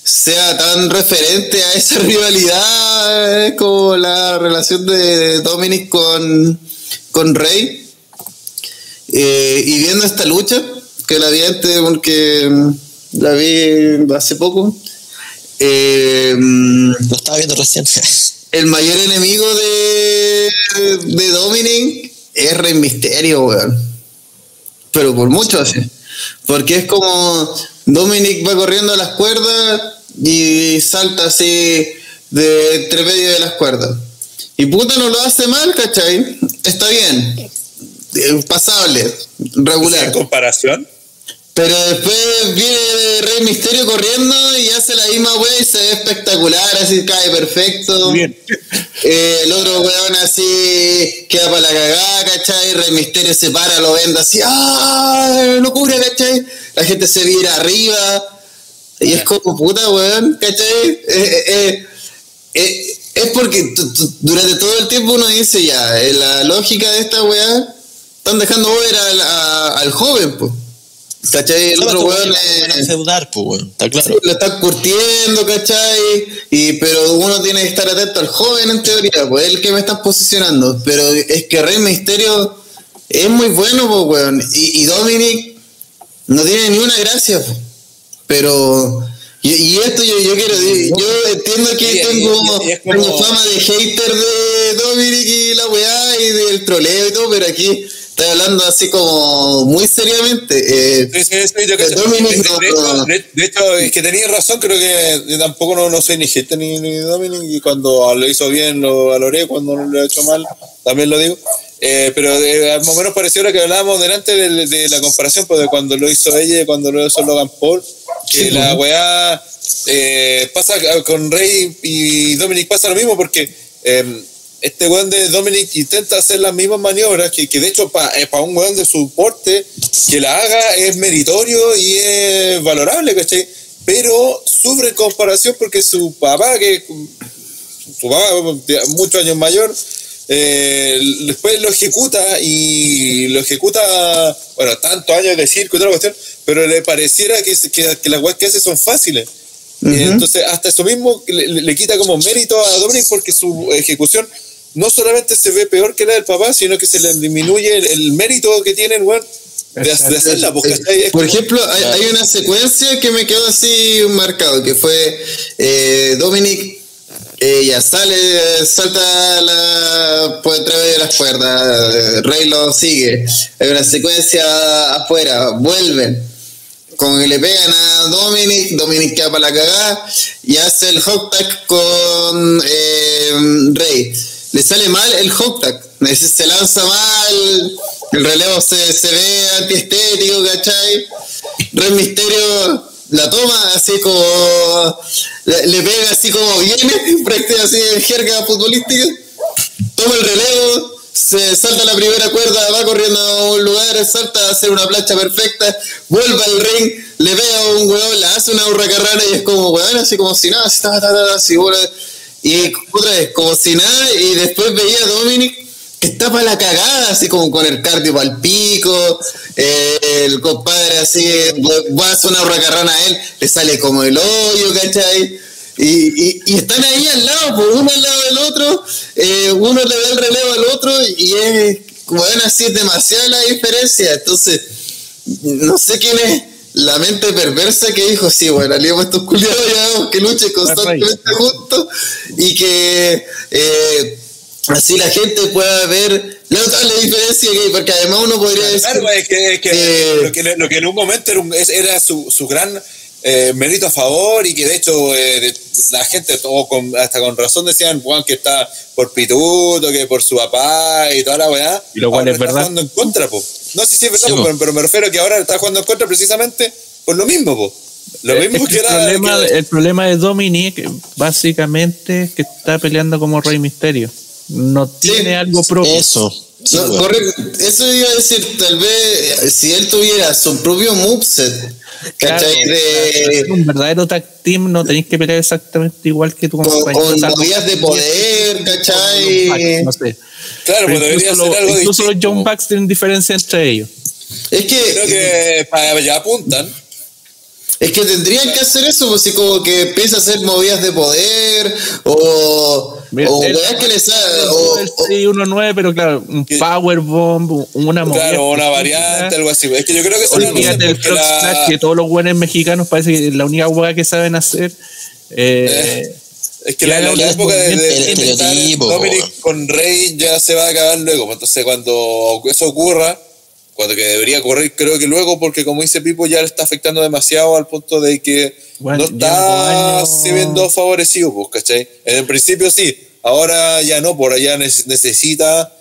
sea tan referente a esa [LAUGHS] rivalidad, es como la relación de Dominic con, con Rey, eh, y viendo esta lucha, que la vi antes porque la vi hace poco, eh, Lo estaba viendo recién. [LAUGHS] el mayor enemigo de, de Dominic es Rey Misterio, weón. Pero por mucho así. Porque es como Dominic va corriendo a las cuerdas y salta así de entre medio de las cuerdas. Y puta no lo hace mal, ¿cachai? Está bien. Eh, Pasable, regular. ¿En comparación? Pero después viene Rey Misterio corriendo y hace la misma wea y se ve espectacular, así cae perfecto. Bien. Eh, el otro weón así queda para la cagada, ¿cachai? Rey Misterio se para, lo vende así, ¡ah! Locura, ¿cachai? La gente se vira arriba. Y es como puta, weón, ¿cachai? Eh, eh, eh, es porque durante todo el tiempo uno dice ya, la lógica de esta weá, están dejando ver al, a- al joven, pues. ¿Cachai? El otro weón eh, feudar, pues, weón. Está claro. Sí, lo están curtiendo, ¿cachai? Y, pero uno tiene que estar atento al joven en teoría, pues es el que me están posicionando. Pero es que Rey Misterio es muy bueno, pues, weón. Y, y Dominic no tiene ni una gracia, pues. Pero. Y, y esto yo, yo quiero decir, yo entiendo que tengo, es como- tengo fama de hater de Dominic y la weá y del troleo y todo, pero aquí estoy hablando así como muy seriamente. Eh, Sí, sí, sí, yo cacho. Dominic de, hecho, no- de- de hecho, es que tenías razón, creo que tampoco no, no soy ni gente ni, ni Dominic, y cuando lo hizo bien lo valoré, cuando lo ha hecho mal también lo digo. Eh, pero más o menos pareció lo que hablábamos delante de, de la comparación pues, de cuando lo hizo ella y cuando lo hizo Logan Paul, que la weá eh, pasa con Rey y Dominic pasa lo mismo porque eh, este weón de Dominic intenta hacer las mismas maniobras que, que de hecho para un weón de su porte que la haga es meritorio y es valorable, ¿cachai? Pero sufre en comparación porque su papá, que su papá muchos años mayor, eh, después lo ejecuta y lo ejecuta, bueno, tantos años de circo y toda la cuestión, pero le pareciera que, que, que las weas que hace son fáciles. Eh, Entonces, hasta eso mismo le- le quita como mérito a Dominic porque su ejecución no solamente se ve peor que la del papá, sino que se le disminuye el, el mérito que tiene el weón de, de hacerla. porque. Es Por ejemplo, hay, hay una secuencia que me quedó así marcado, que fue eh, Dominic eh, ya sale, salta la, por detrás de las cuerdas, eh, Rey lo sigue, hay una secuencia afuera, vuelven, como que le pegan a Dominic, Dominic queda para la cagada y hace el hot tag con eh, Rey. Le sale mal el hot tag, se lanza mal, el relevo se, se ve antiestético, ¿cachai? Rey Misterio la toma así como le, pega así como viene, [LAUGHS] prácticamente así en jerga futbolística, toma el relevo, se salta la primera cuerda, va corriendo a un lugar, salta a hacer una plancha perfecta, vuelve al ring, le pega a un huevón, le hace una hurracarrana y es como huevón, así como si nada, así, ta, ta, ta, y otra vez, como si nada, y después veía a Dominic que está para la cagada, así como con el cardio el pico, eh, el compadre así, va a hacer una hurracarrana a él, le sale como el hoyo, ¿cachai? Y, y, y están ahí al lado, pues uno al lado del otro, eh, uno le da el relevo al otro y es, bueno, así es demasiada la diferencia. Entonces, no sé quién es la mente perversa que dijo, sí, bueno, aliemos estos culiados ya, que luchen constantemente juntos y que eh, así la gente pueda ver la notable diferencia, que, porque además uno podría decir... Claro, es que, es que eh, lo, que, lo que en un momento era, un- era su, su gran eh, mérito a favor y que de hecho eh, de- la gente todo con, hasta con razón decían Juan que está por pituto, que por su papá y toda la weá. Y lo cual es verdad. en contra, po. No sé si es verdad, Sí, pero, pero me refiero a que ahora está jugando en contra precisamente por lo mismo, po. Lo Es mismo que que el, era. problema, que- el problema de Dominic básicamente es que está peleando como Rey Misterio. No tiene algo propio. Eso. Sí, No, correcto. Eso iba a decir, tal vez eh, si él tuviera su propio moveset, Claro, ¿cachai? De- un verdadero tag team no tenéis que pelear exactamente igual que tu con, compañero. con movidas de poder, ¿cachai? No sé. Claro, Pero pues debería incluso ser lo- algo incluso los John. Bucks tienen diferencia entre ellos. Es que, Creo que para allá apuntan. es que tendrían que hacer eso, pues si como que empieza a hacer movidas de poder o Mira, O el- que le sa- o- el o- 619, pero claro, un Que- powerbomb, una movida Claro, una variante, algo así. Es que yo creo que Olvídate del Frog la- Splash, que todos los buenos mexicanos parece que es la única hueá que saben hacer. Eh, Es que la, la- la época de, de, de Dominic con Rey ya se va a acabar luego. pues, Entonces, cuando eso ocurra, cuando que debería ocurrir, creo que luego, porque como dice Pipo, ya le está afectando demasiado al punto de que Bueno, no está se viendo favorecido, pues, ¿cachai? En el principio sí, ahora ya no, por allá neces- necesita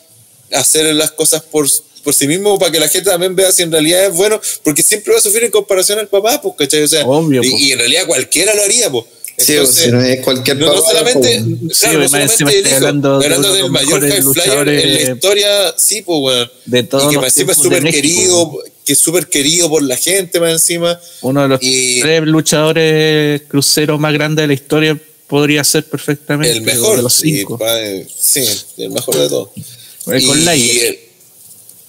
hacer las cosas por, por sí mismo para que la gente también vea si en realidad es bueno, porque siempre va a sufrir en comparación al papá, pues, ¿cachai? O sea, Obvio, y, y en realidad cualquiera lo haría, pues. Sí, Entonces, si no es cualquier no, no solamente, pues. Sí, claro, no más encima solamente el hijo, hablando de hablando del los mayor high flyer en la historia, sí, pues, weón. de todos Y que los más encima es súper México. querido, que es súper querido por la gente, más encima. Uno de los Y- tres luchadores cruceros más grandes de la historia podría ser perfectamente El mejor. de los y, cinco. pa- sí, el mejor de todos. Eh, con Y- Laia.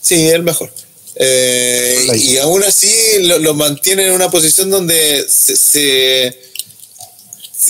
Sí, el mejor. Eh, y aún así lo, lo mantiene en una posición donde se,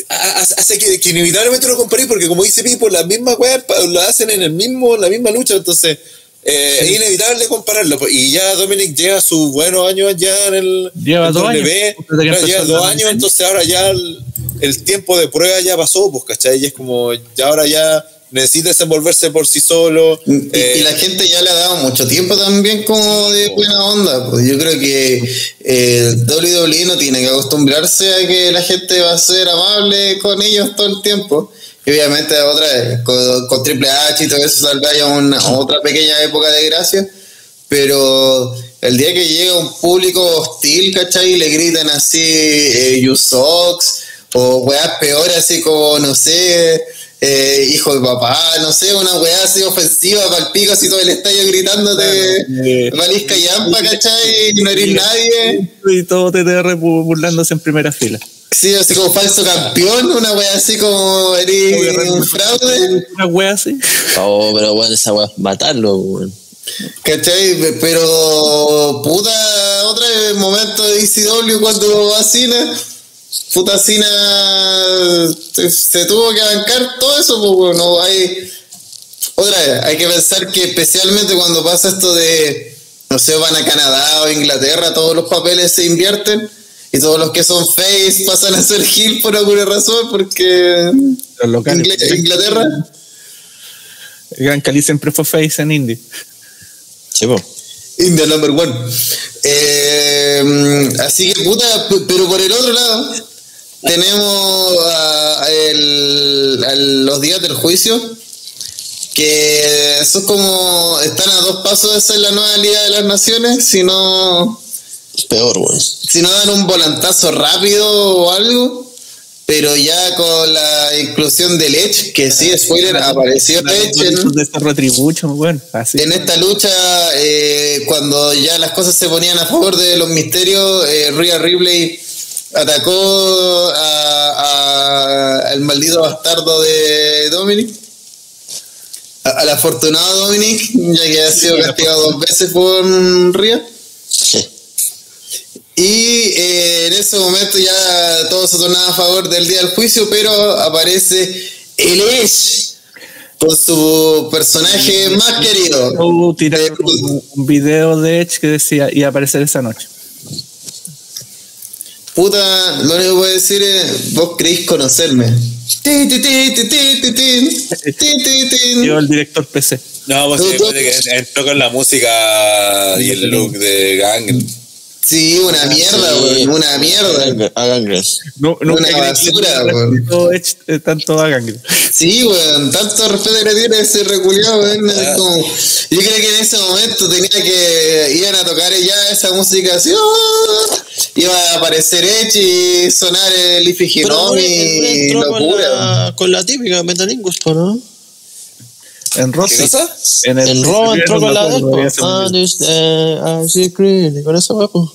hace que, que inevitablemente lo comparís porque como dice Pipo, las mismas weas lo hacen en el mismo, la misma lucha, entonces eh, es inevitable compararlo. pues, Y ya Dominic lleva sus buenos años ya en el Lleva en dos años. Empezó lleva dos años, entonces ahora ya el, el tiempo de prueba ya pasó, pues, ¿cachai? Y es como, ya ahora ya necesita desenvolverse por sí solo. Y, y eh, la gente ya le ha dado mucho tiempo también como de buena onda. Pues yo creo que eh, WWE no tiene que acostumbrarse a que la gente va a ser amable con ellos todo el tiempo. Y obviamente otra vez, con, con Triple H y todo eso tal vez haya una otra pequeña época de gracia. Pero el día que llega un público hostil, ¿cachai? Y le gritan así, eh, you sucks, o weas peores, así como, no sé, eh, hijo de papá, no sé, una weá así ofensiva para el pico, así todo el estadio gritándote, eh, valisca yampa, ¿cachai? Y no eres nadie. Y todo TTR bu- burlándose en primera fila. Sí, así como falso campeón, una weá así como eres un fraude. Una wea así. Oh, pero bueno, esa weá, matarlo, weón. ¿Cachai? Pero, puta, otra vez, momento de ICW cuando va a Cena, puta Cena se, se tuvo que bancar todo eso, pues bueno, hay, otra vez, hay que pensar que especialmente cuando pasa esto de, no sé, van a Canadá o Inglaterra, todos los papeles se invierten y todos los que son face pasan a ser heel por alguna razón, porque Los locales. Ingl- Inglaterra... El Gran Cali siempre fue face en indie. Sí, po. India number one. Eh, así que puta, pero por el otro lado, tenemos a, a el- a los días del juicio, que eso es como, están a dos pasos de ser la nueva Liga de las Naciones, si no, Peor, weón. si no dan un volantazo rápido o algo. Pero ya con la inclusión del Edge, que sí, spoiler, apareció en, de bueno, así. en esta lucha, eh, cuando ya las cosas se ponían a favor de los misterios, eh, Rhea Ripley atacó a- a- al maldito bastardo de Dominic, al afortunado Dominic, ya que ha sido castigado dos veces por Rhea. Y eh, en ese momento ya todo se tornaba a favor del día del juicio, pero aparece el Edge con su personaje mm. más querido. Eh, pues, un, video de Edge que decía y aparecer esa noche. Puta, lo único que voy a decir es, vos creéis conocerme. Yo el director PC. No, pues entró con la música y el look de Gang. Sí, una mierda, weón, una mierda. Hagan grass. No, Una basura, weón. eh, tanto a Gangrel. Sí, weón, tanto respeto que tiene ese reculiado, weón. es como- yo creo que en ese momento tenía que iban a tocar ya esa música así, ¡ah! iba a aparecer Edge y sonar el Ifigenomi entró con locura. la, con la típica Metalingus, ¿no? En Rossi. En el En Raw entró con la de él, po. todavía se me olvidó. this, I see green, y con esa weá, po.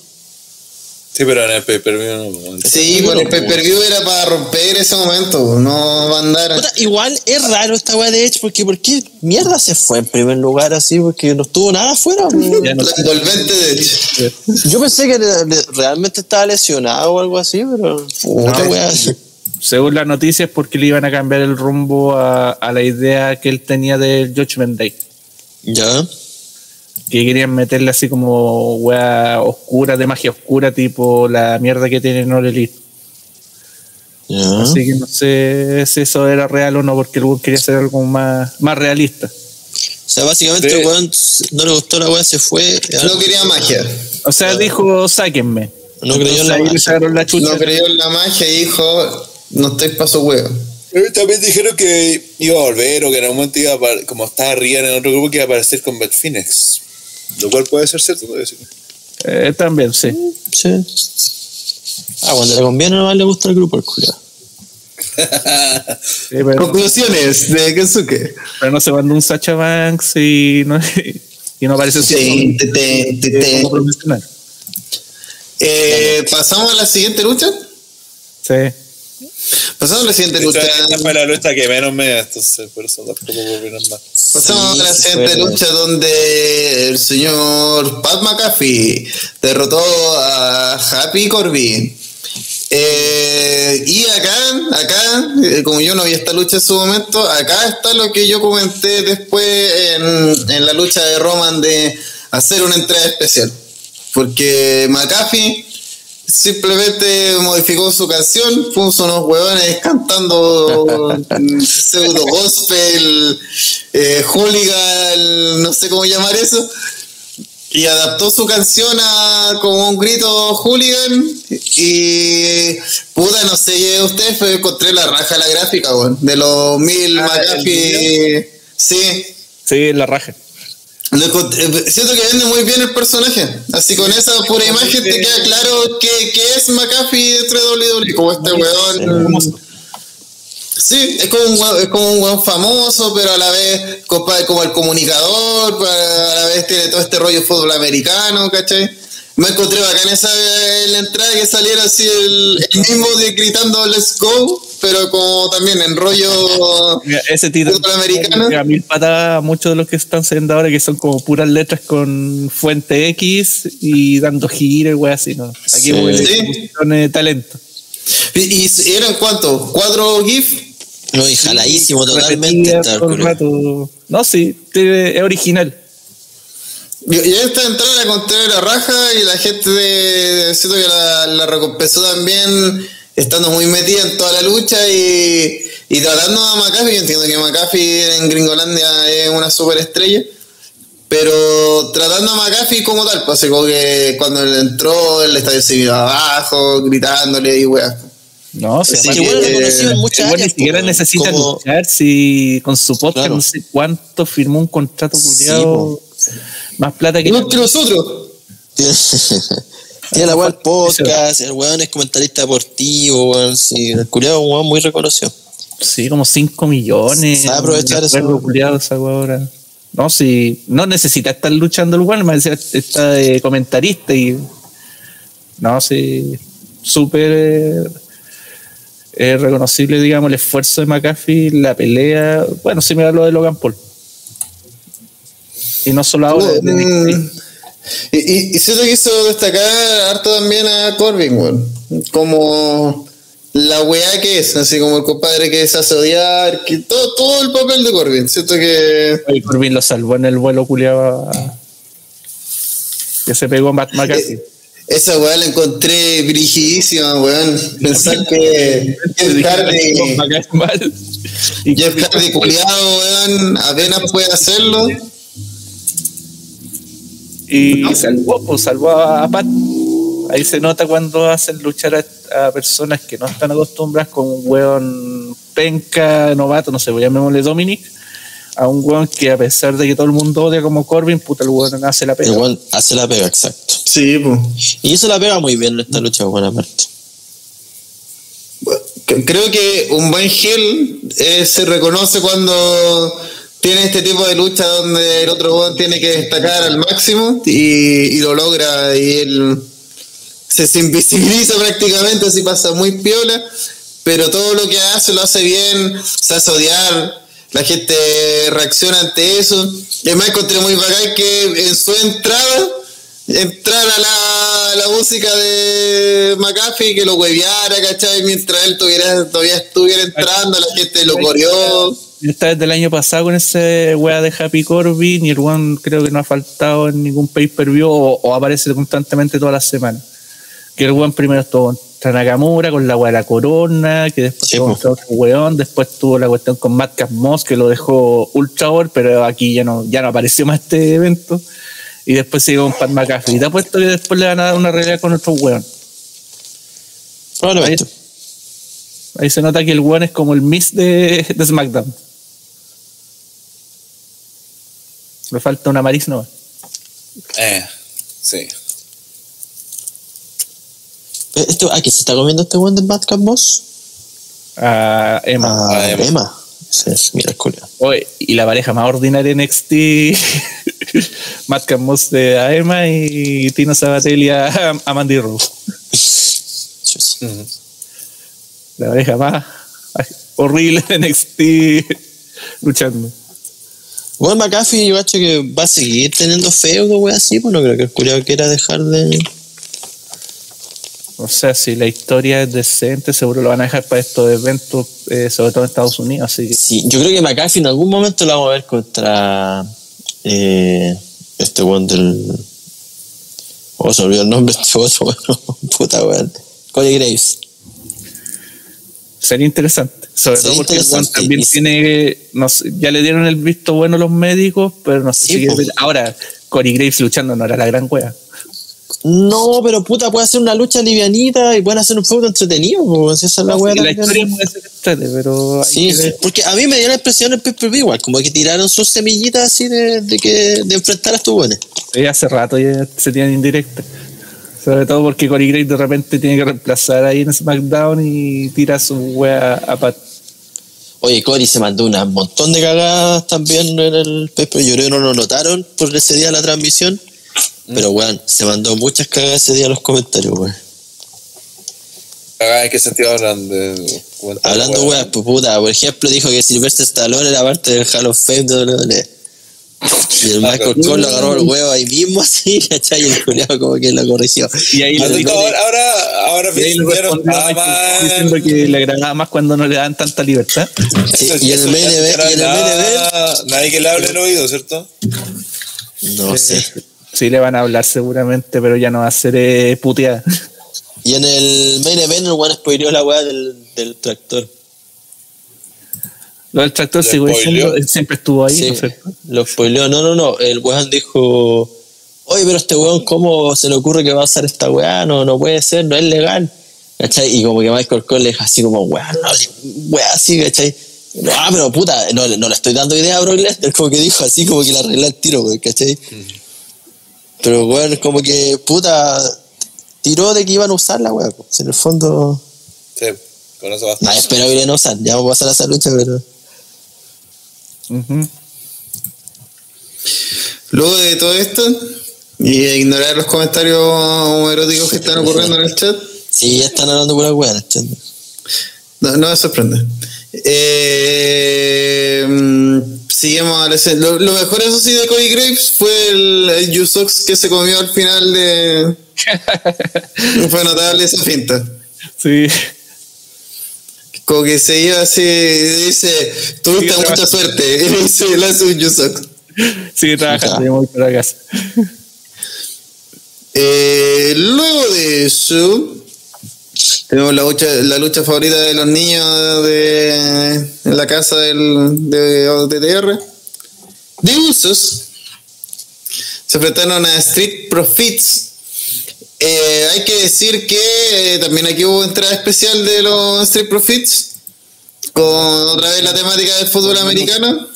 Sí, pero en el pay-per-view no. Sí, por el pay-per-view era para romper ese momento, no va a andar. Puta, igual es raro esta weá de Edge, porque ¿por qué mierda se fue en primer lugar así? Porque no estuvo nada afuera, [LAUGHS] no envolvente de Edge. Yo pensé que realmente estaba lesionado o algo así, pero. Puta weá. Según las noticias, porque le iban a cambiar el rumbo a, a la idea que él tenía del Judgment Day. Ya. Que querían meterle así como wea oscura, de magia oscura, tipo la mierda que tiene Elite. Ya. Así que no sé si eso era real o no, porque el weón quería hacer algo más, más realista. O sea, básicamente, el weón no le gustó la weá, se fue. No quería magia. O sea, dijo, sáquenme. No creyó en la magia. la. No creyó en la magia y dijo, no estoy pa' su huevo. También dijeron que iba a volver o que en algún momento iba a como estaba Rian en otro grupo que iba a aparecer con Beth Phoenix. Lo cual puede ser cierto. puede ser. Eh, también, sí. Sí. Ah, cuando le conviene nomás le gusta el grupo, el culiado. [LAUGHS] Sí, pero, Conclusiones de Kensuke. pero no se mandó un Sacha Banks y no, [LAUGHS] y no aparece como profesional. Eh, Pasamos a la siguiente lucha. Sí. Pasamos a la siguiente lucha. Esta, fue la lucha que menos me entonces por eso tampoco puedo opinar más. Pasamos Sí, a la siguiente lucha donde el señor Pat McAfee derrotó a Happy Corbin. Eh, y acá, acá, eh, como yo no vi esta lucha en su momento, acá está lo que yo comenté después en, en la lucha de Roman de hacer una entrada especial. Porque McAfee simplemente modificó su canción, puso unos huevones cantando pseudo gospel, eh, hooligan, no sé cómo llamar eso, y adaptó su canción a como un grito hooligan y puta no sé ustedes pero encontré la raja la gráfica weón, de los mil Ah, McAfee sí. Sí, la raja. Eh, siento que vende muy bien el personaje. Así con esa pura imagen te queda claro que, que es McAfee dentro de WWE. Como este weón. Sí, es como un es como un weón famoso, pero a la vez como el comunicador, a la vez tiene todo este rollo fútbol americano, ¿cachai? Me encontré bacán esa en la entrada que saliera así el, el mismo de gritando Let's Go, pero como también en rollo Mira, Ese Fútbol americano. a mil patadas a muchos de los que están saliendo ahora que son como puras letras con fuente X y dando giros, wey, así, ¿no? Aquí Sí. Sí. con eh, talento. ¿Y, y eran cuántos? ¿Cuatro GIF? No, y jaladísimo totalmente. Rato. No, sí, es original. Yo, yo esta entrada la encontré la raja y la gente de, siento que la, la recompensó también estando muy metida en toda la lucha y, y tratando a McAfee. Yo entiendo que McAfee en Gringolandia es una superestrella, pero tratando a McAfee como tal, pues así como que cuando él entró el estadio se vino abajo, gritándole y weas. No, sí, Sí, eh, reconocido en muchas áreas. ni siquiera como- necesita como- luchar si con su podcast Claro. no sé cuánto firmó un contrato Sí, culiado po. Más plata que Igual que nosotros. Tiene, la el podcast, el weón es comentarista deportivo, weón. Sí, el culiado es un weón muy reconocido. Sí, como 5 millones. Sabe aprovechar eso. culiado, esa ahora. No, si no necesita estar luchando el weón, decía, está de comentarista y. No, sí, súper eh, eh, reconocible, digamos, el esfuerzo de McAfee, la pelea. Bueno, sí me da lo de Logan Paul. Y no solo ahora, desde Mm. Y, y, y siento que hizo destacar harto también a Corbin, weón. Como la weá que es, así como el compadre que se hace odiar, que todo, todo el papel de Corbin. Siento que. Y Corbin lo salvó en el vuelo culiado a- que se pegó Matt McAfee. eh, esa weá la encontré brigidísima, weón. Pensar que Jeff Hardy, Jeff Hardy culiado, weón, apenas puede hacerlo. Y salvó, pues salvó a, a Pat. Ahí se nota cuando hacen luchar a, a personas que no están acostumbradas con un weón penca, novato, no sé, voy a llamémosle Dominic, a un weón que a pesar de que todo el mundo odia como Corbin, puta, el weón hace la pega. El weón hace la pega, exacto. Sí, pues. Y hizo la pega muy bien en esta lucha, buena parte. Creo que un buen heel eh, se reconoce cuando tiene este tipo de lucha donde el otro weón tiene que destacar al máximo y, y lo logra y él se, invisibiliza [LAUGHS] prácticamente, así pasa muy piola, pero todo lo que hace lo hace bien, se hace odiar, la gente reacciona ante eso. Y además encontré muy bacán que en su entrada entrara la, la música de McAfee que lo hueveara, ¿cachai? Mientras él tuviera, todavía estuviera entrando, la gente lo corrió. Esta desde el año pasado con ese wea de Happy Corbin y el one creo que no ha faltado en ningún pay-per-view o, o aparece constantemente todas las semanas. Que el one primero estuvo contra Nakamura con la wea de la corona, que después Sí, tuvo contra otro weón, después tuvo la cuestión con Madcap Moss que lo dejó ultra over, pero aquí ya no, ya no apareció más este evento. Y después sigue con Pat McAfee. Y te apuesto que después le van a dar una realidad con otro weón. Probablemente. Ahí se nota que el weón es como el Miss de, de SmackDown. Le falta una Maris no. Eh, sí. Eh, Este, ¿A qué se está comiendo este weón del Madcap Boss? A Emma. A a Emma. Emma. Sí, mira, culo. Oye, y la pareja más ordinaria en NXT, Matt Moss de a Emma y Tino Sabatelli a, a Mandy Rose. La pareja más horrible de NXT [LAUGHS] luchando. Bueno, McAfee, yo cacho que va a seguir teniendo feudo, wey, así, pues no creo que el culiao quiera dejar de. O sea, si la historia es decente, seguro lo van a dejar para estos eventos, eh, sobre todo en Estados Unidos. Así que Sí, yo creo que McAfee en algún momento lo vamos a ver contra eh, este weón del. Oh, se olvidó el nombre de este otro [LAUGHS] weón. Puta weón. Cody Graves. Sería interesante. Sobre Sería todo porque interesante. también Y- tiene, no sé, ya le dieron el visto bueno los médicos, pero no sé Sí, si pues. ahora Corey Graves luchando no era la gran wea. No, pero puta, puede hacer una lucha livianita y pueden hacer un feudo entretenido, pues, esa es la No, weá sí, la también. historia puede ser entrete, pero Sí, porque a mí me dio la impresión en PPV igual, como que tiraron sus semillitas así de, de que de enfrentar a estos buenos. Sí, hace rato ya se tienen indirecta. Sobre todo porque Corey Graves de repente tiene que reemplazar ahí en SmackDown y tira su wea a Pat. Oye, Cory se mandó un montón de cagadas también en el PPV. Yo creo que no lo notaron por ese día de la transmisión. Pero, weón, se mandó muchas cagadas ese día en los comentarios, weón. ¿En qué sentido hablan de Hablando, weón, pues puta, por ejemplo, dijo que Sylvester Stallone era parte del Hall of Fame de WWE. Y el Michael Cole lo agarró el huevo ahí mismo, [LAUGHS] así, ¿cachai? Y el culiao como que lo corrigió. Y ahí Ahora, le, ahora, ahora, ahora y ahí le ya no respondió a estaba Michael más- diciendo que le agradaba más cuando no le dan tanta libertad. Sí, Eso- y en el eso main event, y el Nadie que le hable el oído, ¿cierto? no sé. Sí, le van a hablar seguramente, pero ya no va a ser eh, puteada. Y en el main event el weón spoileó la weá del, del tractor. Lo del tractor diciendo, él siempre estuvo ahí, Sí, ¿no es cierto? lo spoileó. No, no, no. El weón dijo, oye, pero este weón, ¿cómo se le ocurre que va a usar esta weá? No, no puede ser, no es legal. ¿Cachai? Y como que Michael Cole le dijo así como, weá, no, weá, así, ¿cachai? No, ah, pero puta, no, no le estoy dando idea a Brock Lesnar, como que dijo así, como que le arregló el tiro, weón, ¿cachai? Pero weón, como que, puta, tiró de que iban a usar la weá, pues, en el fondo, Sí, con eso basta. nadie espera que a usar, ya vamos a pasar a esa lucha, pero... Luego de todo esto, y de ignorar los comentarios homoeróticos que están ocurriendo en el chat, Sí, ya están hablando pura weá, ¿entiendes? no, no me sorprende. Eh, seguimos a la escena. Lo, lo mejor, eso sí, de Cody Graves fue el, el Yusox que se comió al final de. [LAUGHS] fue notable esa finta. Sí. Como que se iba así dice: Tuviste Sí, mucha suerte. [LAUGHS] Y dice: Le hace un Yusox. Sigue trabajando, Ya. yo me voy para casa. [LAUGHS] Eh, luego de eso, tenemos la lucha, la lucha favorita de los niños de, en la casa del, de OTTR. De Usos se enfrentaron a Street Profits. Eh, hay que decir que eh, también aquí hubo entrada especial de los Street Profits con otra vez la temática del fútbol americano.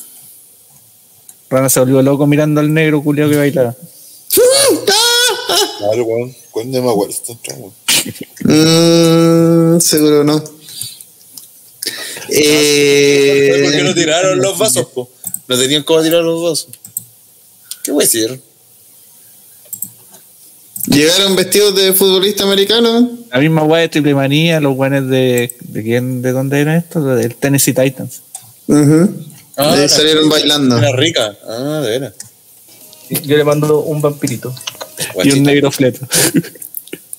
Rana se volvió loco mirando al negro culiao que bailaba. [LAUGHS] Claro, weón. ¿Cuándo me acuerdo? Está entrando. Mm, seguro no. Eh, ¿Por qué no tiraron los vasos, po? No tenían cómo tirar los vasos. ¿Qué voy a decir? Llegaron vestidos de futbolista americano. La misma weá de triple manía, los weones de. ¿De quién? ¿De dónde era esto? Del Tennessee Titans. Ah, la- salieron bailando. Era rica. Ah, de veras. Yo le mando un vampirito. y un negro fleto.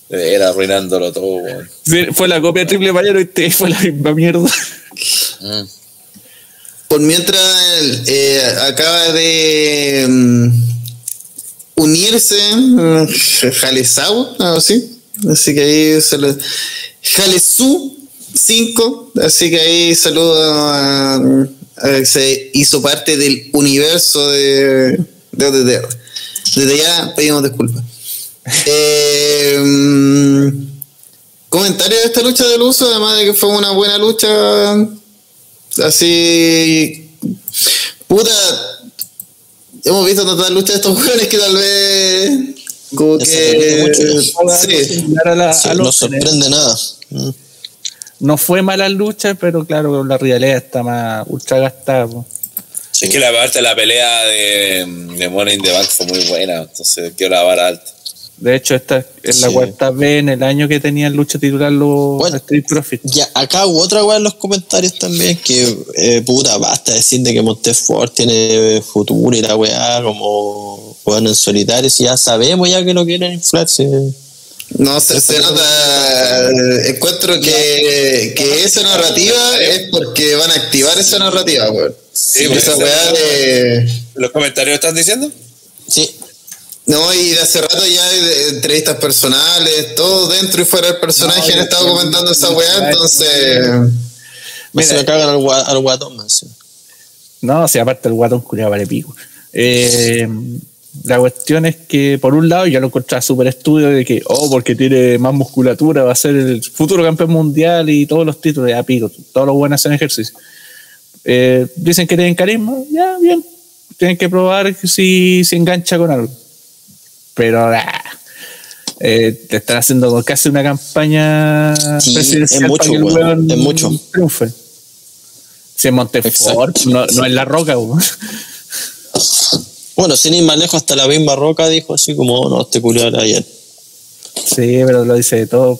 Era arruinándolo todo, weón. Sí, fue la copia de triple mayor y este fue la misma mierda. Mm. Por mientras eh, acaba de mm, unirse mm, Jalesau, algo así. Así que ahí lo. Jalesu 5. Así que ahí saludo a, se hizo parte del universo de, de OTTR. Desde ya pedimos disculpas. [LAUGHS] Eh, mm, comentario de esta lucha del uso, además de que fue una buena lucha así puta hemos visto tantas luchas de estos jugadores que tal vez como que se repite mucho. sí, Similar a la- Sí, a no sorprende nada. Mm. No fue mala lucha, pero claro, la realidad está más ultra gastada. po. Sí. Es que la parte de la pelea de, de Money in the Bank fue muy buena, entonces quiero la vara alta. De hecho, esta es la Sí. cuarta vez en el año que tenían lucha titular los Bueno. Street Profits. Ya, acá hubo otra weá en los comentarios también que, eh, puta, basta decir de que Montefort tiene futuro y la weá como juegan en solitario, si ya sabemos ya que no quieren inflarse. no se, se nota eh, encuentro que, que esa narrativa es porque van a activar esa narrativa weón. Sí, esa pues, weá de ¿Los comentarios están diciendo? Sí, no y de hace rato ya hay entrevistas personales todo dentro y fuera del personaje No, han estado comentando esa weá entonces me se me cagan al, gua- al guatón, man. No, si aparte el guatón culiado vale pico. Eh, la cuestión es que, por un lado, yo lo encontraba súper estudio de que, oh, porque tiene más musculatura, va a ser el futuro campeón mundial y todos los títulos, ya pico, todos los buenos hacen ejercicio. Eh, dicen que tienen carisma, ya, bien. Tienen que probar si se engancha con algo. Pero, ah, eh, te están haciendo casi una campaña Sí, presidencial es mucho, para que el weón, weón es mucho. triunfe. Si es Montefort, no, no es la roca, weón. Bueno, sin ir más lejos, hasta la misma roca dijo así como, "Oh, no, este culiado era ayer. Sí, pero lo dice de todo.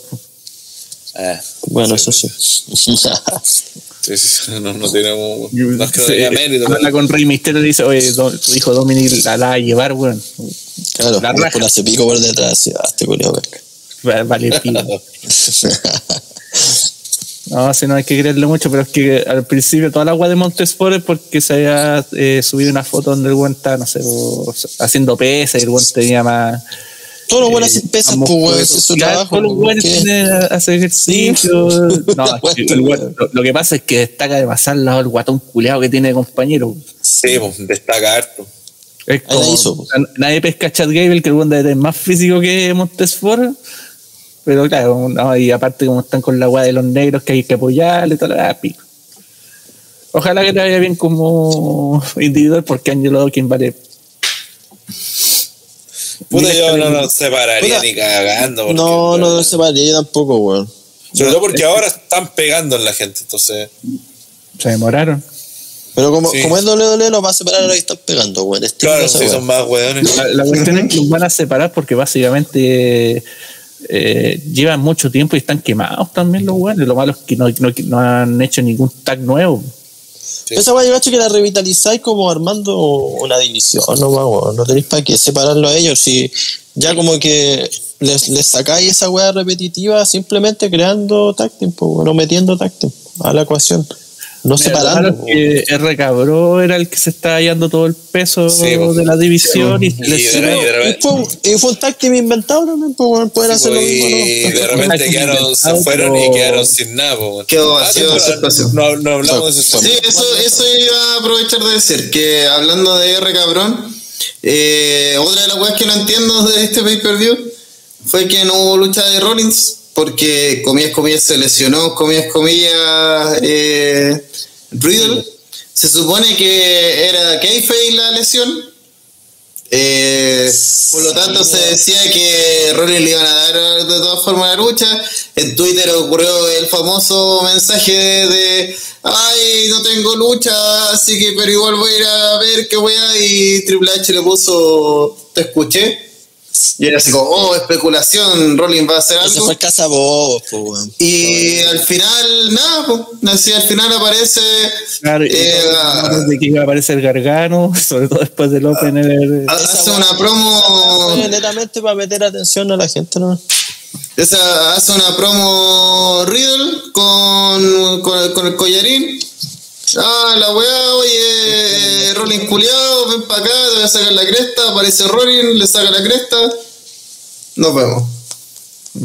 Ah, Bueno, eso sí. [LAUGHS] sí, sí, no, no tenemos más que no Sí, tenga mérito. habla con Rey Misterio y dice, oye, do- tu hijo Dominic la, la va a llevar, weón. claro, La raja. después hace pico por detrás, y, ah, este culiado Vale, pico. [LAUGHS] No, si no hay que creerle mucho, pero es que al principio toda la agua de Montesport es porque se había eh, subido una foto donde el weón estaba, no sé, haciendo pesas y el weón tenía más. Todos los buenos eh, hacen pesas, más pues, weón, es su trabajo. Todos los buenos hacer ejercicio. [LAUGHS] [LAUGHS] No, [LAUGHS] es lo, que pasa es que destaca demasiado al lado el guatón culeado que tiene de compañero. Sí, pues, destaca harto. Es como, hizo, nadie pesca a Chad Gable, que el weón debe tener más físico que Montesfort. Pero claro, no, y aparte como están con la weá de los negros que hay que apoyarle, toda la pico. Ojalá que te vaya bien como individual, porque Angelo Dawkins vale. Puta, yo no nos separaría Puta. ni cagando. porque, No, no, no se vale, yo tampoco, weón. Sobre todo porque ahora están pegando en la gente, entonces. Se demoraron. Pero como, Sí. como es WWE, lo va a separar ahora y están pegando, weón. Claro, sí, weá. son más weones. La, la cuestión es que los van a separar porque básicamente eh, llevan mucho tiempo y están quemados también los weones. Lo malo es que no, no, no han hecho ningún tag nuevo. Esa weá yo cacho que la revitalizáis como armando una división, no weón. No tenéis para qué separarlo a ellos. Si ya como que les, les sacáis esa weá repetitiva simplemente creando táctil, pues, weón, o metiendo táctil a la ecuación. No separando. que R. Cabró era el que se estaba hallando todo el peso Sí, de la división y, Y de re- y de Y fue, un- y fue un inventado también, pues, weón, poder hacer lo y mismo, de [LAUGHS] ¿no? repente quedaron, se fueron y quedaron sin nada. Quedó Ah, vacío no, no, no hablamos de eso. Sí, eso, eso iba a aprovechar de decir, que hablando de R cabrón, eh, otra de las weas que no entiendo de este pay-per-view fue que no hubo lucha de Rollins, porque comillas, comillas se lesionó, comillas, comillas, eh, Riddle. Se supone que era Kayfabe la lesión. Eh, por lo tanto, se decía que Rollins le iban a dar de todas formas la lucha. En Twitter ocurrió el famoso mensaje de: Ay, no tengo lucha, así que, pero igual voy a ir a ver qué wea. Y Triple H le puso: Te escuché. Y era así como, oh, especulación, Rolling va a hacer Ese algo. fue Casa Bobos, po, weón. Y al final, nada, pues, así al final aparece. Claro, y eh, rumores de que iba a aparecer Gargano, [LAUGHS] sobre todo después del Open. hace Esa una weá- promo. Fue netamente para meter atención a la gente, ¿no? Esa hace una promo Riddle con, con, con el collarín. Ah, la weá, oye, Rolling culiado, ven para acá, te voy a sacar la cresta. Aparece Rolling, le saca la cresta. Nos vemos.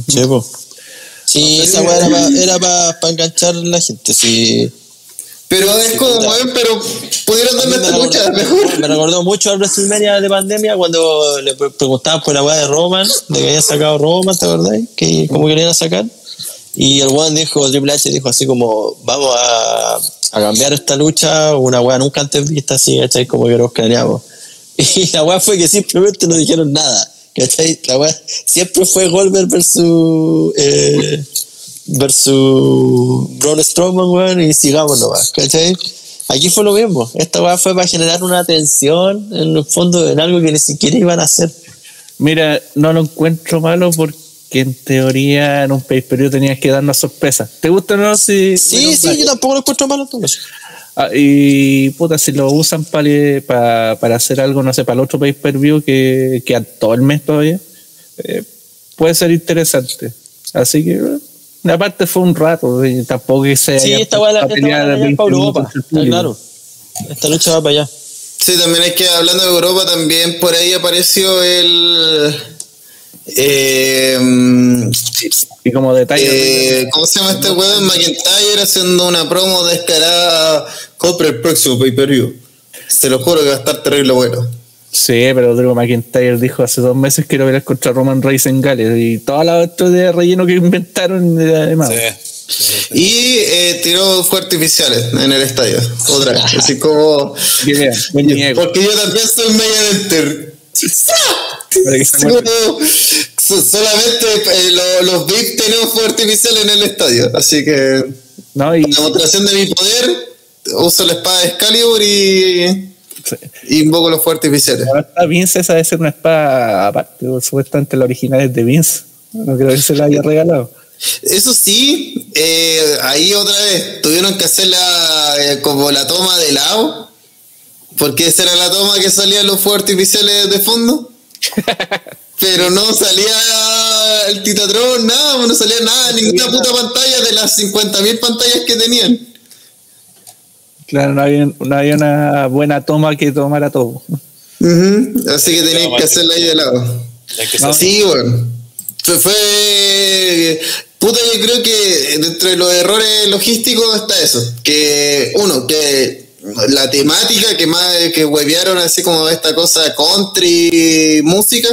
Sí, po. Sí, esa weá era para enganchar a la gente, sí. Pero es como, weón, pero pudieron A mí darle me esta lucha recordó, mejor. me recordó mucho al WrestleMania de pandemia cuando le pre- preguntaban por la weá de Roman, de que había sacado Roman, ¿te acordás? Que como querían sacar. Y el weón dijo, Triple H dijo así como, vamos a, cambiar esta lucha, una weá nunca antes vista así, ¿cachai? Como que nos craneamos. [LAUGHS] Y la weá fue que simplemente no dijeron nada, ¿cachai? La weá siempre fue Goldberg versus... Eh, versus Braun Strowman, weón, y sigamos nomás, ¿cachai? Aquí fue lo mismo. Esta weá fue para generar una tensión, en el fondo, en algo que ni siquiera iban a hacer. Mira, no lo encuentro malo porque en teoría en un pay per view tenías que darnos sorpresa. ¿Te gusta o no? Si, Sí, bueno, sí, vale. yo tampoco lo encuentro malo todo eso. Ah, y puta, si lo usan para para hacer algo, no sé, para el otro pay per view que queda todo el mes todavía, eh, puede ser interesante. Así que, eh, aparte fue un rato, y tampoco que se Sí, esta la- a esta pelear weá la 20 para Europa, está claro. Esta lucha va para allá. Sí, también hay que, hablando de Europa, también por ahí apareció el. Eh, Y como detalle, eh, ¿Cómo se llama este weón? McIntyre haciendo una promo descarada. Compre el próximo pay per view. Se lo juro que va a estar terrible bueno. sí, pero Drew McIntyre dijo hace dos meses que iba a contra Roman Reigns en Gales y toda la otra de relleno que inventaron además. Y eh, tiró fuegos artificiales en el estadio. Otra vez. Así como. Porque yo también soy media enter. [LAUGHS] Solamente eh, lo- los VIP tenemos fuegos artificiales en el estadio. Así que. No, y, Demostración de mi poder. Uso la espada de Excalibur y. y invoco los fuegos artificiales. Vince, esa debe ser una espada aparte, supuestamente la original es de Vince. No creo que se la haya regalado. Eso sí, eh, ahí otra vez tuvieron que hacer la, eh, como la toma de lado, porque esa era la toma que salían los fuegos artificiales de fondo. [LAUGHS] Pero no salía el Titatron, nada, no salía nada, ninguna puta pantalla de las 50.000 pantallas que tenían. Claro, no había, no había una buena toma que tomara todo. Así que tenían que hacerla ahí de lado. No, Sí, bueno. Fue, fue- Puta, yo creo que dentro de los errores logísticos está eso. Que, uno, que la temática que más que huevearon así como esta cosa country música.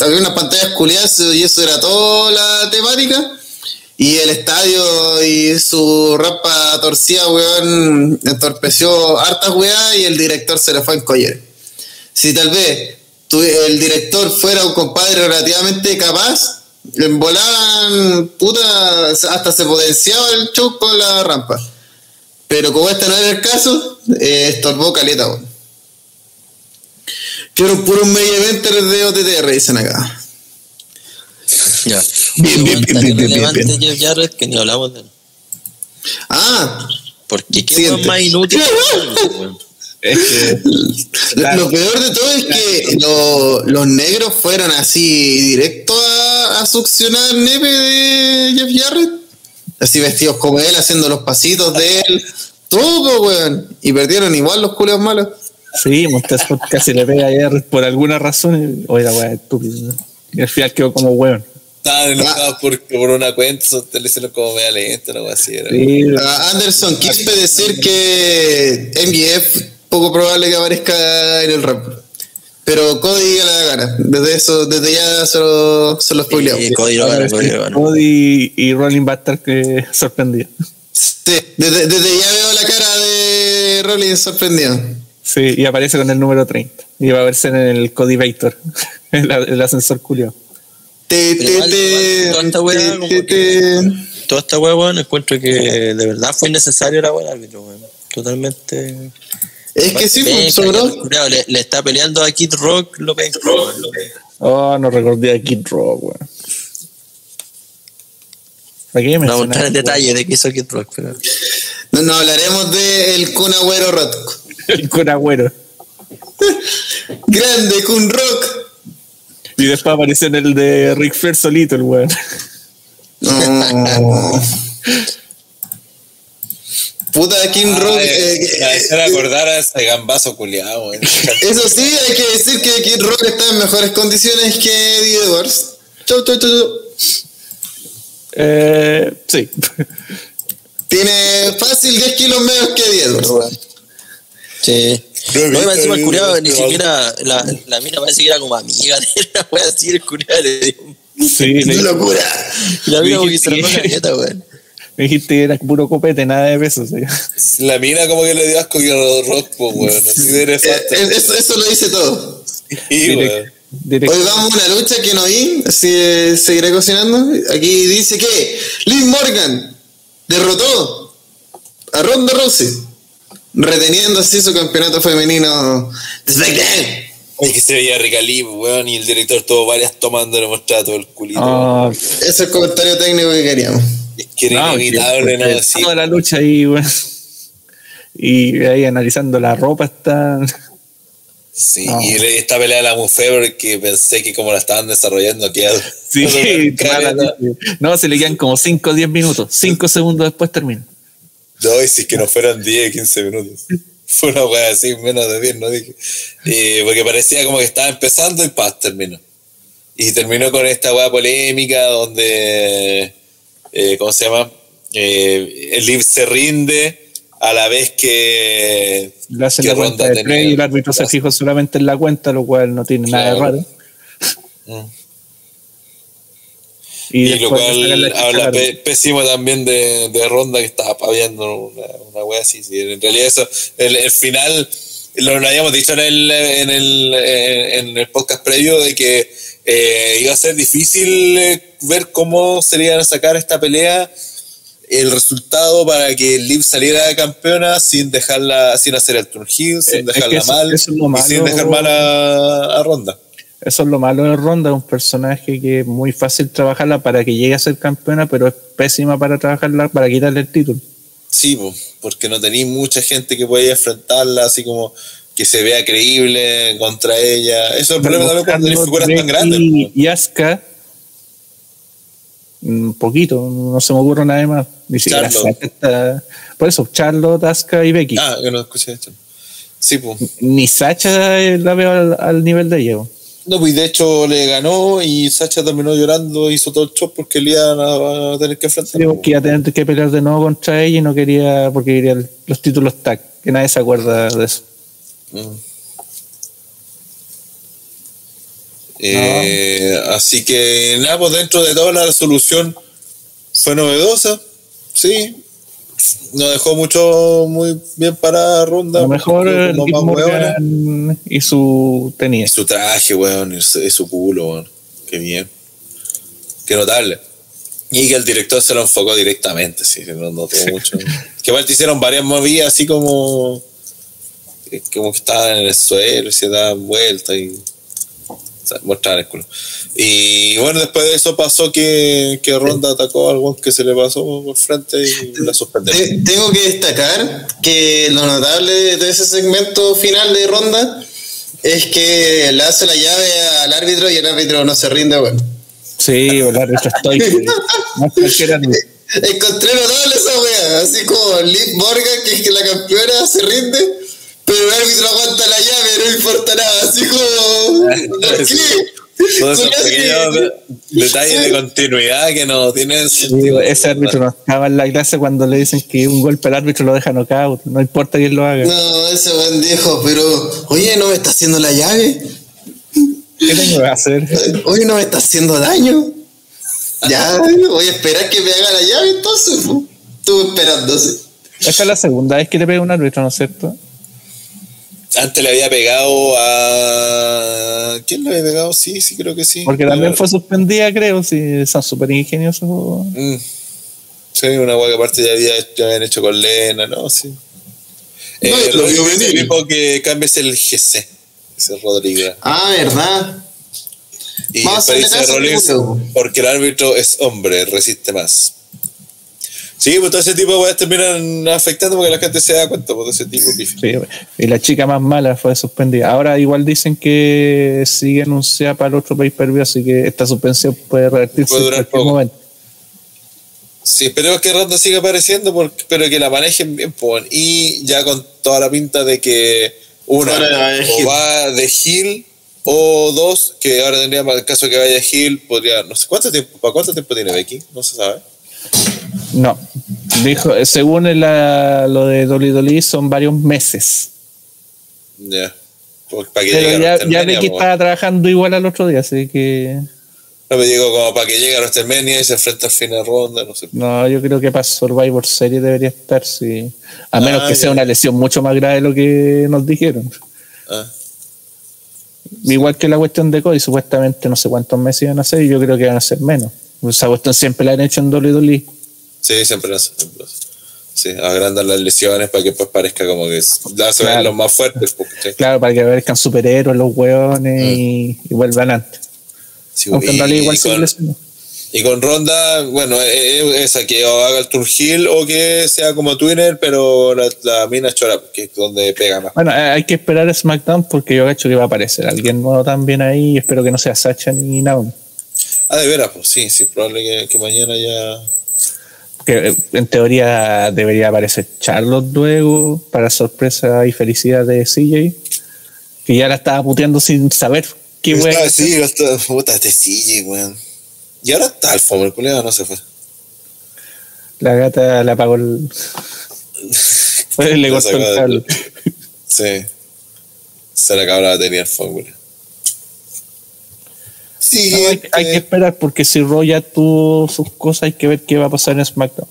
Había unas pantallas culiadas y eso era toda la temática. Y el estadio y su rapa torcida, weón, entorpeció hartas weas y el director se le fue en collar. Si tal vez tu- el director fuera un compadre relativamente capaz, en volaban, puta, hasta se potenciaba el show con la rampa. Pero como este no era el caso, eh, estorbó caleta, weón. Fueron puros media eventers de OTTR, dicen acá. Ya. Bien, bien, bien, bien, bien, relevante bien. Jeff Jarrett que ni hablamos de él. Ah, Porque qué weón más inútil. Es que, Lo- Lo peor de todo es que lo- los negros fueron así directo a, a succionar nepe de Jeff Jarrett. Así vestidos como él, haciendo los pasitos de él. Todo, weón. Y perdieron igual los culeos malos. sí, Montes casi le pega ayer por alguna razón. Oye, la weá estúpida. Y al final quedó como weón. Estaban enojados por, por una cuenta, te lo hicieron como media lenta, algo así. Era. Sí, Ah, Anderson, quise decir que MGF poco probable que aparezca en el rap. Pero Cody a la gana. Desde eso, desde ya se lo, se lo spoileamos. Eh, Cody lo gana, sí, Cody lo gana. Cody y Rolling va a estar que sorprendido. Sí, desde, desde ya veo la cara de Rollins sorprendido. Sí, y aparece con el número 30. Y va a verse en el Cody Vector, [LAUGHS] el, el ascensor culiao. Te, te, igual- te, igual toda esta weá Toda esta weá, encuentro que de verdad fue innecesario era buen árbitro, weón. Totalmente. Es que sí, Penca, pues, sobró. le, le está peleando a Kid Rock, lo ven. Oh, no recordé a Kid Rock, weón. ¿Para qué No vamos a entrar en detalle de qué hizo Kid Rock, pero. No, no hablaremos de el Kun Agüero Rotko. [LAUGHS] El Kun Agüero. [LAUGHS] Grande Kun Rock. Y después apareció en el de Rick Flair solito, el weón. No. [LAUGHS] Puta, King Rock. eh, Me hacer acordar a ese gambazo culiado, weón. [LAUGHS] eso sí, hay que decir que King Rock está en mejores condiciones que Eddie Edwards. Chau, chau, chau, chau. Eh, sí. Tiene fácil 10 kilos menos que Eddie Edwards. weón. Sí. No más encima el video, ni siquiera. La, la mina parece que era como amiga de [LAUGHS] la wea así, el culiado le dio Sí, ¡Qué le- locura! La mina como que se la caleta, weón. Me dijiste que era puro copete, nada de pesos. ¿sí? La mina como que le dio asco que rock, pues, weón. Así de Eh, eh, eso, eso lo dice todo. Sí, Hoy vamos a una lucha que no vi, así eh, seguiré cocinando. Aquí dice que Liv Morgan derrotó a Ronda Rousey, reteniendo así su campeonato femenino de SmackDown. Ay, que se veía rica Liv, weón, y el director tuvo varias tomando le mostraba todo el culito. Ah, Ese es el comentario técnico que queríamos. Es que era no, inevitable, que- ¿no? que Sí. Toda la lucha ahí, weón. Y ahí analizando la ropa está. Sí, No. y esta pelea de la Mufe porque pensé que como la estaban desarrollando quedó. [LAUGHS] Sí, [LAUGHS] rara, [LAUGHS] no, se le quedan como 5 o 10 minutos. 5 segundos después termina. No, y si es que no fueran 10, 15 minutos. Fue una weá así, menos de 10, no dije. Eh, porque parecía como que estaba empezando y paz, terminó. Y terminó con esta weá polémica donde, eh, ¿cómo se llama? Eh, el Liv se rinde a la vez que, Le hacen que la cuenta Ronda de play y el árbitro se fijó solamente en la cuenta, lo cual no tiene nada de Claro. raro. Mm. Y, Y, lo cual habla pésimo también de, de Ronda que estaba paviando una, una wea así. sí. En realidad eso, el, el final, lo, lo habíamos dicho en el, en el, en el podcast previo de que eh, iba a ser difícil eh, ver cómo sería sacar esta pelea el resultado para que Liv saliera campeona sin dejarla, sin hacer el turn heel, sin Eh, es que dejarla eso- mal eso es lo y sin dejar mal a, a Ronda. Eso es lo malo de Ronda, un personaje que es muy fácil trabajarla para que llegue a ser campeona, pero es pésima para trabajarla para quitarle el título. Sí, po, porque no tenéis mucha gente que pueda enfrentarla así como que se vea creíble contra ella. Eso es el problema también cuando hay figuras tan grandes. Y, y Asuka, un poquito, no se me ocurre nada más. Ni siquiera está- Por eso, Charlotte, Asuka y Becky. Ah, yo no escuché esto. Sí, pues. Ni Sacha eh, la veo al, al nivel de ella. po. No, pues de hecho le ganó y Sacha terminó llorando, hizo todo el show porque le iban a, a tener que enfrentar. Sí, porque iba a tener que pelear de nuevo contra ella y no quería, porque quería los títulos tag, que nadie se acuerda de eso. Eh, Así que nada, pues dentro de toda la solución fue novedosa, sí. No dejó mucho muy bien para ronda. A lo mejor eh. Morgan y su Y tenis. su traje, weón, y su, y su culo, weón. Qué bien. Qué notable. Y que el director se lo enfocó directamente, sí, se lo notó mucho. que igual te hicieron varias movidas así como. Como que estaban en el suelo y se daban vueltas y. O sea, mostraban el culo. Y bueno, después de eso pasó que, que Ronda atacó a algún que se le pasó por frente y la suspendieron. Te- tengo que destacar que lo notable de ese segmento final de ronda es que le hace la llave al árbitro y el árbitro no se rinde, bueno. Sí, el árbitro estoy. [LAUGHS] Encontré notable esa wea, así como Liv Morgan, que es que la campeona se rinde, pero el árbitro aguanta la llave, no importa nada, así como. [LAUGHS] ¿Por Sí. qué? Todos esos pequeños detalles de continuidad que no tienen Sí, sentido. ese árbitro no estaba en la clase cuando le dicen que un golpe al árbitro lo deja knockout. No importa quién lo haga. No, ese buen dijo, pero, oye, ¿no me está haciendo la llave? ¿Qué tengo que hacer? Oye, ¿no me está haciendo daño? Ya, voy a esperar que me haga la llave entonces. Estuve esperando, sí. Esta es la segunda vez que le pega un árbitro, ¿no es cierto? Antes le había pegado a. ¿Quién le había pegado? Sí, sí, creo que sí. Porque también fue suspendida, creo. Si son súper ingeniosos. Mm. Sí, una hueá que aparte ya, había, ya habían hecho con Lena, ¿no? Sí. Eh, No, lo vio venir. tipo que cambia es el GC. Ese es Rodríguez. Ah, ¿verdad? Y Vamos a Rollins, porque el árbitro es hombre, resiste más. Sí, pues todo ese tipo de weas terminan afectando porque la gente se da cuenta pues, de ese tipo de. Sí, y la chica más mala fue suspendida. Ahora igual dicen que sigue anunciada para el otro pay per así que esta suspensión puede revertirse Puede en durar cualquier poco. momento. Sí, esperemos que Ronda siga apareciendo, porque, pero que la manejen bien. pues, y ya con toda la pinta de que una Ahora va de o va de Hill o dos, que ahora tendríamos el caso que vaya Hill, podría, no sé cuánto tiempo, ¿para cuánto tiempo tiene Becky? No se sabe. No, dijo, eh, según la- lo de Dolly Dolly son varios meses. Ya. Pues, para que Pero a ya, ya WrestleMania, Becky pues. estaba trabajando igual al otro día, así que No me digo como para que llegue a WrestleMania y se enfrenta al final ronda, no sé. no, yo creo que para Survivor Series debería estar, sí. A menos Ah, que ya. sea una lesión mucho más grave de lo que nos dijeron. Ah, Igual que la cuestión de Cody, supuestamente no sé cuántos meses iban a ser, y yo creo que van a ser menos. Esa cuestión siempre la han hecho en WWE. sí, siempre lo hace, siempre lo hace. Sí, agrandan las lesiones para que pues parezca como que la se Claro. los más fuertes. pues, ¿cachai? Claro, para que aparezcan superhéroes los hueones Mm. y, y vuelvan antes. Sí, Aunque en y- realidad igual y con-. Y con Ronda, bueno, eh, eh, esa que o haga el Turgil o que sea como Twinner, pero la, la mina chora, que es donde pega más. Bueno, eh, hay que esperar a SmackDown porque yo cacho que va a aparecer alguien nuevo también ahí. y Espero que no sea Sacha ni Naomi. Ah, de veras, pues sí, sí, es probable que, que mañana ya. Que eh, en teoría debería aparecer Charlotte luego, para sorpresa y felicidad de CJ, que ya la estaba puteando sin saber qué wea. sí, hasta, puta, este sigue, weón. Y ahora está el Fomer, culiado, no se fue. La gata le apagó el. [LAUGHS] le La cortó el cable. Sí. Se le acabó la batería el Fomer. Sí, No, hay, hay que esperar porque si Raw ya tuvo sus cosas, hay que ver qué va a pasar en SmackDown.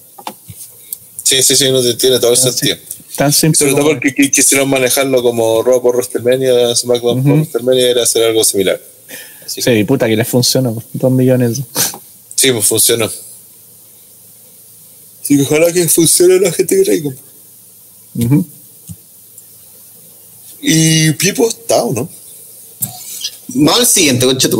sí, sí, sí, no te- tiene todo el sentido. Tan simple. sobre todo porque qui- quisieron manejarlo como Raw por WrestleMania, SmackDown por Ujú. WrestleMania era hacer algo similar. Así que- Sí, puta que les funcionó. Dos millones. Sí, pues funcionó. Sí, que ojalá que funcione la gente que traigo. Ujú. Y Pipo está, ¿o no? Vamos al siguiente, concha tu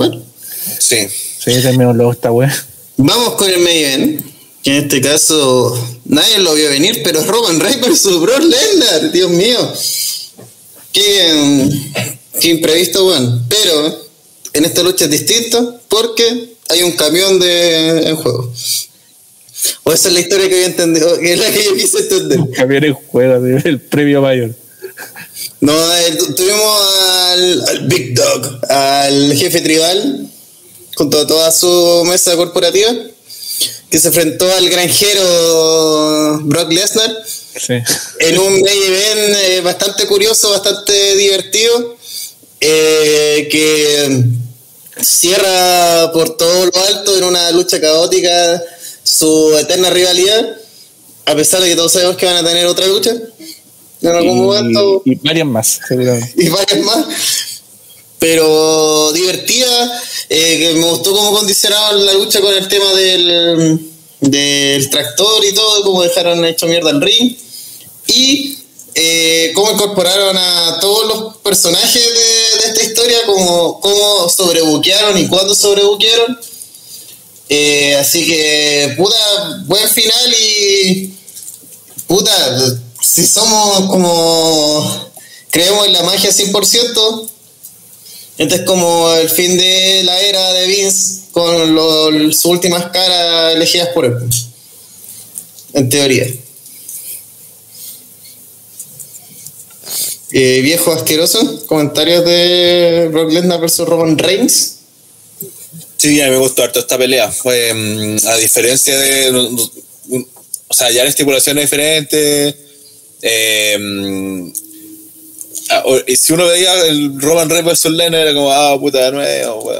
Sí. Sí, terminó luego esta wea. Vamos con el main event, que en este caso nadie lo vio venir, pero es Roman Reigns versus Brock Lesnar, Dios mío. Qué, qué imprevisto, weón. Pero en esta lucha es distinto porque hay un camión de, en juego. O esa es la historia que había entendido, que es la que yo quise entender. Cambiar el juego, el premio mayor. No, el- tuvimos al, al Big Dog, al jefe tribal, junto a toda su mesa corporativa, que se enfrentó al granjero Brock Lesnar Sí. en un main event eh, bastante curioso, bastante divertido, eh, que cierra por todo lo alto en una lucha caótica su eterna rivalidad, a pesar de que todos sabemos que van a tener otra lucha en algún momento Y, y varias más, seguramente. y varias más. Pero divertida, eh, que me gustó cómo condicionaron la lucha con el tema del, del tractor y todo, cómo dejaron hecho mierda el ring. Y eh, cómo incorporaron a todos los personajes de, de esta historia, cómo, cómo sobrebuquearon y cuándo sobrebuquearon. Eh, así que, puta, buen final y. Puta, si somos como. Creemos en la magia 100%, este es como el fin de la era de Vince con sus últimas caras elegidas por él. En teoría. Eh, viejo asqueroso, comentarios de Brock Lesnar versus Roman Reigns. Sí, a mí me gustó harto esta pelea. Mm, a diferencia de. O sea, ya la estipulación es diferente. eh, mm, si uno veía el Roman Reigns versus Lennon, era como, ah, puta de nuevo.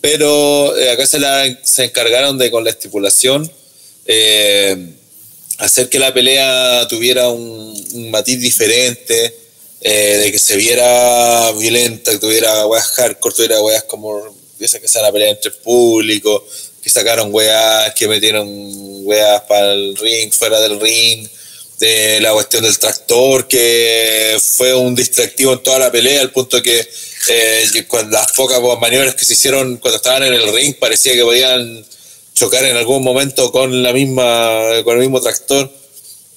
Pero eh, acá se, la, se encargaron de, con la estipulación, eh, hacer que la pelea tuviera un, matiz diferente, eh, de que se viera violenta, que tuviera weas hardcore, tuviera weas como esa que sea la pelea entre el público, que sacaron weas, que metieron weas para el ring, fuera del ring, de la cuestión del tractor, que fue un distractivo en toda la pelea, al punto que eh, con las pocas maniobras que se hicieron cuando estaban en el ring, parecía que podían chocar en algún momento con la misma, con el mismo tractor.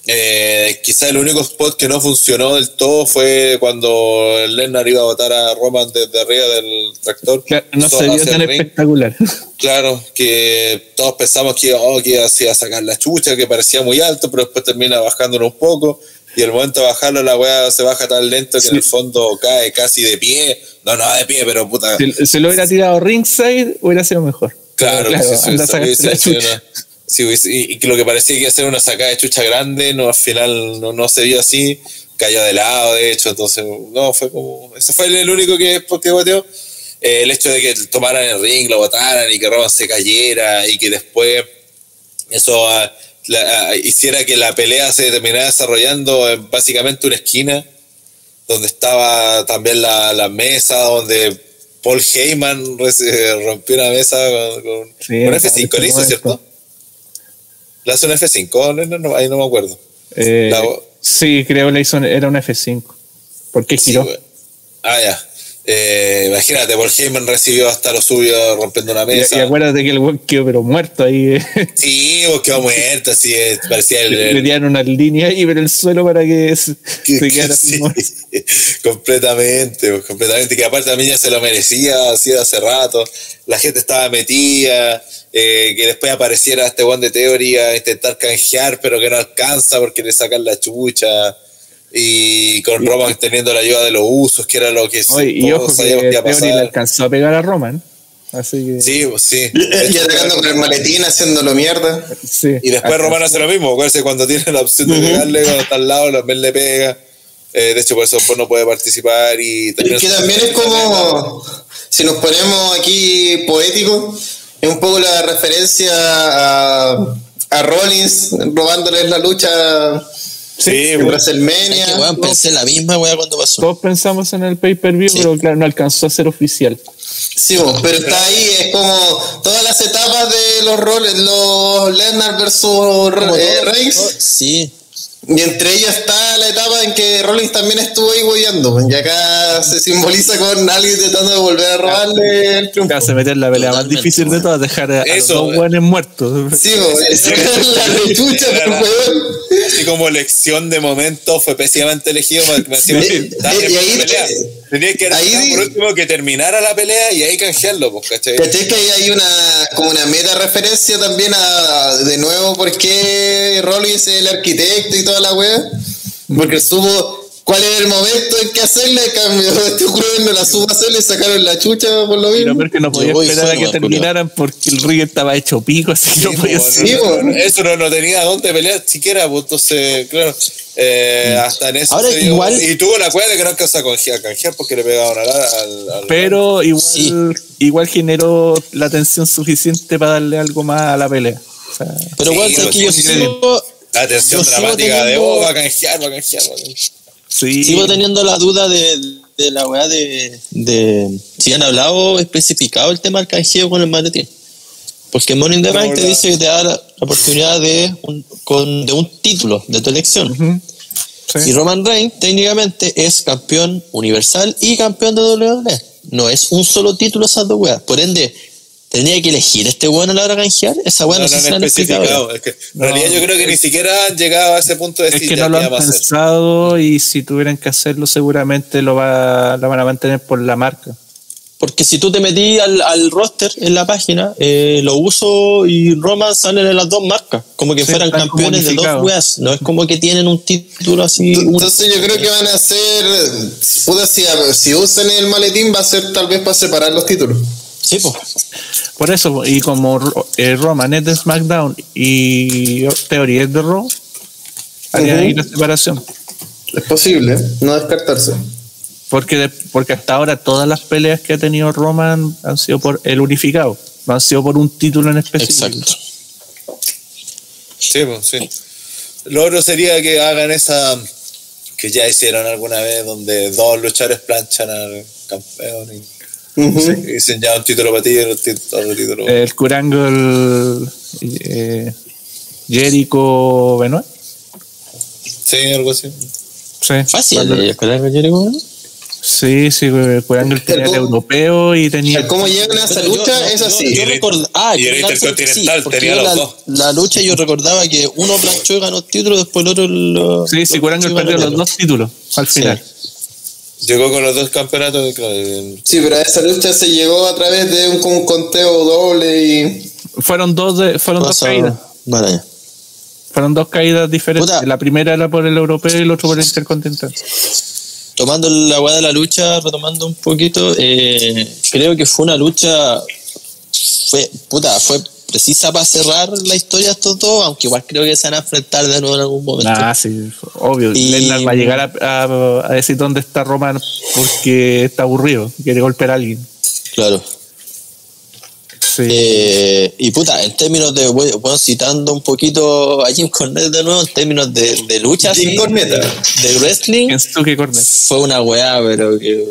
Eh, quizá el único spot que no funcionó del todo fue cuando Lennar iba a botar a Roman desde arriba del tractor. Claro, no se vio tan el espectacular. [LAUGHS] Claro, que todos pensamos que, oh, que iba, se a sacar la chucha, que parecía muy alto, pero después termina bajándolo un poco. Y al momento de bajarlo, la weá se baja tan lento que en el fondo cae casi de pie. No, no de pie, pero puta. Si, si lo hubiera tirado ringside, hubiera sido mejor. Claro, pues, sí, sí, la chucha. Sí, y, y lo que parecía que iba a ser una sacada de chucha grande, no, al final no, no se vio así, cayó de lado, de hecho, entonces, no, fue como, ese fue el único que, que boteó. Eh, el hecho de que tomaran el ring, lo botaran y que Roman se cayera y que después eso ah, la- ah, hiciera que la pelea se terminara desarrollando en básicamente una esquina donde estaba también la, la mesa, donde Paul Heyman rompió una mesa con, con- Sí, con me F5, parece ¿le hizo, un F5? No, no, no, ahí no me acuerdo. Eh, La- sí, creo que era un F5. ¿Por qué Sí, giró? güey. ah, ya. Eh, imagínate, Paul Heyman recibió hasta lo suyo rompiendo una y, mesa. y acuérdate que el weón quedó pero muerto ahí. eh. Sí, pues quedó muerto, así eh, parecía el, Le dieron una línea ahí en el suelo para que se, que- se [LAUGHS] que quedara sí, completamente, completamente, que aparte también ya se lo merecía, así hace rato, la gente estaba metida, eh, que después apareciera este one de teoría, intentar canjear, pero que no alcanza porque le sacan la chucha, y con Roman teniendo la ayuda de los usos, que era lo que Oye, y ojo que que a Theory le pasar. alcanzó a pegar a Roman. Así que. Sí, pues, sí. [LAUGHS] Y atacando con el maletín, haciéndolo mierda. sí. Y después Roman hace lo mismo, cuando tiene la opción de pegarle, cuando está al lado, también le pega. Eh, de hecho, por eso después no puede participar y Es que también es como, si nos ponemos aquí poéticos, es un poco la referencia a, a Rollins robándoles la lucha Sí, en pues. WrestleMania. Es que, weón, pensé la misma weá cuando pasó. Todos pensamos en el pay-per-view, Sí. pero claro, no alcanzó a ser oficial. Sí, bo, pero está ahí, es como todas las etapas de los roles, los Lesnar versus eh, Reigns. Sí, Y entre ellas está la etapa en que Rollins también estuvo ahí hueveando. Y acá se simboliza con alguien tratando de volver a robarle el triunfo. Acá se mete en la pelea más difícil de todas, dejar a, a los Eso, dos muertos. Sí, bo, es [LAUGHS] la rechucha por weón. Así como elección de momento fue pésimamente elegido. Tenía que ahí- ahí, por último que terminara la pelea y ahí canjearlo, pues, ¿cachai? ¿Cachai que ahí hay una como una meta referencia también a de nuevo por qué Rollins es el arquitecto y toda la wea? Porque supo cuál era el momento en que hacerle, en cambio este juego no la supo hacer, le sacaron la chucha por lo mismo. peor que no podía esperar a que terminaran porque el ring estaba hecho pico, así que no Sí, podía ser. Sí, no, pues. no, eso no, no tenía dónde pelear siquiera, pues entonces, claro, eh, hasta en eso. Ahora, dio- igual- Y tuvo la cueva de que no alcanzó a canjear, canjear porque le pegaban al. al, al- Pero igual, Sí. igual generó la tensión suficiente para darle algo más a la pelea. O sea, pero Sí, sabes pues, que yo sí, sigo, la sigo dramática de teniendo- oh, va a canjear, va a canjear. va a canjear. Sí. sigo teniendo la duda de, de la weá de, de si han hablado especificado el tema del canjeo con el maletín. Porque in the Bank te dice que te da la, oportunidad de un, con, de un título de tu elección. Sí. Y Roman Reigns técnicamente es campeón universal y campeón de WWE. No es un solo título esas dos weas. Por ende, tendría que elegir este weón a la hora de canjear. Esa wea No, no, no sé si han especificado. Es que, en No. realidad yo creo que ni siquiera han llegado a ese punto de Es decir que no lo han pensado y si tuvieran que hacerlo seguramente lo, va, lo van a mantener por la marca. Porque si tú te metí al, al roster en la página, eh, lo uso y Roman salen en las dos marcas. Como que Sí, fueran campeones de dos weas. No es como que tienen un título así. un- Entonces yo creo que van a hacer, puta, si, si usan el maletín va a ser tal vez para separar los títulos. Sí, pues. Por eso, y como eh, Roman es de SmackDown y Theory es de Raw, Ujú. ahí la separación. Es posible, no descartarse. Porque, de- porque hasta ahora todas las peleas que ha tenido Roman han sido por el unificado, no han sido por un título en específico. Exacto. Sí, pues, sí. Lo otro sería que hagan esa que ya hicieron alguna vez, donde dos luchadores planchan al campeón y, Ujú. y dicen ya un título para ti y otro tí- otro título. El Curangle eh, Jericho Benoit. sí, algo así. Sí. Fácil. ¿Con algo, Jericho? Sí, sí, Curangle tenía el europeo y tenía. El cómo llegan a esa lucha yo- es así. Yo, el- record- ah, y el recordaba- Intercontinental porque tenía los la, dos. la lucha yo recordaba que uno planchó y ganó el título, después el otro lo. Sí, sí, y perdió los el dos títulos al final. Llegó con los dos campeonatos, claro. Sí, pero esa lucha se llegó a través de un, un conteo doble y. Fueron dos, de- fueron dos caídas. Vale. Fueron dos caídas diferentes. Puta. La primera era por el europeo y el otro por el intercontinental. Tomando la weá de la lucha, retomando un poquito, eh, creo que fue una lucha. Fue, puta, fue precisa para cerrar la historia de estos dos, aunque igual creo que se van a enfrentar de nuevo en algún momento. Ah, sí, obvio. Y- Lesnar va a llegar a, a- a decir dónde está Roman porque está aburrido, quiere golpear a alguien. Claro. Sí. Eh, y puta, en términos de, bueno, citando un poquito a Jim Cornette de nuevo, en términos de, de lucha, Jim así, Cornette. de wrestling, Kensuke Cornet. fue una weá, pero que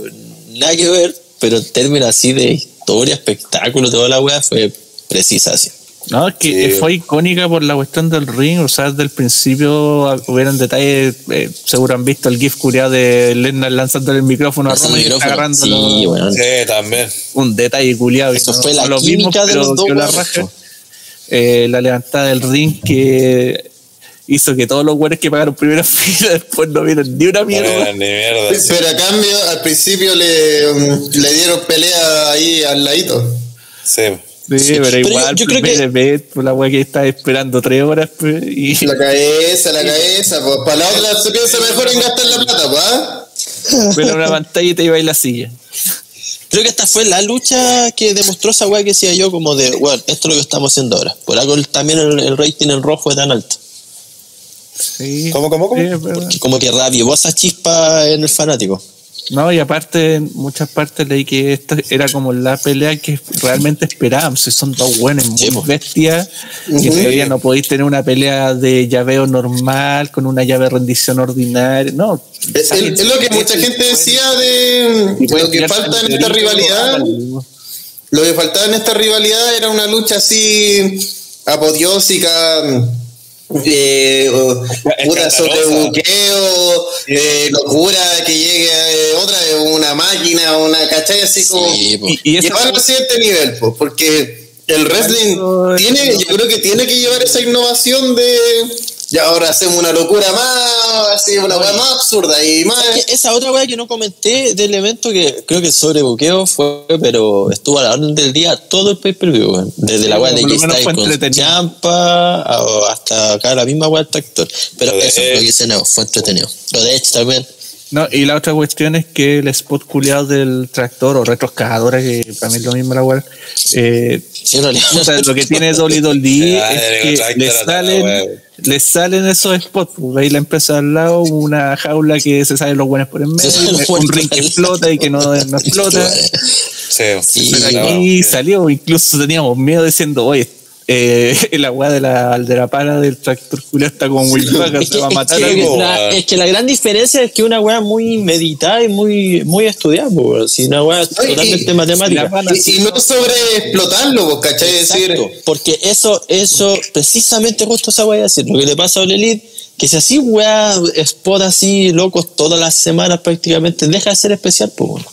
nada que ver, pero en términos así de historia, espectáculo, toda la weá fue precisa así. No, es que Sí. fue icónica por la cuestión del ring, o sea, desde el principio ah, hubieran detalles, eh, seguro han visto el gif curiado de Lesnar lanzándole el micrófono a Lanzando Roman y el micrófono. agarrándolo. Sí, weón. Sí, también. Un detalle culiado. Eso fue la química de los dos, la, raja. Eh, la levantada del ring que hizo que todos los güeyes que pagaron primera [LAUGHS] fila después no vieron ni una No mierda. ni mierda. Pero a cambio, al principio le, um, le dieron pelea ahí al ladito. Sí. Sí, Sí, pero pero igual, yo- yo creo que- por la weá que estaba esperando tres horas pues, y La cabeza, la cabeza. [LAUGHS] Pues, para la otra [LAUGHS] se piensa mejor en gastar la plata, pues. ¿ah? ver una pantalla y te iba a ir la silla. Creo que esta fue la lucha que demostró esa weá que decía yo, como de, bueno, esto es lo que estamos haciendo ahora. Por algo también el, el rating en rojo es tan alto. Sí. ¿Cómo, cómo, cómo? Sí, es verdad. Que como que reavivó esa chispa en el fanático. No, y aparte, en muchas partes leí que esta era como la pelea que realmente esperábamos. Son dos buenos muy bestias, y todavía no podéis tener una pelea de llaveo normal, con una llave de rendición ordinaria. No. Es, lo que mucha gente decía de lo que falta en esta rivalidad. Lo que faltaba en esta rivalidad era una lucha así apoteósica, eh, puta sobre Escandalosa. buqueo, eh, locura que llegue eh, otra una máquina, una cachai así como Sí, po. Y, y llevarlo a cierto nivel, pues, porque el wrestling tiene, yo creo que tiene que llevar esa innovación de ya ahora hacemos una locura más, así una weá más absurda y más Esa otra weá que no comenté del evento que creo que sobre buqueo fue, pero estuvo a la orden del día todo el pay-per-view, weón. Desde la weá de J-Style con. Champa hasta acá la misma weá del tractor. Pero de eso, Edge. lo que hice no, fue entretenido. Lo de hecho también. No, y la otra cuestión es que el spot culiado del tractor o retroexcavadora, que para mí es lo mismo la weá, eh, Sí. O sea, lo que tiene WWE Ah, es [LAUGHS] que le salen, wea. le salen esos spots. pues, Veis la empresa al lado, una jaula que se salen los buenos por en medio, un ring que explota y que no, no explota. Sí. Sí, Pero aquí salió, incluso teníamos miedo diciendo, oye, eh, [LAUGHS] la weá de la, de la para del tractor culiao está como muy vaga, Es se que, va a es matar que a algo. la, es que la gran diferencia es que una weá muy meditada y muy, muy estudiada. Si una weá y- totalmente la matemática. Y, y no sobre explotarlo, ¿cachai? Es decir, Exacto, porque eso, eso, precisamente justo esa weá decir, lo que le pasa a All Elite, que si así weá, spot así, locos, todas las semanas prácticamente, deja de ser especial, pues.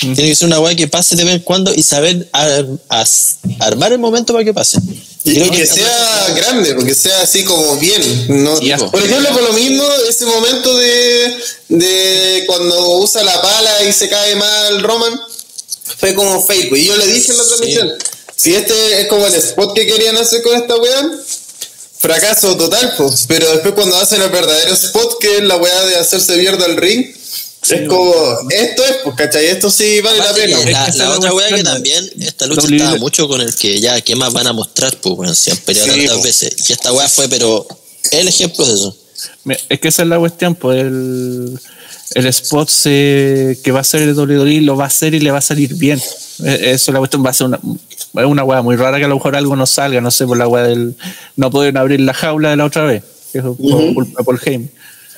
Tiene que ser una weá que pase de vez en cuando y saber ar- as- armar el momento para que pase. y Creo que sea grande, porque sea así como bien. ¿no? Sí, po. Por ejemplo, por lo mismo, ese momento de, de cuando usa la pala y se cae mal Roman, fue como fake. Y yo le dije en la transmisión, si este es como el spot que querían hacer con esta weá, fracaso total, pues. Pero después cuando hacen el verdadero spot, que es la weá de hacerse mierda al ring, es como, esto es, pues, ¿cachai? Esto sí vale la pena. La, Es que la esa es otra weá que también, esta lucha estaba mucho con el que ya, ¿qué más van a mostrar? Pues bueno, si han peleado Sí, tantas po. veces. Y esta weá fue, pero el ejemplo de eso. Es que esa es la cuestión, pues el, el spot se- que va a hacer el WWE lo va a hacer y le va a salir bien. Eh, Eso es la cuestión, va a ser una, es una weá muy rara que a lo mejor algo no salga, no sé, por la weá del. No pudieron abrir la jaula de la otra vez, que es por culpa de Paul Heyman.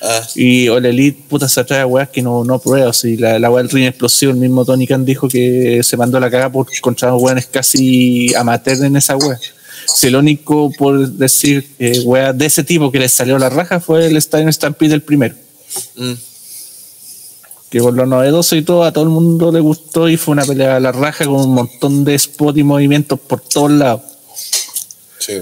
Ah, Y All Elite, puta, se atrae a weas que no, no prueba. Si la, la weá del ring explosivo, el mismo Tony Khan dijo que se mandó la caga por encontrar weones casi amateur en esa wea. Si el único por decir eh, wea de ese tipo que le salió la raja fue el Stein Stampede el primero. mm. que por lo novedoso y todo, a todo el mundo le gustó y fue una pelea a la raja con un montón de spot y movimientos por todos lados. Sí.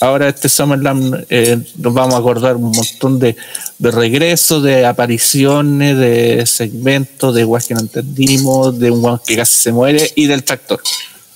Ahora este SummerSlam eh, nos vamos a acordar un montón de, de regresos, de apariciones, de segmentos, de guas que no entendimos, de un guan que casi se muere y del tractor.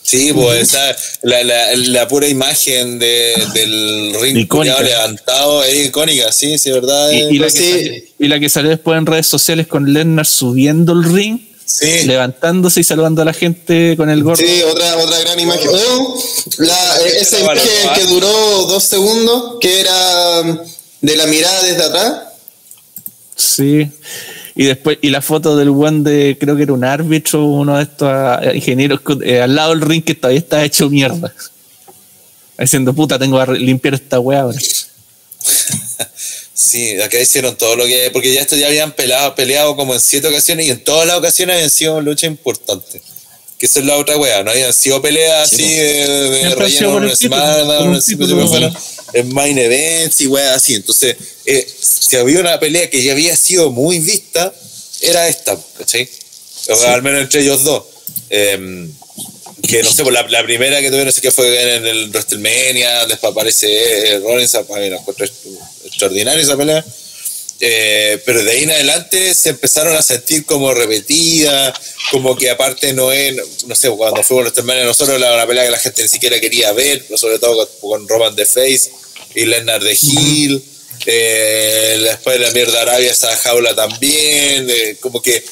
Sí, pues esa, la, la, la pura imagen de, del ring levantado es icónica, sí, sí, verdad. Y, y la es- que salió, y la que salió después en redes sociales con Lennar subiendo el ring, Sí. levantándose y saludando a la gente con el gorro. Sí, otra, otra gran imagen. O la, eh, esa imagen que duró dos segundos, que era mm, de la mirada desde atrás. Sí. Y después, y la foto del buen de, creo que era un árbitro, uno de estos ah, ingenieros eh, al lado del ring que todavía está hecho mierda. Diciendo, puta, tengo que limpiar esta weá ahora. Sí, acá hicieron todo lo que. Porque ya esto ya habían peleado, peleado como en siete ocasiones y en todas las ocasiones habían sido luchas importantes. Que esa es la otra wea, no habían sido peleas así de, de sido relleno una título, semana, una semana, fuera, en main events y weas así. Entonces, eh, si había una pelea que ya había sido muy vista, era esta, ¿cachai? O al menos entre ellos dos. Eh, que no sé, pues la, la primera que tuvieron, no sé qué fue en el WrestleMania, después aparece eh, Rollins, la extraordinaria esa pelea. Eh, pero de ahí en adelante se empezaron a sentir como repetidas, como que aparte no es, no sé, cuando fuimos a WrestleMania nosotros era una pelea que la gente ni siquiera quería ver, sobre todo con, con Roman de Face y Lennart de Hill. Eh, después de la mierda Arabia esa jaula también, eh, como que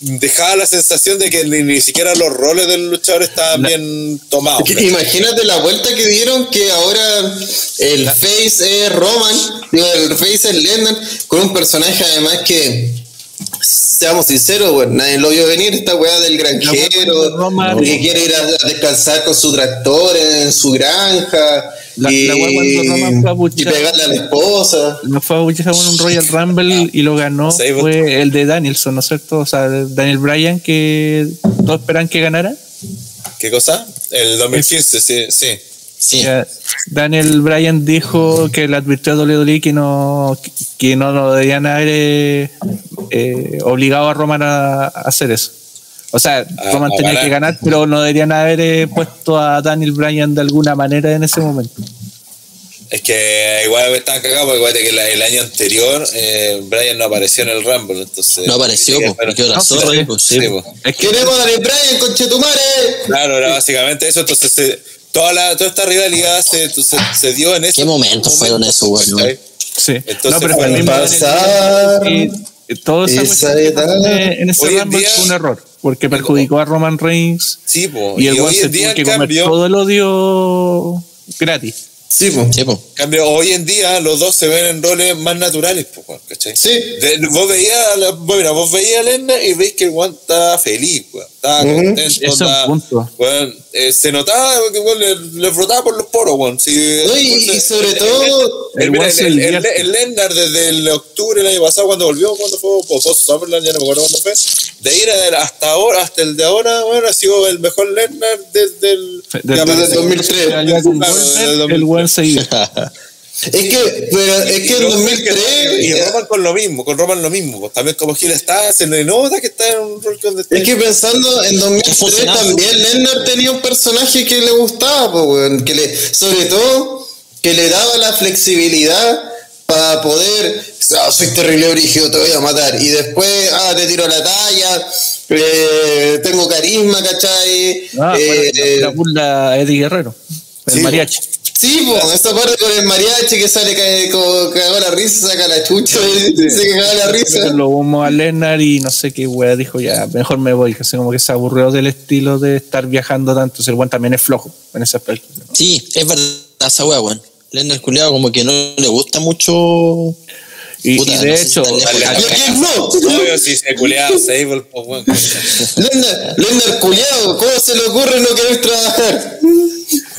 dejaba la sensación de que ni, ni siquiera los roles del luchador estaban bien tomados. Que Imagínate la vuelta que dieron que ahora el face es Roman, digo, el face es Lennon, con un personaje además que, seamos sinceros, bueno, nadie lo vio venir, esta weá del granjero, Roman- que quiere ir a, a descansar con su tractor en su granja La- y, la Roman fue a y pegarle a la esposa. No fue a buchar un Royal Rumble y lo ganó Sí, pues. fue el de Danielson, ¿no es cierto? O sea, Daniel Bryan, que todos esperan que ganara. ¿Qué cosa? El 2015, sí, sí. Sí. Ya, Daniel Bryan dijo que le advirtió a WWE que no, que no lo deberían haber eh, eh, obligado a Roman a, a hacer eso. O sea, A- Roman a tenía ganar. que ganar, pero no deberían haber eh, puesto a Daniel Bryan de alguna manera en ese momento. Es que igual me estaban cagados porque que la- el año anterior eh, Brian no apareció en el Rumble, entonces... No apareció, porque era zorra, pues. Es que Queremos a Daniel Bryan, conchetumare. Claro, era básicamente eso, entonces se- toda, la, toda esta rivalidad se, se, se dio en ese ¿Qué momentos fueron esos? ¿cachai? Sí. Entonces, no, pero para también pasar y esa edad. pasó en ese Hoy en Rumble día- fue un error, porque perjudicó a Roman Reigns Sí, po. y el y hoy se tuvo que comer todo el odio gratis. Sí, pues. Sí, cambio, hoy en día los dos se ven en roles más naturales, po, weón, ¿cachai? Sí. De- vos veías, a la- vos, veías a Lennar y veis que el weón estaba feliz, weón. Estaba Ujú. contento. Eso es estaba- punto. weón, eh, se notaba que weón, le, le frotaba por los poros, weón. Sí, No, y, entonces, y sobre el- todo, El, El weón el, el, el, divierte. el Lennart desde el octubre del año pasado cuando volvió, cuando fue o post Summerland, ya no me acuerdo cuándo fue. De ir a- hasta ahora, hasta el de ahora, bueno, ha sido el mejor Lennart desde el Desde desde el 2003. Ya con Claro, Goldberg, desde el el weón. [LAUGHS] Es que, pero es que en Roman 2003. y Roman con lo mismo, con Roman lo mismo, pues también como Gil está, se le nota que está en un rol donde está. Es que pensando en 2003 funcionaba. también Lennart tenía un personaje que le gustaba, po, weón, que le, sobre todo que le daba la flexibilidad para poder, "Ah, soy terrible brígido, te voy a matar, y después, ah, te tiro la talla, eh, tengo carisma, ¿cachai? Ah, Eh, bueno, la burla Eddie Guerrero, el sí, mariachi. Sí, po, esa parte con el mariachi que sale cae, co- cagó la risa, saca la chucha y se cagó la risa. Lo humo a Lennart y no sé qué wea dijo ya, mejor me voy, que así como que se aburrió del estilo de estar viajando tanto. Si el weón también es flojo en ese aspecto. Sí, es verdad esa weá, weón. Lennart culiado como que no le gusta mucho. Y, Puta, y no de si hecho, tan lejos Dale, la ¿Y a cagada. quién no? Obvio, si se culeaba [LAUGHS] Sable, pues bueno. Lennart, Lennart culiado, ¿cómo se le ocurre no querer trabajar?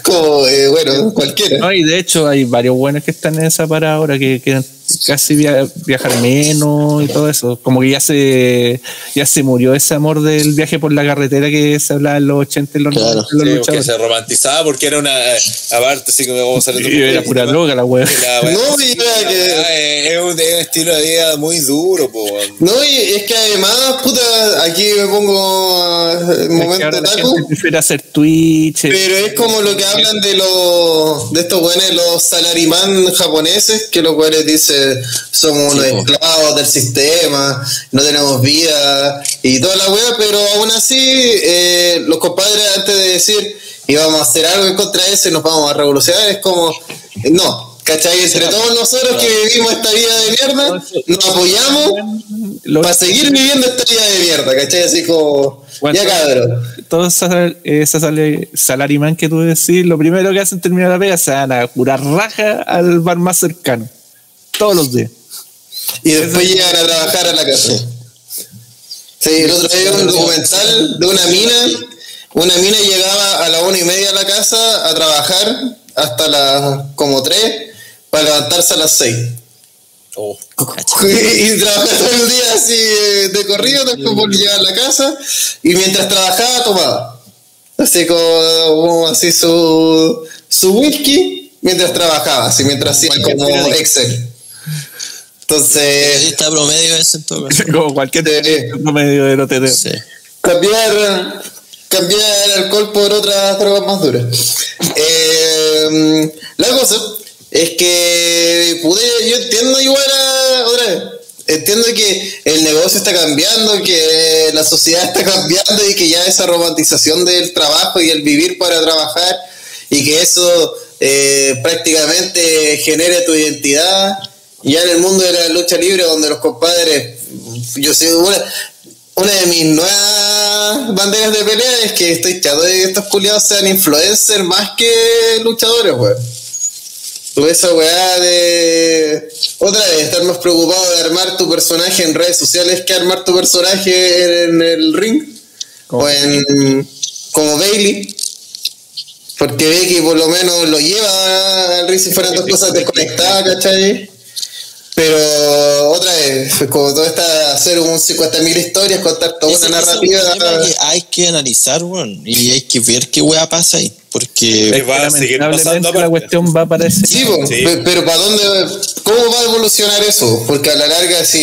Como, eh, bueno, cualquiera. no, y de hecho hay varios buenos que están en esa parada ahora que, que casi via- viajar menos y todo eso. Como que ya se ya se murió ese amor del viaje por la carretera que se hablaba en los 80 y los, Claro. 90 en los Sí, porque luchadores. se romantizaba porque era una. Aparte, así como vamos a Y era pura droga la wea. No, y era que- Es un, es un estilo de vida muy duro, po. No, y es que además, puta, aquí me pongo eh, Es que momento taco. prefiere hacer Twitch. eh, Pero es como lo que hablan de los de estos güeyes, los salarimán japoneses, que los güeyes dicen somos unos Sí, esclavos del sistema, no tenemos vida y toda la wea, pero aún así eh, los compadres antes de decir íbamos a hacer algo en contra de eso y nos vamos a revolucionar, es como, no, ¿cachai? Entre todos nosotros que vivimos esta vida de mierda, nos apoyamos para seguir viviendo esta vida de mierda, ¿cachai? Así como, Bueno, ya cabrón. todos esos salarimán que tú decís, lo primero que hacen terminar la pega se van a curar raja al bar más cercano. Todos los días. Y después llegan a trabajar a la casa. Sí, el otro día un documental de una mina. Una mina llegaba a la una y media a la casa a trabajar hasta las como tres para levantarse a las seis. Oh. [LAUGHS] Y trabajaba todo el día así eh, de corrido, después a llegar a la casa y mientras trabajaba tomaba. Así como, como así su, su whisky mientras trabajaba, así mientras hacía como Excel. Entonces, Está promedio ese en todo caso. Como cualquier Sí. medio de OTT. Sí. cambiar cambiar el alcohol por otras drogas más duras. Eh, la cosa es que pude, yo entiendo igual a, otra vez, entiendo que el negocio está cambiando, que la sociedad está cambiando y que ya esa romantización del trabajo y el vivir para trabajar y que eso eh, prácticamente genere tu identidad. Ya en el mundo de la lucha libre, donde los compadres, yo sé, una, una de mis nuevas banderas de pelea es que estoy chato de que estos culiados sean influencers más que luchadores, weón. Tú esa weá de. Otra vez, estar más preocupado de armar tu personaje en redes sociales que armar tu personaje en el ring. Como o en. Como Bailey. Porque Becky por lo menos lo lleva al ring si fueran dos cosas desconectadas, ¿cachai? Pero otra vez, como todo está hacer un 50.000 historias, contar toda Ese- una ese es un narrativa. que hay que analizar, weón. Y hay que ver qué weá pasa ahí. Porque Es va a seguir pasando la cuestión va para ese. Sí, po, Sí. pe- pero ¿para dónde? ¿Cómo va a evolucionar eso? Porque a la larga, si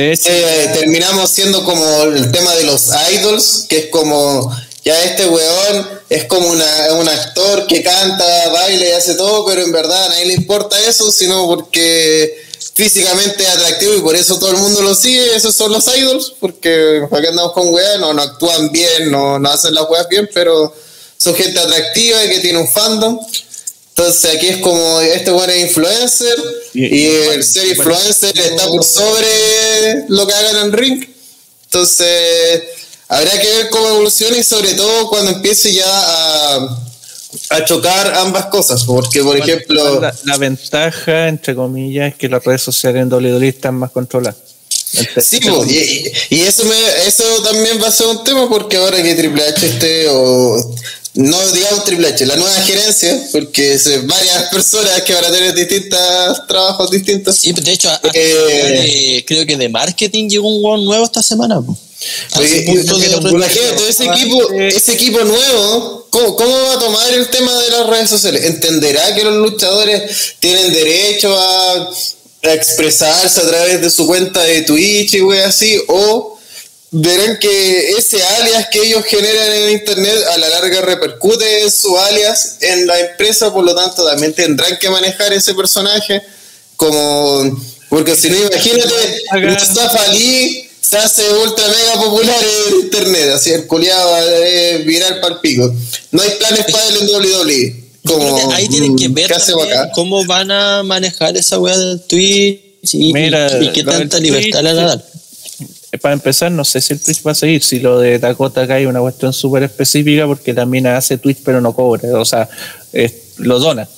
hecho, eh, terminamos siendo como el tema de los idols, que es como ya este weón es como una, un actor que canta, baila y hace todo, pero en verdad a nadie le importa eso, sino porque físicamente atractivo y por eso todo el mundo lo sigue, esos son los idols, porque acá andamos con weas, no, no actúan bien, no, no hacen las weas bien, pero son gente atractiva y que tiene un fandom. Entonces aquí es como este bueno es influencer Y- y, y- el ser influencer está por sobre lo que hagan en ring. Entonces habrá que ver cómo evoluciona y sobre todo cuando empiece ya a, a chocar ambas cosas. Porque por ejemplo... la, la ventaja, entre comillas, es que las redes sociales en WWE están más controladas. Sí, y, y eso me, eso también va a ser un tema porque ahora que Triple H esté o no digamos Triple H, la nueva gerencia, porque es varias personas que van a tener distintos trabajos distintos. Sí, de hecho, a- a- Eh. creo que de marketing llegó un nuevo esta semana. po. Oye, imagínate, ese equipo, ese equipo nuevo, ¿cómo, ¿cómo va a tomar el tema de las redes sociales? ¿Entenderá que los luchadores tienen derecho a, a expresarse a través de su cuenta de Twitch y wey así? ¿O verán que ese alias que ellos generan en internet a la larga repercute en su alias en la empresa, por lo tanto también tendrán que manejar ese personaje como porque si no imagínate Mustafa Ali se hace ultra mega popular en internet así el culiado eh, viral para el pico no hay planes para él en WWE como ahí tienen que ver ¿qué hace también acá? cómo van a manejar esa weá del Twitch y, Mira, y qué tanta libertad le van a dar. Para empezar, no sé si el Twitch va a seguir. Si lo de Dakota Kai es una cuestión súper específica, porque la mina hace Twitch pero no cobra. O sea, es- lo dona.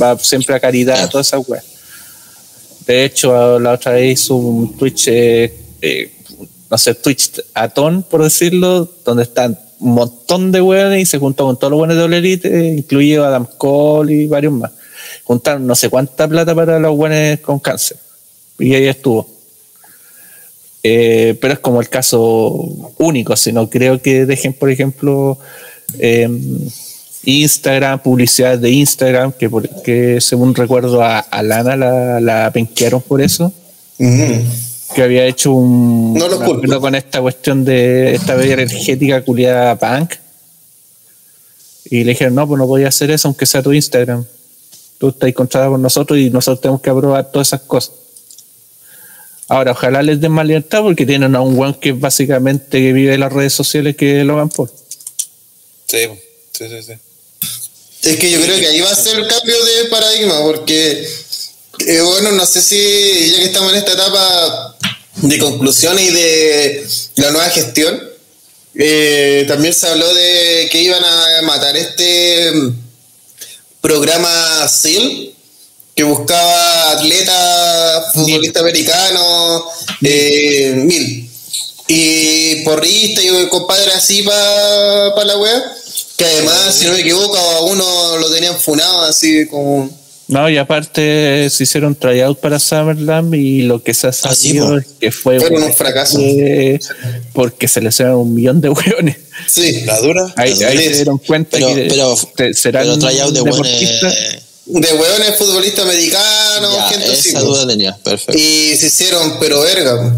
Va siempre a caridad, toda esa weá. De hecho, la otra vez hizo un Twitch, eh, eh, no sé, Twitch atón, por decirlo, donde están un montón de weones y se juntó con todos los buenos de All Elite, eh, incluido Adam Cole y varios más. Juntaron no sé cuánta plata para los buenos con cáncer. Y ahí estuvo. Eh, pero es como el caso único, si no creo que dejen, por ejemplo, eh, Instagram, publicidad de Instagram, que, por- que según recuerdo a, a Lana la, la penquearon por eso, que había hecho un No lo culpo. con esta cuestión de esta bebida energética culiada punk. Y le dijeron, no, pues no podía hacer eso aunque sea tu Instagram. Tú estás contratado con nosotros y nosotros tenemos que aprobar todas esas cosas. Ahora, ojalá les den más libertad porque tienen a un weón que básicamente que vive en las redes sociales que lo hagan por. Sí, sí, sí. sí. Es que yo creo que ahí va a ser el cambio de paradigma, porque, eh, bueno, no sé si ya que estamos en esta etapa de conclusión y de la nueva gestión, eh, también se habló de que iban a matar este mm, programa SEAL, que buscaba atletas, futbolistas americanos, eh, mil. Y porrista y compadre así para la wea. Que además, si no me equivoco, a uno lo tenían funado así como. No, y aparte se hicieron tryout para Summerland y lo que se ha Ah, sí, sabido es que fue Fueron un fracaso. eh, porque se lesionaron un millón de hueones. Sí. La dura. Ahí, ahí se dieron cuenta Pero, que pero, te- serán pero tryout de deportistas. De hueones futbolistas americanos, Ya, gente así. esa duda tenía, perfecto. Y se hicieron, pero verga.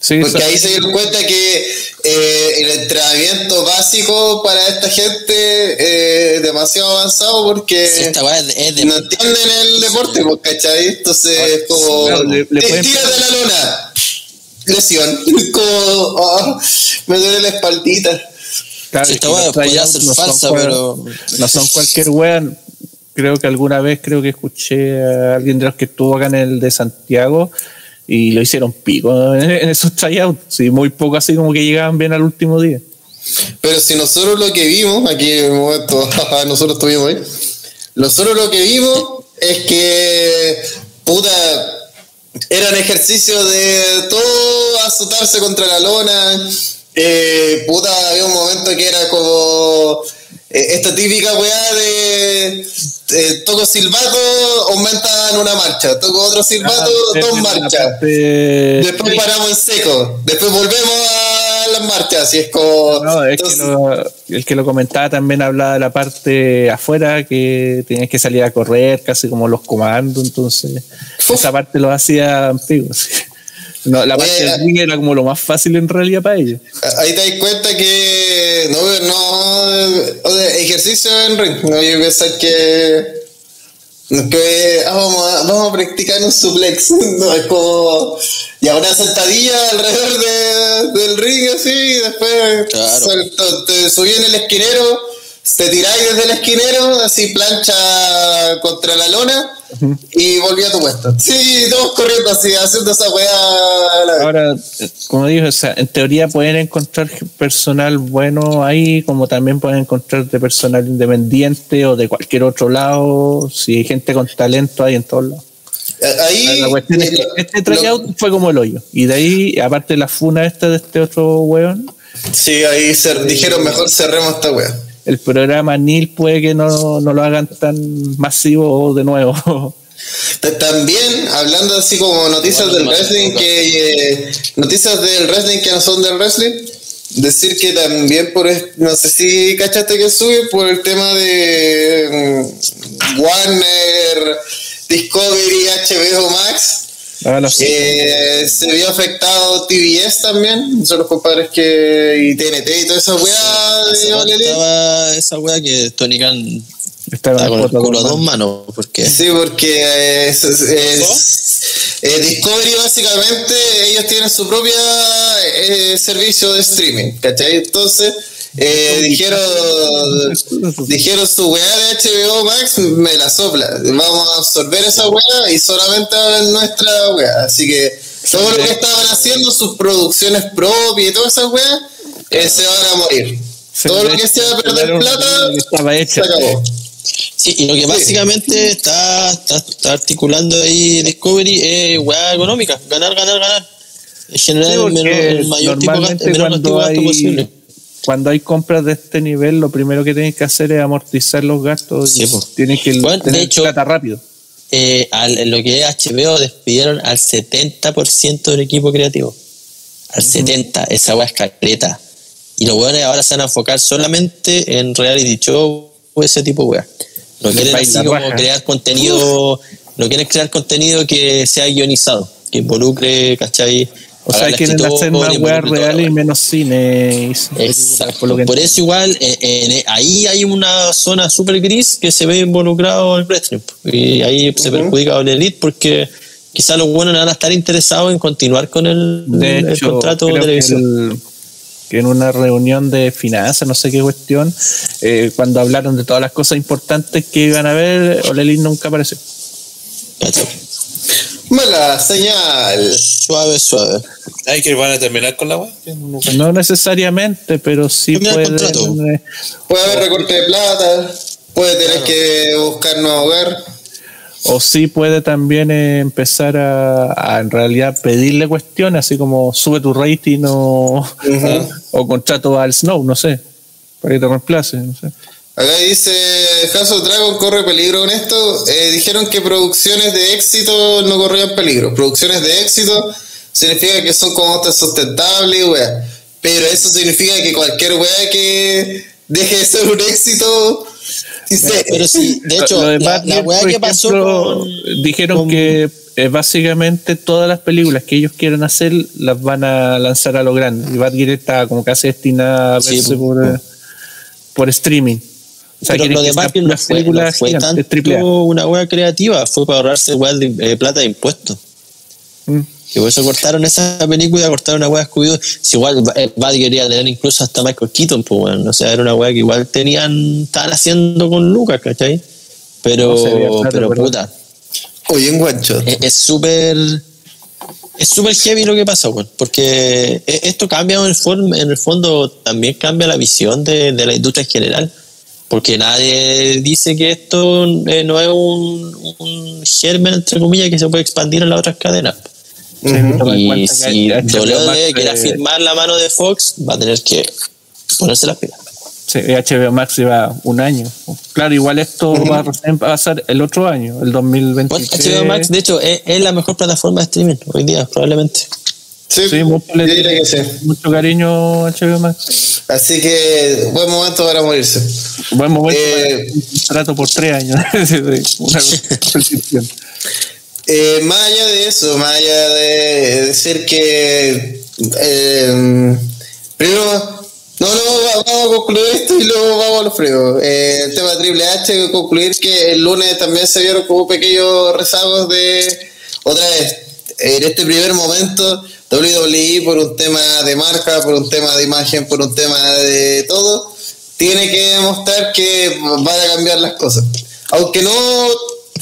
Sí, Porque ahí se dieron cuenta que eh, el entrenamiento básico para esta gente eh, es demasiado avanzado porque Sí, esta weá es de, es de- no entienden el deporte, pues, ¿cachai? Entonces, es como, claro, le- le "Tí- pueden- tírate a la lona. Lesión. [LAUGHS] como, "Ah, me duele la espaldita. Claro, Sí, esta podría ser no son falsa, cual- pero- No son cualquier weón. Creo que alguna vez creo que escuché a alguien de los que estuvo acá en el de Santiago y lo hicieron pico en, esos tryouts. Sí, muy poco así como que llegaban bien al último día. Pero si nosotros lo que vimos, aquí en el momento, [LAUGHS] nosotros estuvimos ahí, nosotros lo que vimos es que, puta, eran ejercicios de todo azotarse contra la lona. Eh, puta, había un momento que era como esta típica weá de eh, toco silbato, aumenta en una marcha, toco otro silbato, dos marchas. Después paramos en seco. Después volvemos a las marchas. Y es como. No, es que lo- el que lo comentaba también hablaba de la parte afuera, que tenías que salir a correr, casi como los comandos, entonces esa parte lo hacía antiguo. sí. No, la parte Oye, del ring era como lo más fácil en realidad para ellos. Ahí te das cuenta que no, no o sea, ejercicio en ring. No, yo pensar que, que ah, vamos, a, vamos a practicar un suplex. [LAUGHS] No, es como ya una sentadilla alrededor de- del ring así y después Claro. salto- te subí en el esquinero, te tiráis desde el esquinero, así plancha contra la lona y volví a tu puesto. Sí, todos corriendo así, haciendo esa weá. Ahora, como digo, o sea, en teoría pueden encontrar personal bueno ahí, como también pueden encontrar de personal independiente o de cualquier otro lado, si hay gente con talento ahí en todos lados. Ahí La cuestión es eh, que este tryout fue como el hoyo. Y de ahí, aparte de la funa esta de este otro weón, Sí, ahí cer- dijeron mejor cerremos esta wea. El programa NIL puede que no, no lo hagan tan masivo de nuevo. Ta- También, hablando así como noticias Bueno, del no, wrestling, que eh, noticias del wrestling que no son del wrestling, decir que también por, es- no sé si cachaste que sube por el tema de mm, Warner, Discovery, HBO Max. Eh, se vio afectado TBS también, son los compadres que, y TNT y toda esa weá de Elite. estaba esa weá que Tony Khan Está estaba con el culo a dos manos, porque Sí, porque es, es- es- eh, Discovery básicamente ellos tienen su propia eh, servicio de streaming, ¿cachai? Entonces eh, dijeron [LAUGHS] dijeron su weá de HBO Max me la sopla, vamos a absorber esa weá y solamente en nuestra weá, así que todo lo que estaban haciendo, sus producciones propias y todas esas weas, eh, se van a morir. Todo lo que sea perder plata, estaba se hecha. acabó. Sí, y lo que básicamente está, está, está articulando ahí Discovery es weá económica, ganar, ganar, ganar. En general, Sí, el, menor, el mayor tipo de gasto, normalmente el menor tipo cuando de gasto hay, posible. Cuando hay compras de este nivel, lo primero que tienen que hacer es amortizar los gastos Sí, y po. tienen que Bueno, de tener hecho- plata rápido. eh, al- lo que es HBO despidieron al 70% del equipo creativo. Al 70%, esa weá es caleta. Y los weones ahora se van a enfocar solamente en reality show o ese tipo de weá. No quieren así como crear contenido, no quieren crear contenido que sea guionizado, que involucre, ¿cachai? O sea, quieren hacer más weas reales y menos cine. y Exacto. por lo que Por entiendo. eso igual eh, en- ahí hay una zona súper gris que se ve involucrado el wrestling. Y ahí se perjudica a la elite porque quizás los buenos no van a estar interesados en continuar con el, De el hecho, contrato de creo que, televisión. el- que en una reunión de finanzas, no sé qué cuestión, eh, cuando hablaron de todas las cosas importantes que iban a ver, Olelín nunca apareció. ¿Cachai? Mala señal. Suave, suave. Ay, que van a terminar con la. Que no- necesariamente, pero sí pueden. eh, Puede haber recorte de plata, puede tener que buscar nuevo hogar. o sí puede también eh, empezar a, a, en realidad pedirle cuestiones, así como sube tu rating o, o contrato al Snow, no sé, para que te reemplace. No sé. Acá dice House of Dragon corre peligro con esto. Eh, dijeron que producciones de éxito no corrían peligro. Producciones de éxito significa que son como sustentables, wea. Pero eso significa que cualquier wea que deje de ser un éxito. sí se- Pero sí, de hecho, Lo de la, Batman, la weá que pasó con. dijeron con- que eh, básicamente todas las películas que ellos quieran hacer las van a lanzar a lo grande. Y Batgirl está como casi destinada a verse po. por, eh, por streaming. O sea, pero lo que de sean Batman no fue, no películas fue tanto una weá creativa, fue para ahorrarse weá de eh, plata de impuestos. Mm. Que por eso cortaron esa película, cortaron una weá scooby Si igual eh, Bad quería tener incluso hasta Michael Keaton, pues weón. O sea, era una weá que igual tenían, estaban haciendo con Lucas, ¿cachai? Pero, No claro, pero pero- puta, Oye, en guancho. es súper es súper heavy lo que pasa, porque e- esto cambia en el, form- en el fondo, también cambia la visión de, de la industria en general, porque nadie dice que esto eh, no es un, un germen, entre comillas, que se puede expandir en las otras cadenas. Y si HBO WWE firmar la mano de Fox, va a tener que ponerse las pilas. Sí, HBO Max lleva un año. Claro, igual esto va a pasar el otro año, el Bueno, 2023. HBO Max, de hecho, es, es la mejor plataforma de streaming hoy día, probablemente. Sí, Sí, mucho, yo le diría que sí. mucho cariño a HBO Max. Así que buen momento para morirse. Buen momento Eh, para un contrato por tres años. [LAUGHS] Sí, sí, una. [LAUGHS] Eh, más allá de eso, más allá de decir que. eh, primero, no, no, va- vamos a concluir esto y luego vamos a los fríos. Eh, el tema de Triple H, concluir que el lunes también se vieron como pequeños rezagos de. Otra vez, en este primer momento, WWE, por un tema de marca, por un tema de imagen, por un tema de todo, tiene que demostrar que van a cambiar las cosas. Aunque no,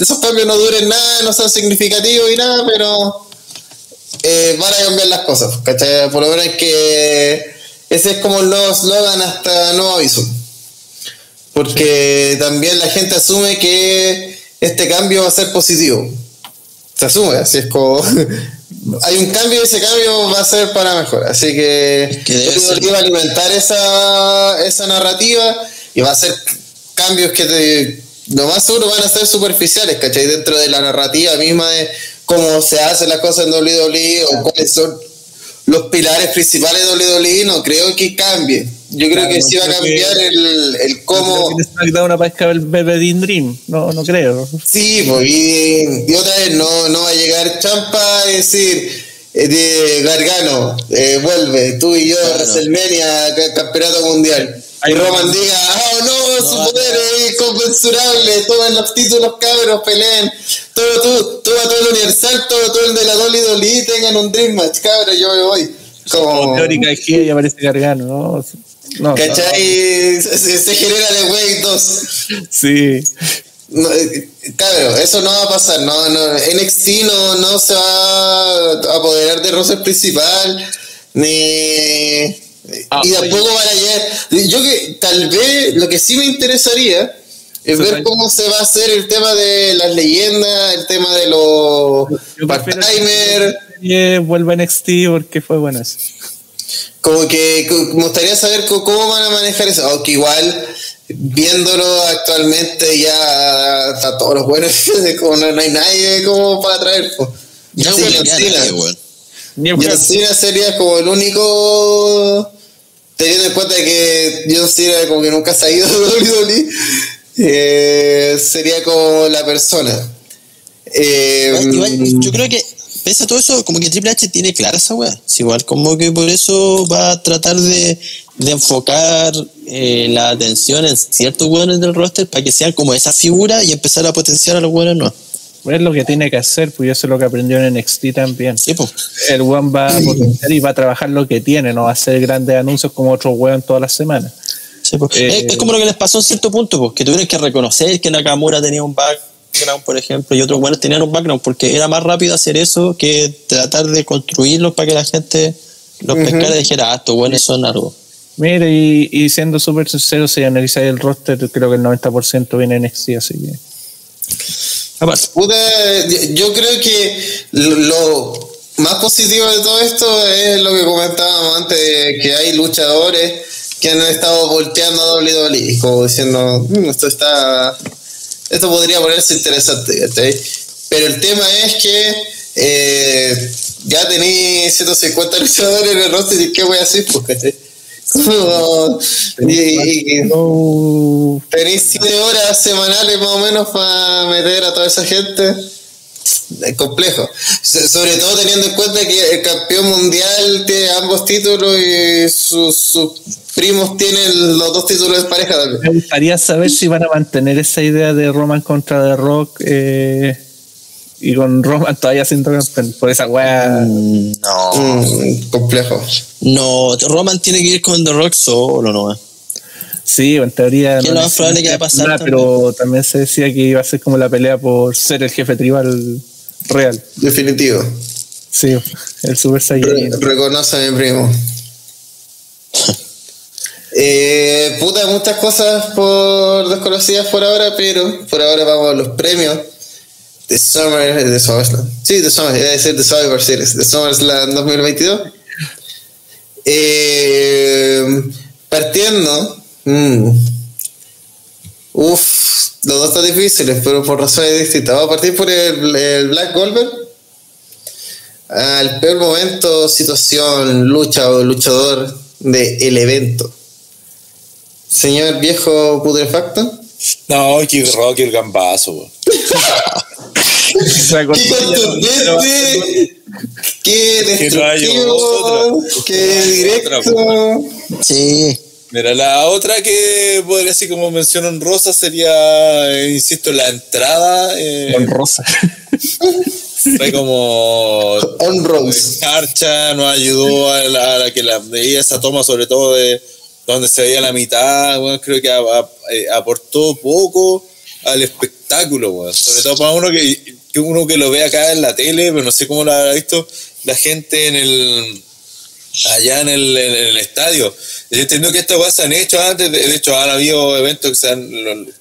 esos cambios no duren nada, no sean significativos y nada, pero eh, van a cambiar las cosas, ¿cachai? Por lo menos hay que. Ese es como el nuevo slogan hasta nuevo aviso. Porque también la gente asume que este cambio va a ser positivo. Se asume, así es como. [LAUGHS] hay un cambio y ese cambio va a ser para mejor. Así que. que debe yo creo ser. que va a alimentar esa, esa narrativa y va a ser cambios que te, lo más seguro van a ser superficiales, ¿cachai? Dentro de la narrativa misma de cómo se hacen las cosas en WWE o cuáles son los pilares principales de WWE, no creo que cambie. Yo creo Claro, que sí va a creo que- cambiar el, el No cómo... creo que en SmackDown aparezca el bebé Dean Dream. No, no creo. Sí, pues, y, y otra vez no, no va a llegar Champa a decir eh, de Gargano, eh, vuelve, tú y yo, Claro. WrestleMania, ca- campeonato mundial. Y. Roman diga, oh no, su poder es inconmensurable, tomen los títulos cabros, peleen, todo tú, toma todo el universal, todo, todo el de la WWE, tengan un Dream Match, cabros, yo me voy. Como teórica G y aparece Gargano, ¿no? No, ¿cachai? Se, se- se genera de Wave 2. Sí. No, eh, claro, eso no va a pasar. No, no, NXT no, no se va a apoderar del roster principal, ni. Ah, y oye. tampoco van a llegar. Yo que tal vez lo que sí me interesaría es ver cómo se va a hacer el tema de las leyendas, el tema de los part-timer. vuelva a NXT porque fue bueno eso. Como que me gustaría saber cómo van a manejar eso. Aunque igual viéndolo actualmente ya está todos los buenos, [LAUGHS] como no, no hay nadie como para traer. po. Ya, Sí, John ya Cena. hablar. Cena sería como el único, teniendo en cuenta que John Cena como que nunca se ha ido [LAUGHS] de WWE, eh, sería como la persona. Eh, Igual, yo creo que, pese a todo eso, como que Triple H tiene clara esa weá. Es igual, como que por eso va a tratar de, de enfocar eh, la atención en ciertos weones del roster para que sean como esa figura y empezar a potenciar a los weones no. Es lo que tiene que hacer, pues eso es lo que aprendió en NXT también. Sí, pues. El weón va a potenciar y va a trabajar lo que tiene, no va a hacer grandes anuncios como otros weón todas las semanas. Sí, pues. Eh, es, es como lo que les pasó en cierto punto, pues, que tuvieron que reconocer que Nakamura tenía un background, por ejemplo, y otros buenos tenían un background, porque era más rápido hacer eso que tratar de construirlos para que la gente los pescara y dijera, ah, estos buenos son algo. Mire, y, y siendo súper sincero, si analizáis el roster, creo que el 90% viene en NXT, así que. Yo- creo que lo, más positivo de todo esto es lo que comentábamos antes, que hay luchadores que han estado volteando a WWE, como diciendo, "Mm, esto está, esto podría ponerse interesante. Pero el tema es que eh, ya tenéis [LAUGHS] 150 luchadores en el roster y qué voy a hacer, pues, ¿cachai? Tenéis 7 horas semanales más o menos para meter a toda esa gente. Es complejo. So- Sobre todo teniendo en cuenta que el campeón mundial tiene ambos títulos y sus, sus primos tienen los dos títulos de pareja también. me gustaría saber si van a mantener esa idea de Roman contra The Rock eh, y con Roman todavía siendo campeón. Por esa weá. mm, no. Mm, complejo. No, Roman tiene que ir con The Rock solo, ¿no? Sí, en teoría. ¿Qué es lo más probable que va a pasar nada, también? pero también se decía que iba a ser como la pelea por ser el jefe tribal real. Definitivo. Sí, el Super Re- Saiyan. reconoce a mi primo. [LAUGHS] Eh, puta, muchas cosas por desconocidas por ahora, pero por ahora vamos a los premios de Summer, de SummerSlam. Sí, de Summer, iba a decir de Survivor Series, de SummerSlam 2022. Eh, partiendo, mm, uff, los dos están difíciles, pero por razones distintas. Vamos a partir por el, el Black Goldberg. Al peor momento, situación, lucha o luchador del evento. Señor viejo putrefacto. No, que Rock el gambazo, [LAUGHS] ¡Qué contundente! ¡Qué destructivo! ¡Qué directo! Sí. Mira, la otra que podría así como menciono en rosa sería, eh, insisto, la entrada. eh, Con rosa. fue como On Rose. Archa nos ayudó a la, a la que la veía esa toma, sobre todo de donde se veía la mitad, bueno, creo que a- a- eh, aportó poco al espectáculo, bueno. sobre todo para uno que, que uno que lo ve acá en la tele, pero no sé cómo lo habrá visto la gente en el allá en el, en el estadio. Yo entiendo que estas cosas se han hecho antes, de, de hecho han habido eventos que se han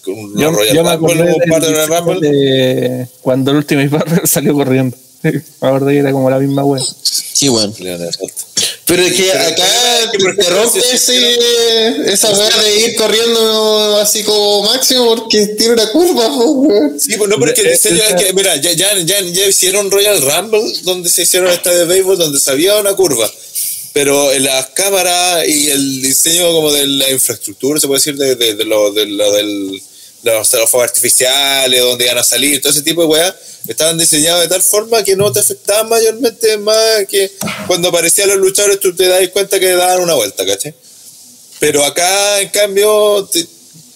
Yo, yo me acordé hubo un par de de cuando el Ultimate Barber [LAUGHS] salió corriendo. [LAUGHS] Que era como la misma wea. Sí, bueno. Pero es que Pero acá te rompe ese, esa weá de ir corriendo así como máximo porque tiene una curva. Sí, pues no, porque el diseño es que, mira, ya, ya, ya, ya hicieron Royal Rumble, donde se hicieron estadio de béisbol, donde se había una curva. Pero en las cámaras y el diseño como de la infraestructura, se puede decir, de, de, de lo, de lo del de los, fuegos artificiales, donde iban a salir, todo ese tipo de weas, estaban diseñados de tal forma que no te afectaban mayormente más que cuando aparecían los luchadores tú te das cuenta que daban una vuelta, ¿cachai? Pero acá, en cambio, te,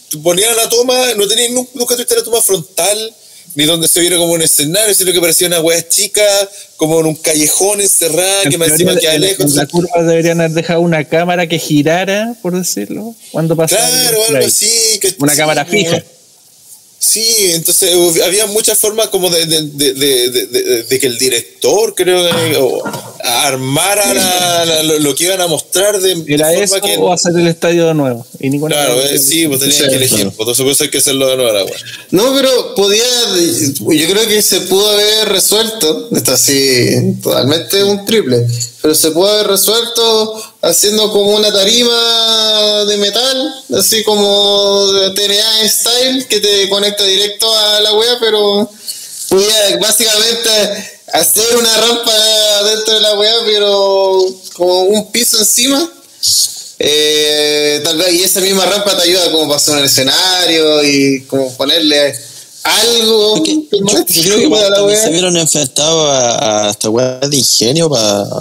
te ponían la toma, no tenías nunca tuviste la toma frontal, ni donde se viera como un escenario, sino que parecía una wea chica, como en un callejón encerrada, que me encima queda lejos. la curva deberían haber dejado una cámara que girara, por decirlo, cuando pasaba. Claro, algo así. que- Una sí, cámara como- fija. Sí, entonces uh, había muchas formas como de, de, de, de, que el director, creo que, o armara la- la- lo, lo que iban a mostrar de, de Era forma eso que- o hacer el estadio de nuevo. Y ninguna Claro, eh, sí, pues tenían que elegir. Pues, entonces por eso hay que hacerlo de nuevo, la weá. No, pero podía, yo creo que se pudo haber resuelto, está así, totalmente un triple, pero se pudo haber resuelto haciendo como una tarima de metal, así como de TNA style, que te conecta directo a la wea, pero podía básicamente hacer una rampa dentro de la wea, pero como un piso encima. Eh, tal vez, y esa misma rampa te ayuda como para hacer un escenario y como ponerle algo. Yo creo que se vieron enfrentados a, a esta weá de ingenio para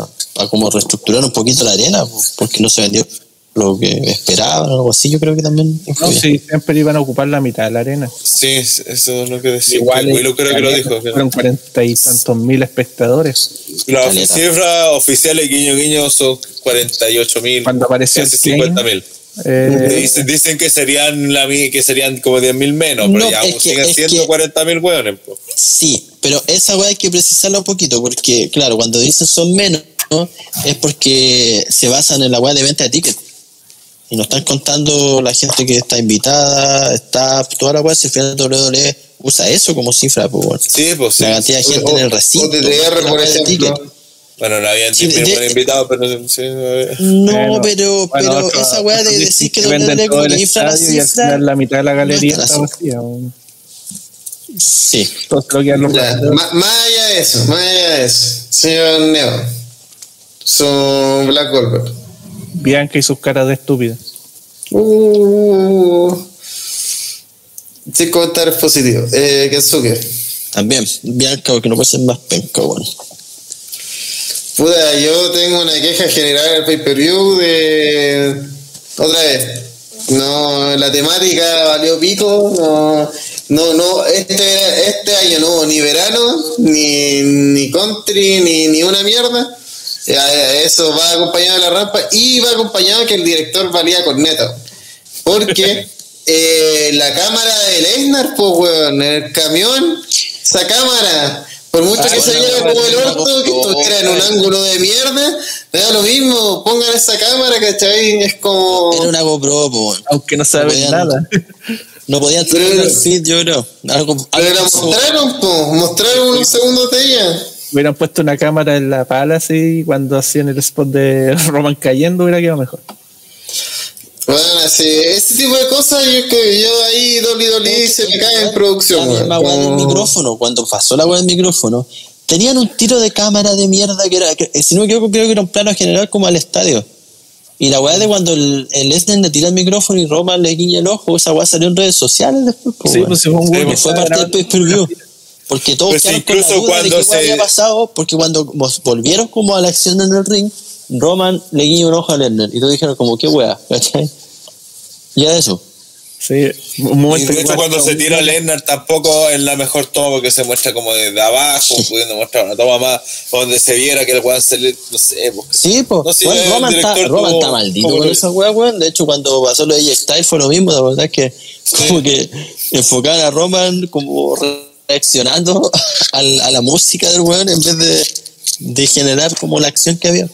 como reestructurar un poquito la arena, po, porque no se vendió lo que esperaban o algo así. Yo creo que también No, sí, siempre iban a ocupar la mitad de la arena. Sí, eso es lo que decía. Igual yo creo que lo dijo. que- Fueron cuarenta y tantos mil espectadores. Las Caleta. cifras oficiales guiño guiño son 48 mil, Cuando apareció casi el 50 mil. Eh, Dicen, dicen que serían la que serían como 10 mil menos, pero No, ya es que- siguen es siendo que- 40 mil hueones. po. Sí, pero esa weá hay que precisarla un poquito, porque claro, cuando dicen son menos, ¿no? es porque se basan en la weá de venta de tickets. Y no están contando la gente que está invitada, está toda la weá, si al final WWE usa eso como cifra, pues bueno. Sí, pues sí. La cantidad de gente O- en el recinto. o TTR, por ejemplo. ticket. Bueno, no habían Sí, 10 mil de- buenos invitados, pero sí. No, Bueno, pero, bueno, pero otro- esa weá de decir que WWE todo como el que infla la cifra. la mitad de la galería no está está vacía. Sí, Entonces lo que han Ya, ma- más allá de eso, más allá de eso, señor Neo, su Black Goldberg. Bianca y sus caras de estúpida. Uh, sin comentarios positivos. Eh, Kensuke. también. Bianca, porque no puede ser más penca, bueno. Puta, yo tengo una queja general al pay-per-view de. Otra vez. No, la temática valió pico. No, no, no este, este año no hubo ni verano, ni, ni country, ni, ni una mierda. Eso va acompañado de la rampa y va acompañado que el director valía corneta. Porque [LAUGHS] eh, la cámara de Lesnar, pues, weón, en el camión, esa cámara, por mucho Ah, que se viera como el orto, que estuviera en un ángulo de mierda, me da lo mismo, pongan esa cámara, ¿cachai? Es como. Era una GoPro, pues. Aunque no saben podían- nada. No podían Pero- tener el feed, yo creo. Algo, Pero algo la mostraron, pues, mostraron unos segundos de ella. Hubieran puesto una cámara en la pala así cuando hacían el spot de [LAUGHS] Roman cayendo hubiera quedado mejor. Bueno, sí, ese tipo de cosas yo que yo ahí dolí dolí se me cae en producción, La misma weá del micrófono, cuando pasó la weá del micrófono, tenían un tiro de cámara de mierda que era, que, si no me equivoco, creo que era un plano general como al estadio. Y la weá de cuando el, el Lesnar le tira el micrófono y Roman le guiña el ojo, esa weá salió en redes sociales después. po, Sí, pues, si fue un que fue parte del pay-per-view. Porque todos Pues quedaron con la incluso duda de cuando qué weá se- había pasado, porque cuando volvieron como a la acción en el ring, Roman le guiña un ojo a Lesnar. Y todos dijeron como, qué weá, ¿cachai? Ya eso. Sí, un Y de hecho, cuando cuando- se tira Lennart tampoco es la mejor toma porque se muestra como desde abajo, pudiendo mostrar una toma más donde se viera que el weón se le. No sé, pues, Sí, pues. No, sí, bueno, Roman, está, Roman está maldito con esa weá, weón. De hecho, cuando pasó lo de AJ Styles fue lo mismo, la verdad es que como que enfocaban a Roman como reaccionando [LAUGHS] a la música del weón en vez de, de generar como la acción que había.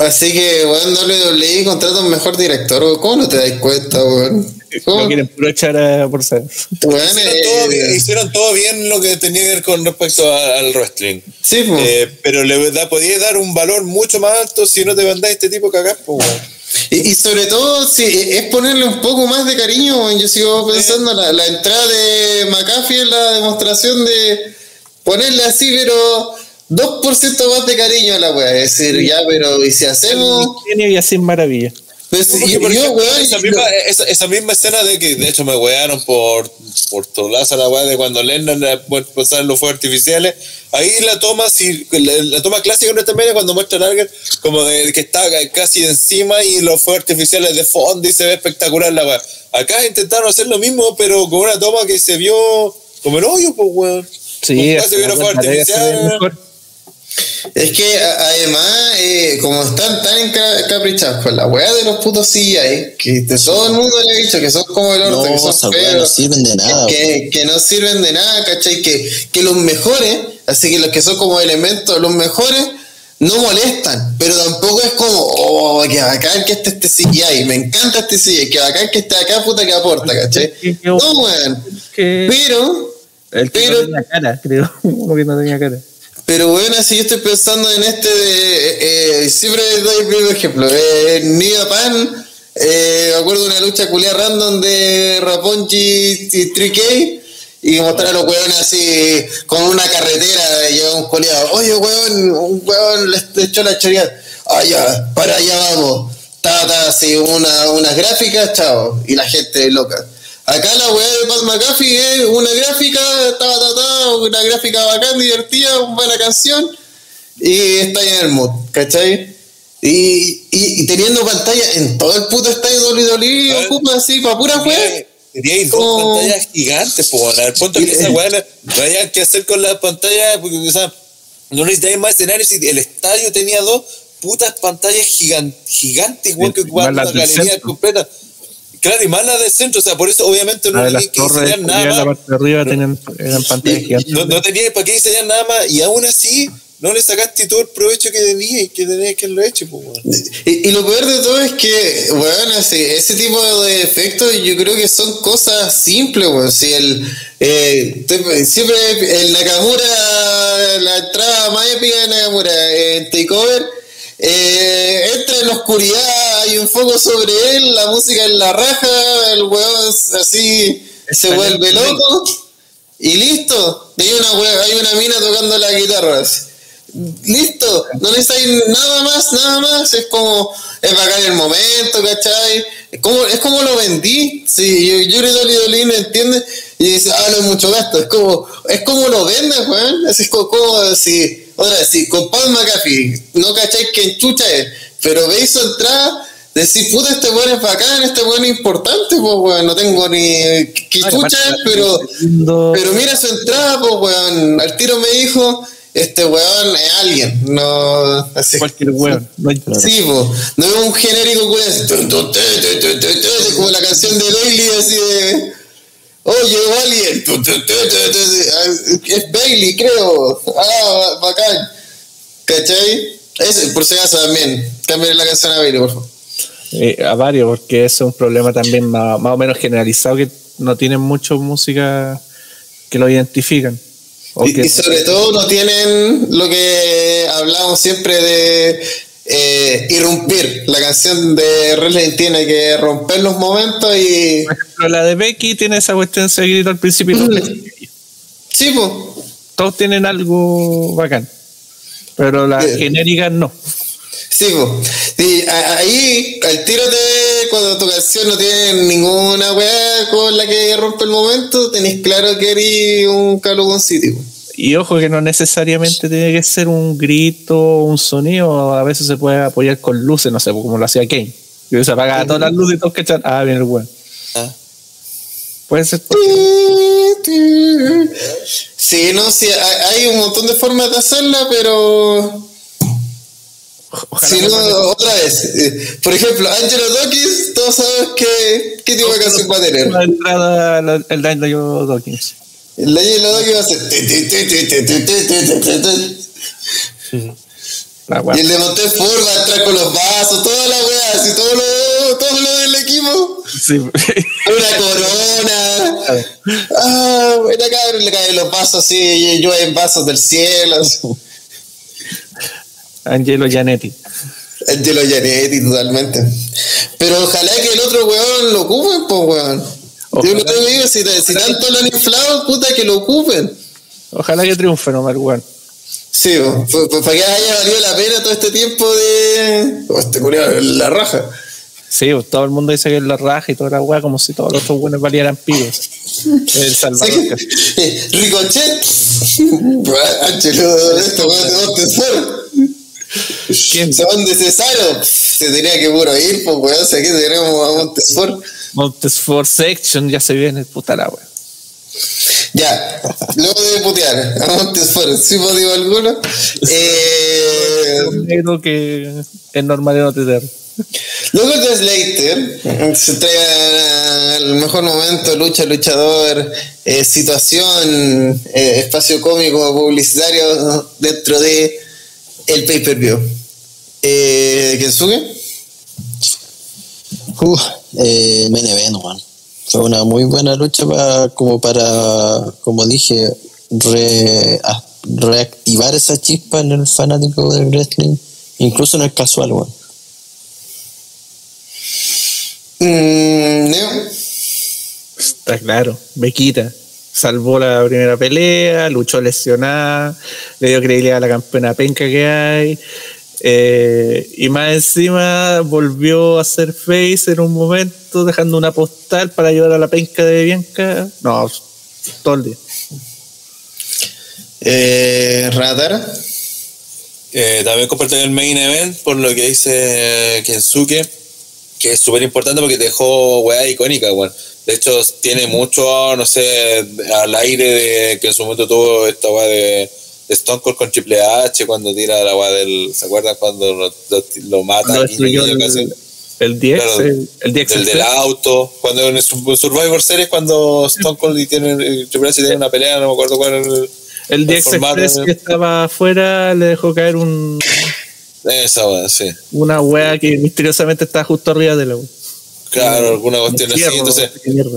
Así que, weón, WWE contrata un mejor director, weón. ¿Cómo no te das cuenta, weón? ¿Cómo? lo quieren puro echar a- por ser. Hicieron, eh, todo bien, hicieron todo bien lo que tenía que ver con respecto a- al wrestling. Sí, pues. Eh, pero le da, podía dar un valor mucho más alto si no te mandáis este tipo cagar, pues, weón. Y, y sobre todo, sí, es ponerle un poco más de cariño. Yo sigo pensando, la, la entrada de McAfee es la demostración de ponerle así, pero 2% más de cariño a la weá. Es decir, ya, pero ¿y si hacemos? Genio y así en maravilla. Pues, yo, ejemplo, weón, esa, yo- misma, esa, esa misma escena de que de hecho me wearon por, por tolaza la weá de cuando Lennon pasar los fuegos artificiales. Ahí la toma, si, la, la toma clásica en esta media cuando muestran a alguien como de que está casi encima y los fuegos artificiales de fondo y se ve espectacular la weá. Acá intentaron hacer lo mismo, pero con una toma que se vio como el hoyo, pues weón. Sí, casi vieron la fuegos se artificiales. Es que a- además, eh, como están tan encaprichados con la weá de los putos CGI, que de todo el mundo le ha dicho que son como el orto, No, que son weas no feos, sirven de nada. que, que no sirven de nada, ¿cachai? Que, que los mejores, así que los que son como elementos, los mejores, no molestan, pero tampoco es como, oh, que bacán que este, este CGI, me encanta este CGI, que bacán que esté acá, puta que aporta, ¿cachai? No, weón. Pero, el que pero- no tenía cara, creo. [LAUGHS] Uno que no tenía cara. Pero bueno, así yo estoy pensando en este de, eh, siempre doy el mismo ejemplo, eh, New Japan, eh, me acuerdo de una lucha culia random de Raponchi y 3K, y mostrar a los hueones así con una carretera y un coleado. Oye, hueón, un hueón le echó la choría. Ah, ya, para allá vamos. Ta, ta, así, una, unas gráficas, chao. Y la gente loca. Acá la weá de Pat McAfee es una gráfica, ta, ta, ta, una gráfica bacán, divertida, una buena canción. Y está ahí en el mood, ¿cachai? Y, y, y teniendo pantalla en todo el puto estadio WWE, Ah. ocupa así, para pura weá. Teníais dos Oh. pantallas gigantes, po, al punto que esa weá no había que hacer con la pantalla, porque, o sea, no necesitáis más escenarios y el estadio tenía dos putas pantallas gigan- gigantes, weón, que ocupaban las del galería completa. Claro, y más la del centro, o sea, por eso obviamente no tenía que diseñar nada la más. parte de arriba tenían, eran pantallas gigantes. No, no tenía para qué diseñar nada más, y aún así no le sacaste todo el provecho que tenía y que tenías que haberlo hecho, pues. Y, y lo peor de todo es que, weón, ese, ese tipo de efectos yo creo que son cosas simples, weón. Si el, eh, siempre el Nakamura, la entrada más épica de Nakamura en Takeover, eh, entra en la oscuridad, hay un foco sobre él, la música en la raja, el weón así se vuelve loco y listo. Hay una, wea- hay una mina tocando la guitarra. así. Listo, no necesitáis nada más, nada más. Es como, es bacán el momento, ¿cachai? Es como, es como lo vendí. Sí, yo, yo creo que Dolly Dolly me entiende y dice, ah, no es mucho gasto. Es como, es como lo vendes, weón. Así es como, como si, otra vez, si con Paul McAfee, no cacháis quién chucha es, pero veis su entrada. Decir, puta, este weón es bacán, este weón es importante, pues, weón. No tengo ni qué Ah, chucha es, pero, pero mira su entrada, pues, weón. Al tiro me dijo, este weón es alguien, no. Así. Cualquier weón. No hay- Sí, po. no es un genérico weón, como la canción de Bailey, así de. Tun, ah, Es Bailey, creo. Ah, bacán. ¿Cachai? Ese, por si acaso también. Cambien la canción a Bailey, por favor. Eh, a varios, porque es un problema también más, más o menos generalizado que no tienen mucho música que lo identifican. O Y, que- y sobre todo no tienen lo que hablamos siempre de eh, irrumpir. La canción de Wrestling tiene que romper los momentos y. por ejemplo, la de Becky tiene esa cuestión de grito al principio. Sí, pues. Todos tienen algo bacán. Pero las Sí. genéricas no. Sí, pues. A- ahí, al tiro de cuando tu canción no tiene ninguna weá con la que rompe el momento, tenés claro que eres un Calugón City. po. Y ojo que no necesariamente tiene que ser un grito o un sonido, a veces se puede apoyar con luces, no sé, como lo hacía Kane. Que se apagaba todas las luces y todos cachan, ah, viene el weón. Ah. Puede ser Sí, no, sí, hay un montón de formas de hacerla, pero Ojalá Si no, otra vez. eh, Por ejemplo, Angelo Dawkins, todos sabemos qué, qué tipo de canción va a tener. la entrada el Daño Dawkins. La y la que va a hacer. Y el de Montefort va a entrar con los vasos, toda la weá, así todo lo, todo lo del equipo. Una corona. Ah, bueno, cabrón, le caen los vasos así, yo en vasos del cielo. Angelo Gianetti. Angelo Gianetti, totalmente. Pero ojalá que el otro weón lo ocupen, pues weón. Yo Ojalá. no te digo, si, si tanto lo han inflado, puta que lo ocupen. Ojalá que triunfe nomás, weón. Sí, pues, pues, para que haya valido la pena todo este tiempo de. Oh, este culiao, la raja. Sí, pues, todo el mundo dice que es la raja y toda la weá, como si todos los otros buenos valieran pibes. El Salvador. Sí. [LAUGHS] Ricochet. Angelo, esto weón de Montesor. ¿Quién? Van de Cesaro. Se tenía que puro ir, pues weón. O sea, que tenemos a Montesor. Montesfort Section ya se viene, puta la weá. Ya, luego de putear a Montesfort, ¿sí motivo alguno? Eh, negro que es normal de no tener. luego de Slater, se entrega al mejor momento, lucha, luchador, eh, situación, eh, espacio cómico, publicitario dentro de el pay-per-view. Eh, ¿Kensuke? Uf, eh, main event, weón. Fue una muy buena lucha para, como para, como dije, re- a- reactivar esa chispa en el fanático del wrestling, incluso en el casual, weón. Mm, Neo. Está claro. Bequita. Salvó la primera pelea, luchó lesionada, le dio credibilidad a la campeona penca que hay. Eh, y más encima volvió a ser face en un momento, dejando una postal para ayudar a la penca de Bianca. No, todo el día. Eh, Ratara. Eh, también comparto en el main event por lo que dice Kensuke, que es súper importante porque dejó weá icónica, weón. De hecho, tiene mucho, no sé, al aire de que en su momento tuvo esta weá de Stone Cold con Triple H cuando tira la weá del. ¿Se acuerdan cuando lo, lo, lo mata? Medio el, el Claro, el, del, del auto, cuando en Survivor Series, cuando Stone Cold y tiene, y Triple H tiene una pelea, no me acuerdo cuál era el, el DX Express eh. que estaba afuera le dejó caer un, Esa weá, sí. una wea que misteriosamente estaba justo arriba de la wea. Claro, alguna cuestión así. Entonces,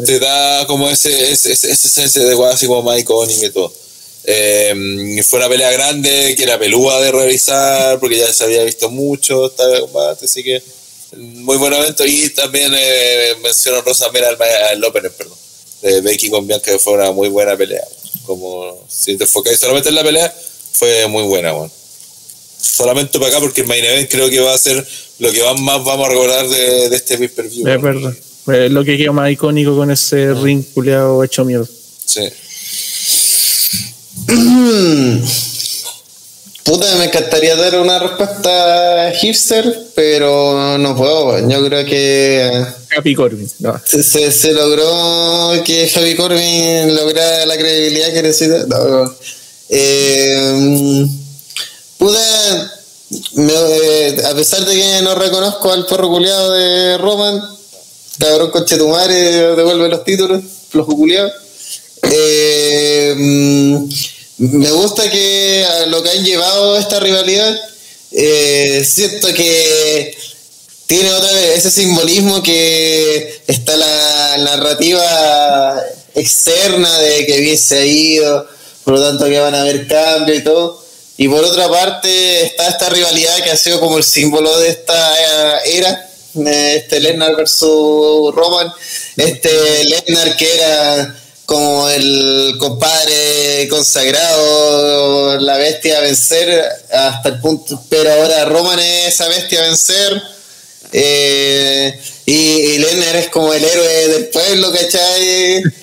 te da como ese, ese, ese- esa esencia de weá así como más icónica y todo. Eh, fue una pelea grande que era pelúa de revisar porque ya se había visto mucho de combate, así que muy buen evento. Y también eh, menciono Rosa Mera al, opener, perdón, de Becky con Bianca, que fue una muy buena pelea. Como si te enfocáis solamente en la pelea, fue muy buena, weón. Solamente para acá porque el main event creo que va a ser lo que más vamos a recordar de, de este pay-per-view. Es verdad. Es lo que quedó más icónico con ese ring culeado hecho mierda. Sí. Puta, me encantaría dar una respuesta hipster, pero no puedo. Yo creo que Happy Corbin. No. se, se- logró que Javi Corbin lograra la credibilidad que necesita. No, no. Eh, puta, me- eh, a pesar de que no reconozco al perro culiado de Roman, cabrón coche tu madre, devuelve los títulos, flojo culiado. Eh, mm, me gusta que a lo que han llevado esta rivalidad, eh, siento que tiene otra vez ese simbolismo que está la narrativa externa de que bien se ido, por lo tanto que van a haber cambios y todo. Y por otra parte está esta rivalidad que ha sido como el símbolo de esta era, este Lesnar versus Roman, este Lesnar que era como el compadre consagrado, la bestia a vencer hasta el punto, pero ahora Roman es esa bestia a vencer. Eh, y, y es como el héroe del pueblo, ¿cachai? [LAUGHS]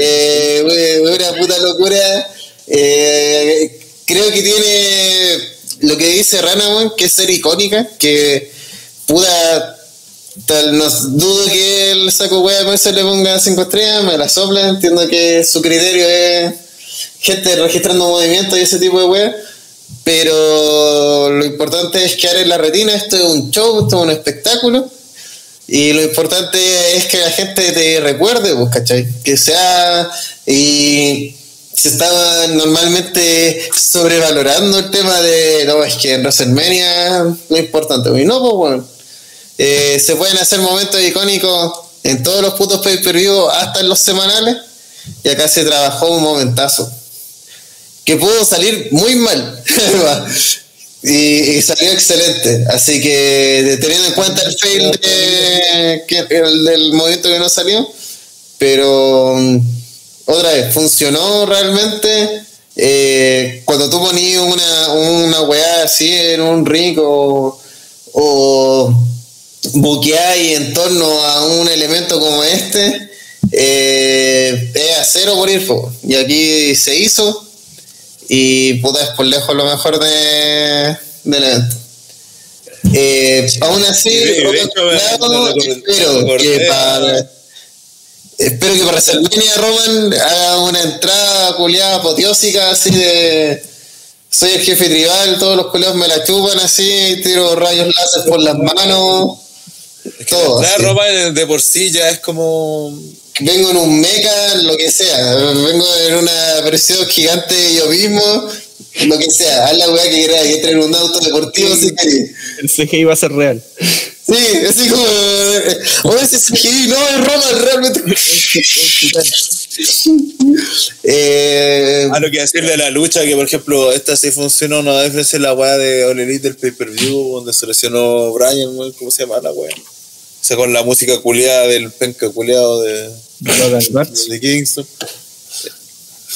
Eh, una puta locura. Eh, creo que tiene lo que dice Ranaman, que es ser icónica, que puta, no dudo que el saco wea se le ponga 5 estrellas, me la sopla, entiendo que su criterio es gente registrando movimientos y ese tipo de wea. Pero lo importante es quedar en la retina, esto es un show, esto es un espectáculo. Y lo importante es que la gente te recuerde, pues, ¿cachai? Que sea. Y se está normalmente sobrevalorando el tema de. No, es que en WrestleMania no es importante. Y no, pues, bueno. Eh, se pueden hacer momentos icónicos en todos los putos pay-per-view, hasta en los semanales. Y acá se trabajó un momentazo. Que pudo salir muy mal. [LAUGHS] y, salió excelente. Así que teniendo en cuenta el fail de, el del movimiento que no salió, pero mm, otra vez, funcionó realmente. Eh, cuando tú ponías una, una weá así en un ring o buqueáis en torno a un elemento como este, eh, es a cero por ir. po. Y aquí se hizo y puta es por lejos lo mejor de, del evento. Eh, aún así, espero que para espero que para WrestleMania Roman haga una entrada culiada apoteósica así de soy el jefe tribal, todos los culiados me la chupan así, tiro rayos láser por las manos, todo. La así. ropa de, de por sí ya es como. vengo en un mecha, lo que sea, vengo en una versión gigante de yo mismo lo que sea, haz la weá que quieras, entra en un auto deportivo si querés. El CGI va a ser real. Sí, así como, o ese CGI, no, es Roman, realmente. eh, Ah, lo que decir de la lucha, que por ejemplo, esta sí funcionó una vez veces la weá de All Elite del pay-per-view, donde se lesionó Brian, weón, ¿cómo se llama la weá? O sea, con la música culiada del penca culiado de, de Kingston.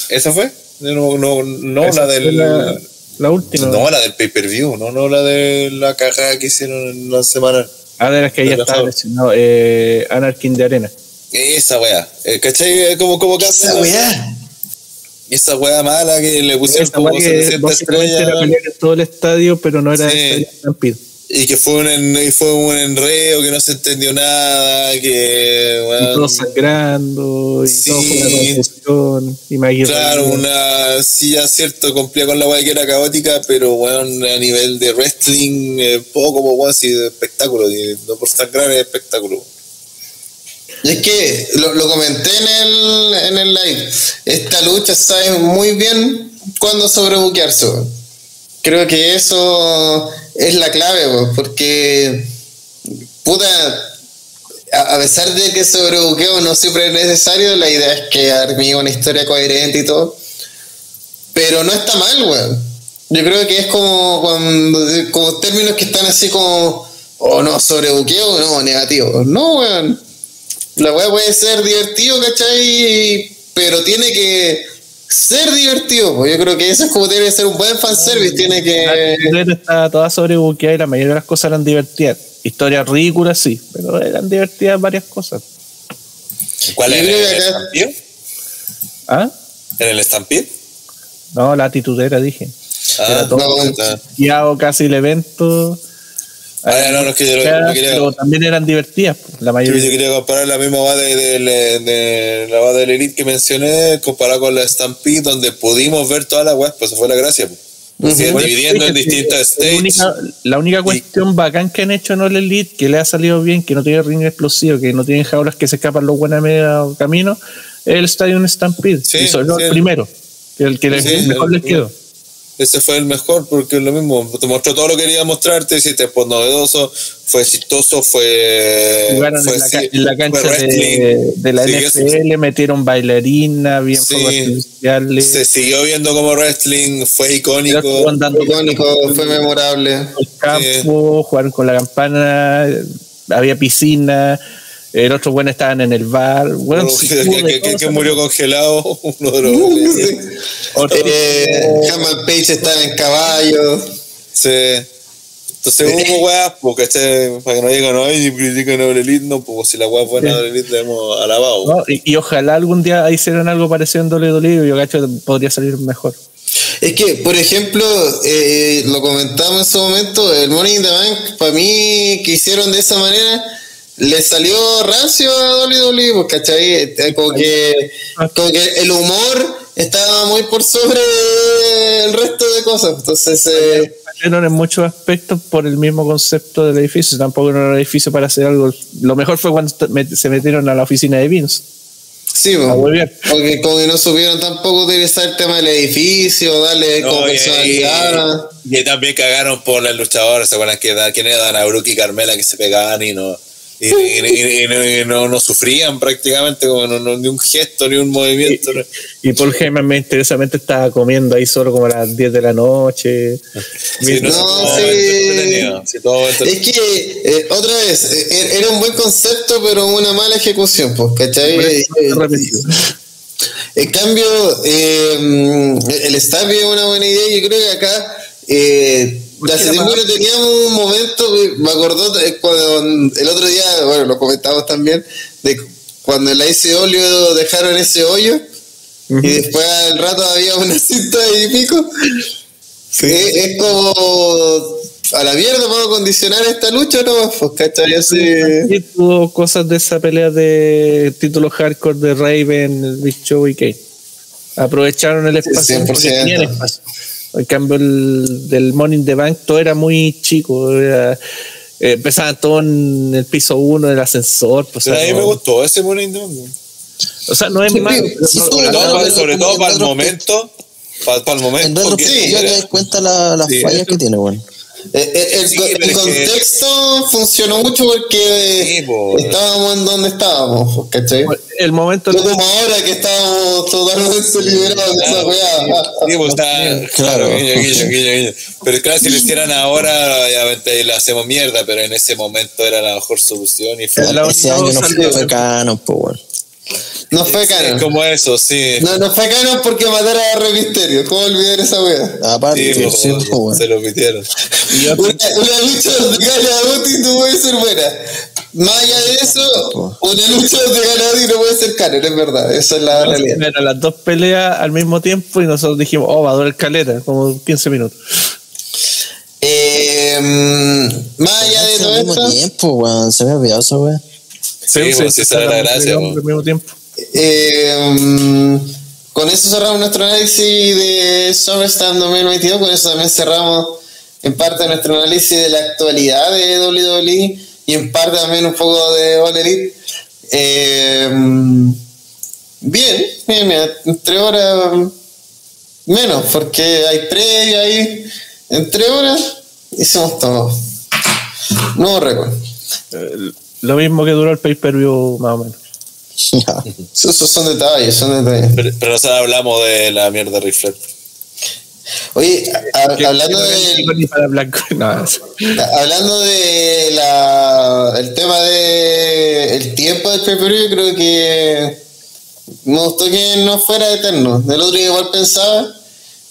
¿Esa fue? No, no, no la del. La, la última. No, la del pay-per-view, no, no la de la caja que hicieron en la semana. Ah, de las que ya de la estaba lesionado. Eh, Anarchy de Arena. Esa weá, eh, ¿cachai? Como, como que esa weá. Esa weá mala que le pusieron Esa como weá que 700 básicamente era estrellas. pelear en todo el estadio, pero no era Sí. estadio Stampede. Y que fue un, en- y fue un enredo, que no se entendió nada, que. Y todos sangrando, y Sí. todo fue una confusión. Y Maggie Claro, Ryan. una sí, ya cierto, cumplía con la weá que era caótica, pero weón, a nivel de wrestling, eh, poco, como weón, sí, de espectáculo, y no por sangrar es espectáculo. Y es que lo, lo comenté en el, en el live. Esta lucha sabe muy bien cuándo sobrebuquearse. Creo que eso es la clave, weón, porque puta, a, pesar de que sobrebuqueo no siempre es necesario, la idea es que arme una historia coherente y todo. Pero no está mal, weón. Yo creo que es como, cuando, como términos que están así como, o no, sobrebuqueo, no, negativo. No, weón. La weá puede ser divertido, ¿cachai? Pero tiene que ser divertido. pues. Yo creo que eso es como debe ser un buen fanservice. Tiene que. La pelea estaba toda sobrebuqueada y la mayoría de las cosas eran divertidas. Historias ridículas, sí, pero eran divertidas varias cosas. ¿Cuál Yo era? creo ¿En que el acá- Stampede? ¿Ah? ¿En el Stampede? No, la titudera, dije. Ah, Era todo no, está. casi el evento. Ah, no, no, es que yo, lo- Pero yo quería, también eran divertidas, pues, la yo, mayoría. quería comparar la misma va de, de, de- de la va del Elite que mencioné, comparada con la Stampede, donde pudimos ver toda la web, pues eso fue la gracia. Pues. Iban Bueno, dividiendo en distintas stages. única, la única cuestión bacán que han hecho en All Elite, que le ha salido bien, que no tiene ring explosivo, que no tienen jaulas que se escapan los buenos medio camino, es el Stadium Stampede. Sí, y sobre sí. el primero, el que les- Sí, mejor el les quedó. Ese fue el mejor porque es lo mismo. Te mostró todo lo que quería mostrarte. Hiciste pues novedoso, fue exitoso, fue. Jugaron fue, en la, sí, en la cancha fue de, wrestling. de la Sí, NFL, metieron bailarina, bien Sí. Se siguió viendo como wrestling, fue icónico. Dando Icónico, fue memorable. el campo, jugaron con la campana, había piscina, el otro bueno estaban en el bar. Bueno, sí, que, murió congelado, [LAUGHS] uno de los. otro- Eh, Hammond Page estaba en caballo. Sí. Entonces hubo weas, porque este, para que no digan, ay, critican a Elite, no, pues si la wea es buena Sí. de Elite la hemos alabado. ¿no? y, y ojalá algún día hicieran algo parecido en WWE, yo cacho podría salir mejor. Es que, por ejemplo, eh, lo comentamos en su momento, el Money in the Bank, para mí, que hicieron de esa manera, le salió rancio a WWE, pues, ¿cachai? Eh, Como que, como que el humor estaba muy por sobre el resto de cosas. Entonces, eh, en muchos aspectos por el mismo concepto del edificio, tampoco era un edificio para hacer algo. Lo mejor fue cuando se metieron a la oficina de Vince. sí, A pues, huevear. porque como que no supieron tampoco utilizar el tema del edificio, darle como No, y, personalidad. y- y también cagaron por las luchadoras, ¿se acuerdan que da- quién era Dana Brooke y Carmela que se pegaban y no y, y- y- y no, y no, no sufrían prácticamente como no- no- ni un gesto ni un movimiento. Y Paul Heyman interesamente estaba comiendo ahí solo como a las 10 de la noche. Sí, no, sí. Es que, eh, otra vez, eh, era un buen concepto, pero una mala ejecución, pues, ¿cachai? Eh, eh. En cambio, eh, el staff es una buena idea. Yo creo que acá, eh, que no teníamos un momento, me acordó cuando el otro día, bueno, lo comentamos también, de cuando en la ICW dejaron ese hoyo y después al rato había una [LAUGHS] cinta y pico. Eh, es como a la mierda vamos a condicionar esta lucha, ¿no? Pues, ¿cachai? Así. Tuvo cosas de esa pelea de títulos hardcore de Raven, Big Show y Kane. Aprovecharon el espacio. 100%. porque tenían espacio. En cambio, el del Morning the Bank todo era muy chico. era- eh, empezaban todo en el piso uno del ascensor. pues, o, Pero sea, a mí no, me gustó ese Morning Dog. o sea, no es Sí, malo. sí, sí, sí, Sobre no, todo, pero para, sobre todo para el momento, Para el momento. En que era- te das cuenta la- las Sí, fallas que tiene, weón. Eh, eh, El, Sí, que- contexto funcionó mucho porque Sí, estábamos en donde estábamos, ¿cachai? El momento No como ahora que estábamos totalmente liberados de esa weá. Sí, pues está, claro, guiño, guiño, guiño, guiño. Pero claro, si lo hicieran [LAUGHS] ahora, obviamente le hacemos mierda, pero en ese momento era la mejor solución y fue. La Ese única año no fue canon, Es como eso, sí. No, no fue canon porque matara a Rey Misterio. ¿Cómo olvidar esa weá? Aparte, Sí, sí, weón. se lo pitieron. [LAUGHS] Una, una lucha donde gana Guti no puede ser buena. Más allá de eso, una lucha donde gana Guti no puede ser canon, es verdad. Esa es la realidad. Eran las dos peleas al mismo tiempo y nosotros dijimos, oh, va a durar caleta, como 15 minutos. Eh, mm, más allá de Al todo mismo esto, tiempo, weón. Se me ha olvidado esa weón. Sí, pues, sí, esa era la gracia, Al mismo tiempo. eh, con eso cerramos nuestro análisis de SummerSlam 2022. Con eso también cerramos en parte nuestro análisis de la actualidad de WWE y en parte también un poco de All Elite. Eh, bien, bien, bien, entre horas menos, porque hay previa ahí. Entre horas hicimos todo. Nuevo récord. Lo mismo que duró el pay-per-view, más o menos. Ya. Esos son detalles, son detalles. Pero, pero nosotros hablamos de la mierda Flair. Oye, a- hablando de Ni para blanco, [LAUGHS] no, hablando de la el tema de el tiempo del pay creo que me gustó que no fuera eterno. El otro día igual pensaba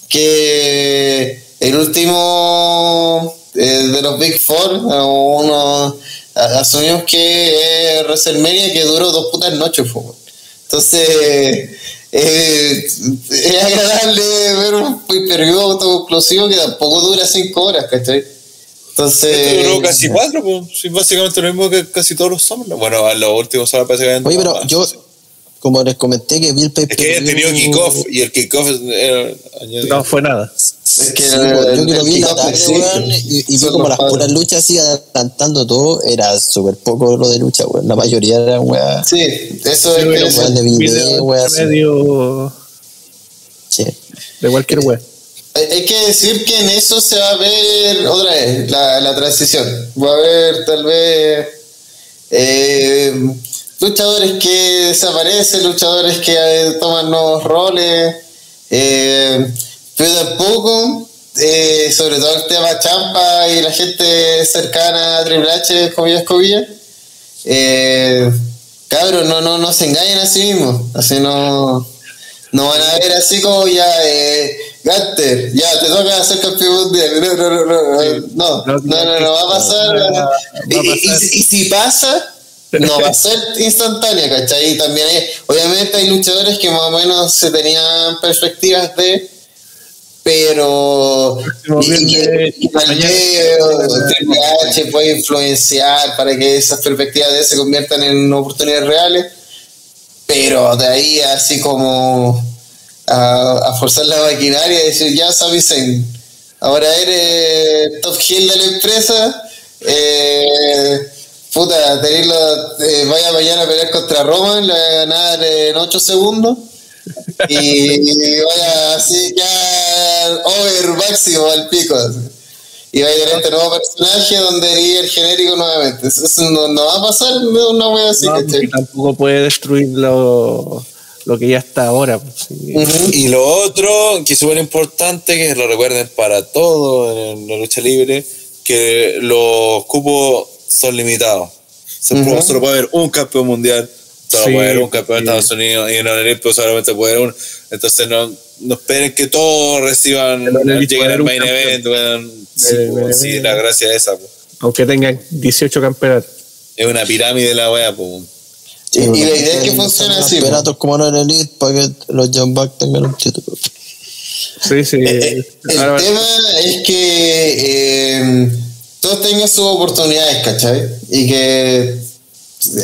que el último eh, de los Big Four, uno asumimos que es WrestleMania que duró dos putas noches, po. entonces eh, es agradable ver un pay-per-view autoconclusivo que tampoco dura cinco horas, ¿cachai? Entonces, Este duró casi cuatro, pues. Sí, básicamente lo mismo que casi todos los Summers. Bueno, a los últimos Summers parece que Oye, pero más. yo, como les comenté que vi el pay Es que había tenido kickoff y el kickoff no fue nada. es que Sí, el- yo que lo vi la tarde, weón, y, y vi como las padres. puras luchas así adelantando todo, era súper poco lo de lucha, weón. La mayoría era weá. Sí, eso es weón de video, weá, medio Sí. de cualquier hay hay que decir que en eso se va a ver otra vez la, la transición. Va a haber tal vez eh, luchadores que desaparecen, luchadores que eh, toman nuevos roles, eh, pero tampoco, eh, sobre todo el tema Champa y la gente cercana a Triple H, comillas, comillas, eh, cabros, no, no, no se engañen a sí mismos, así no, no van a ver así como ya, eh, Gunter, ya te toca ser campeón mundial, no, no, no, no, no, no, no, no, no va a pasar, Va a y, y- pasar. y- y si pasa, no va a [LAUGHS] ser instantánea, ¿cachai? Y también hay, obviamente hay luchadores que más o menos se tenían perspectivas de, pero y, tal vez puede influenciar para que esas perspectivas de se conviertan en oportunidades reales, pero de ahí así como a, a forzar la maquinaria y decir ya Zayn, ahora eres top heel de la empresa, eh, puta, tenerlo, eh, vaya mañana a pelear contra Roman, le va a ganar en 8 segundos. Y vaya así ya over máximo al pico. Y va a tener este nuevo personaje donde iría el genérico nuevamente. Eso, no, no va a pasar no, una wea así, No, porque tampoco puede destruir lo, lo que ya está ahora. pues, sí. Y lo otro, que es súper importante, que lo recuerden para todo en la lucha libre, que los cupos son limitados. Solo, Ujú. solo puede haber un campeón mundial, solo Sí, puede haber un campeón de. Estados Unidos, y en el Olímpico solamente puede haber uno. Entonces no, no esperen que todos reciban, El lleguen al un main event. Sí, Eh, pues, eh, sí, eh. la gracia es esa. pues. Aunque tengan 18 campeonatos. Es una pirámide la wea, pues. Y, y la idea es que funcione así. Campeonatos como no en el Elite para que los John Buck tengan un título. Sí, sí. Eh, El Ahora- tema es que eh, todos tengan sus oportunidades, ¿cachai? Y que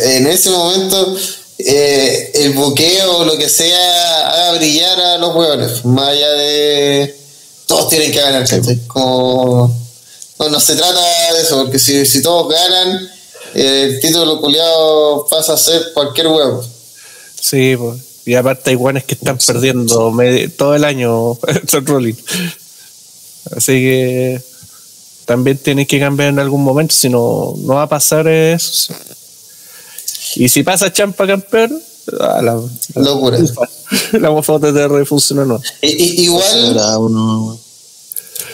en ese momento eh, el buqueo o lo que sea haga brillar a los hueones, más allá de todos tienen que ganar, ¿cachai? Como, no, no se trata de eso, porque si, si todos ganan, eh, el título culiado pasa a ser cualquier huevo. Sí, pues. Y aparte hay guanes que están perdiendo todo el año [LAUGHS] Seth Rollins. Así que también tienen que cambiar en algún momento, si no, no va a pasar eso. Y si pasa Champa campeón, ah, la, Locura. [LAUGHS] la mofa TTR funciona no. I- i- igual,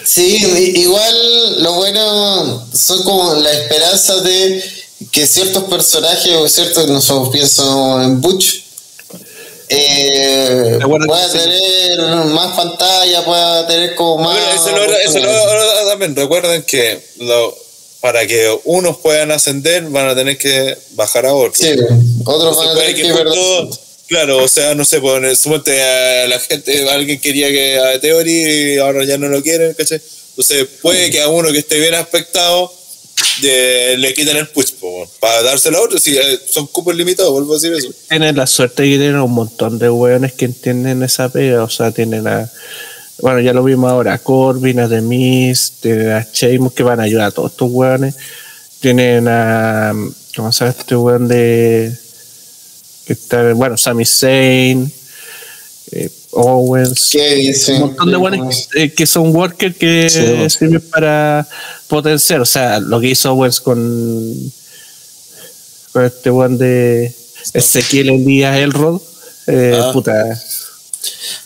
sí, igual lo bueno son como la esperanza de que ciertos personajes o ciertos, no sé, pienso en Butch, eh, sí. tener más pantalla, pueda tener como más. Bueno, eso, lo, eso lo- lo- también recuerden que lo- para que unos puedan ascender van a tener que bajar a otros. Sí, otros van a tener que que ver. justo- claro, o sea, no sé, pues, suponte a la gente, alguien quería que a Theory y ahora ya no lo quieren, ¿cachai? Entonces puede que a uno que esté bien aspectado de- le quiten el push para dárselo a otro, si eh, son cupos limitados, vuelvo a decir eso. Tienen la suerte de que tienen un montón de hueones que entienden esa pega. O sea, tienen a. Bueno, ya lo vimos ahora, a Corbin, a Demis, tienen a que van a ayudar a todos estos hueones. Tienen a. ¿Cómo se llama este hueón de. Que está, bueno, Sami Zayn, eh, Owens. Un montón de hueones eh, que son workers que Sí, bueno. sirven para potenciar. O sea, lo que hizo Owens con, con este weón de Ezequiel Elías Elrod. Eh, Ah. puta.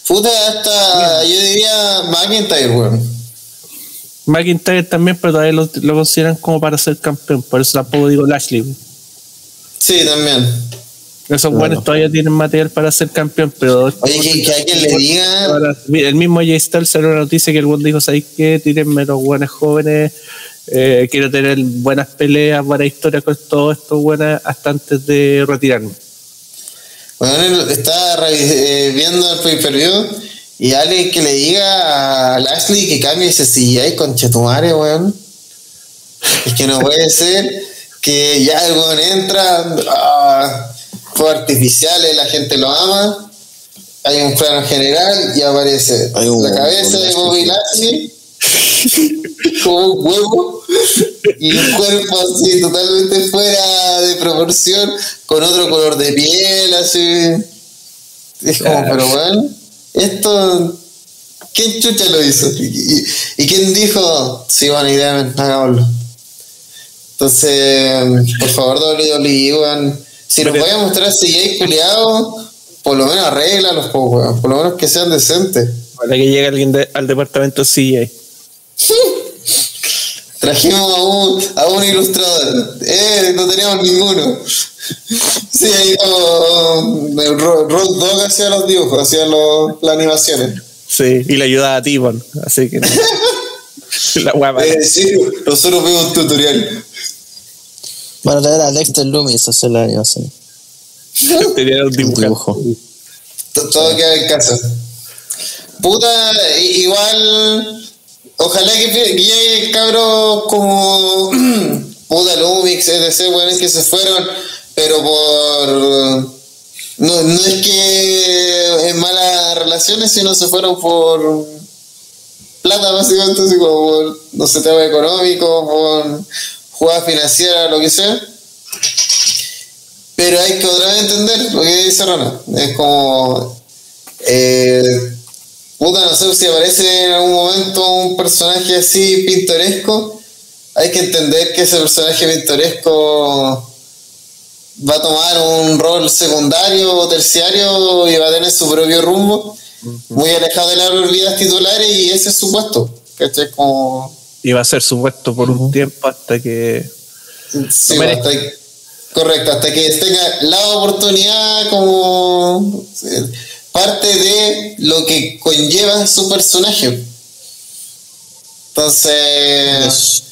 Puta, hasta yo diría McIntyre, weón. McIntyre también, pero todavía lo, lo consideran como para ser campeón. Por eso tampoco digo Lashley. Sí, también. Esos buenos todavía tienen material para ser campeón, pero. Oye, que, que alguien le diga. El mismo Jay Styles salió una noticia que el buen dijo: ¿Sabéis qué? Tírenme los buenos jóvenes. eh, quiero tener buenas peleas, buenas historias con todos estos buenas hasta antes de retirarme. Bueno, estaba eh, viendo el pay-per-view y alguien que le diga a Lashley que cambie ese CGI con Chetumare, weón. Es que no puede ser que ya el weón entra, ah, fue artificial, la gente lo ama, hay un plano general y aparece Hay un- la cabeza de Bobby Lashley [LAUGHS] como un huevo y un cuerpo así totalmente fuera de proporción con otro color de piel así es como Claro. pero bueno esto ¿quién chucha lo hizo? ¿Y, y- y quién dijo? sí buena idea hagámoslo entonces por favor WWE si nos voy a mostrar CGI culiado por lo menos arréglalos po, weón. por lo menos que sean decentes Para que llegue alguien de- al departamento CJ. [LAUGHS] Trajimos a un, a un ilustrador. Eh, no teníamos ninguno. Sí, ahí como eh, Ro- Road Dog hacía los dibujos, hacía los, las animaciones. Sí, y le ayudaba a Tibon. Así que. [LAUGHS] la guapa. Eh, sí, nosotros vimos un tutorial. Van a traer a Dexter Loomis a hacer la animación. [LAUGHS] Tenía un dibujo. dibujo. To- Todo queda en casa. Puta, igual. Ojalá que llegue cabros como. [CLEARS THROAT] Puta, Lumix, etc. Bueno, que se fueron, pero por. No, no es que en malas relaciones, sino se fueron por plata, básicamente, así como por, no sé, tema económico, por jugada financiera, lo que sea. Pero hay que otra vez entender lo que dice Rana. Es como. Eh, puta, no sé si aparece en algún momento un personaje así pintoresco. Hay que entender que ese personaje pintoresco va a tomar un rol secundario o terciario y va a tener su propio rumbo, muy alejado de las vidas titulares, y ese es su puesto. ¿Cachai? Como. Y va a ser supuesto por un tiempo hasta que. Sí, No hasta que- correcto, hasta que tenga la oportunidad como eh, parte de lo que conlleva su personaje. Entonces,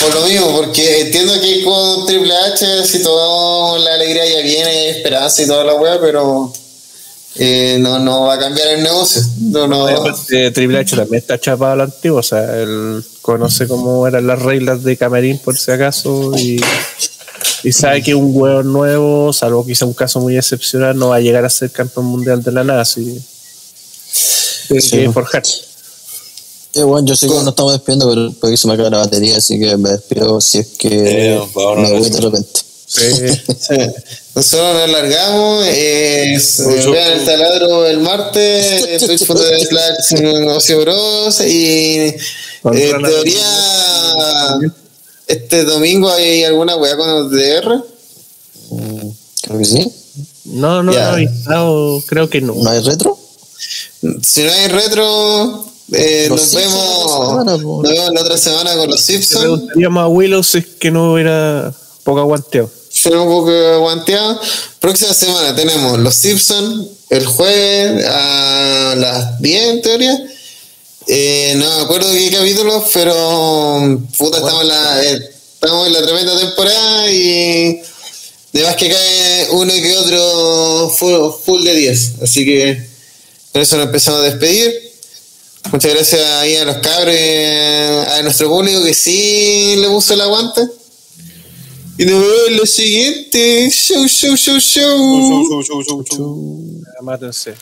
por lo mismo, porque entiendo que con Triple H, si toda la alegría ya viene, esperanza y toda la wea, pero eh, no, no va a cambiar el negocio. No, no, Aparte, Triple H también está chapado a lo antiguo, o sea, él conoce cómo eran las reglas de Camerín por si acaso y, y sabe que un hueón nuevo, salvo quizá un caso muy excepcional, no va a llegar a ser campeón mundial de la nada, así tiene Sí. que forjar. Eh, bueno, yo sé que nos estamos despidiendo, pero porque se me acaba la batería, así que me despido si es que Eh, me voy de repente. Sí. Sí. Nosotros nos largamos. Eh, vean el taladro el martes. Twitch.tv slash negocio bros. Y eh, Rana- teoría. Este domingo hay alguna weá con el DR. Creo que sí. No, no, no avisado, creo que no. ¿No hay retro? Si no hay retro, eh, Los nos Simpsons vemos. la otra semana, po. nos vemos la otra semana con los Le Simpsons. preguntaríamos a Willow si es que no hubiera poco aguanteo. Será un poco aguanteado. Próxima semana tenemos Los Simpsons el jueves a las 10 en teoría. Eh, no me acuerdo qué capítulos, pero puta, estamos, en la, eh, estamos en la tremenda temporada y de más que cae uno y que otro full, full de 10. Así que con eso nos empezamos a despedir. Muchas gracias ahí a los cabros, a nuestro público que sí le puso el aguante. Y nos vemos en lo siguiente. Show, show, show, show. Mátense.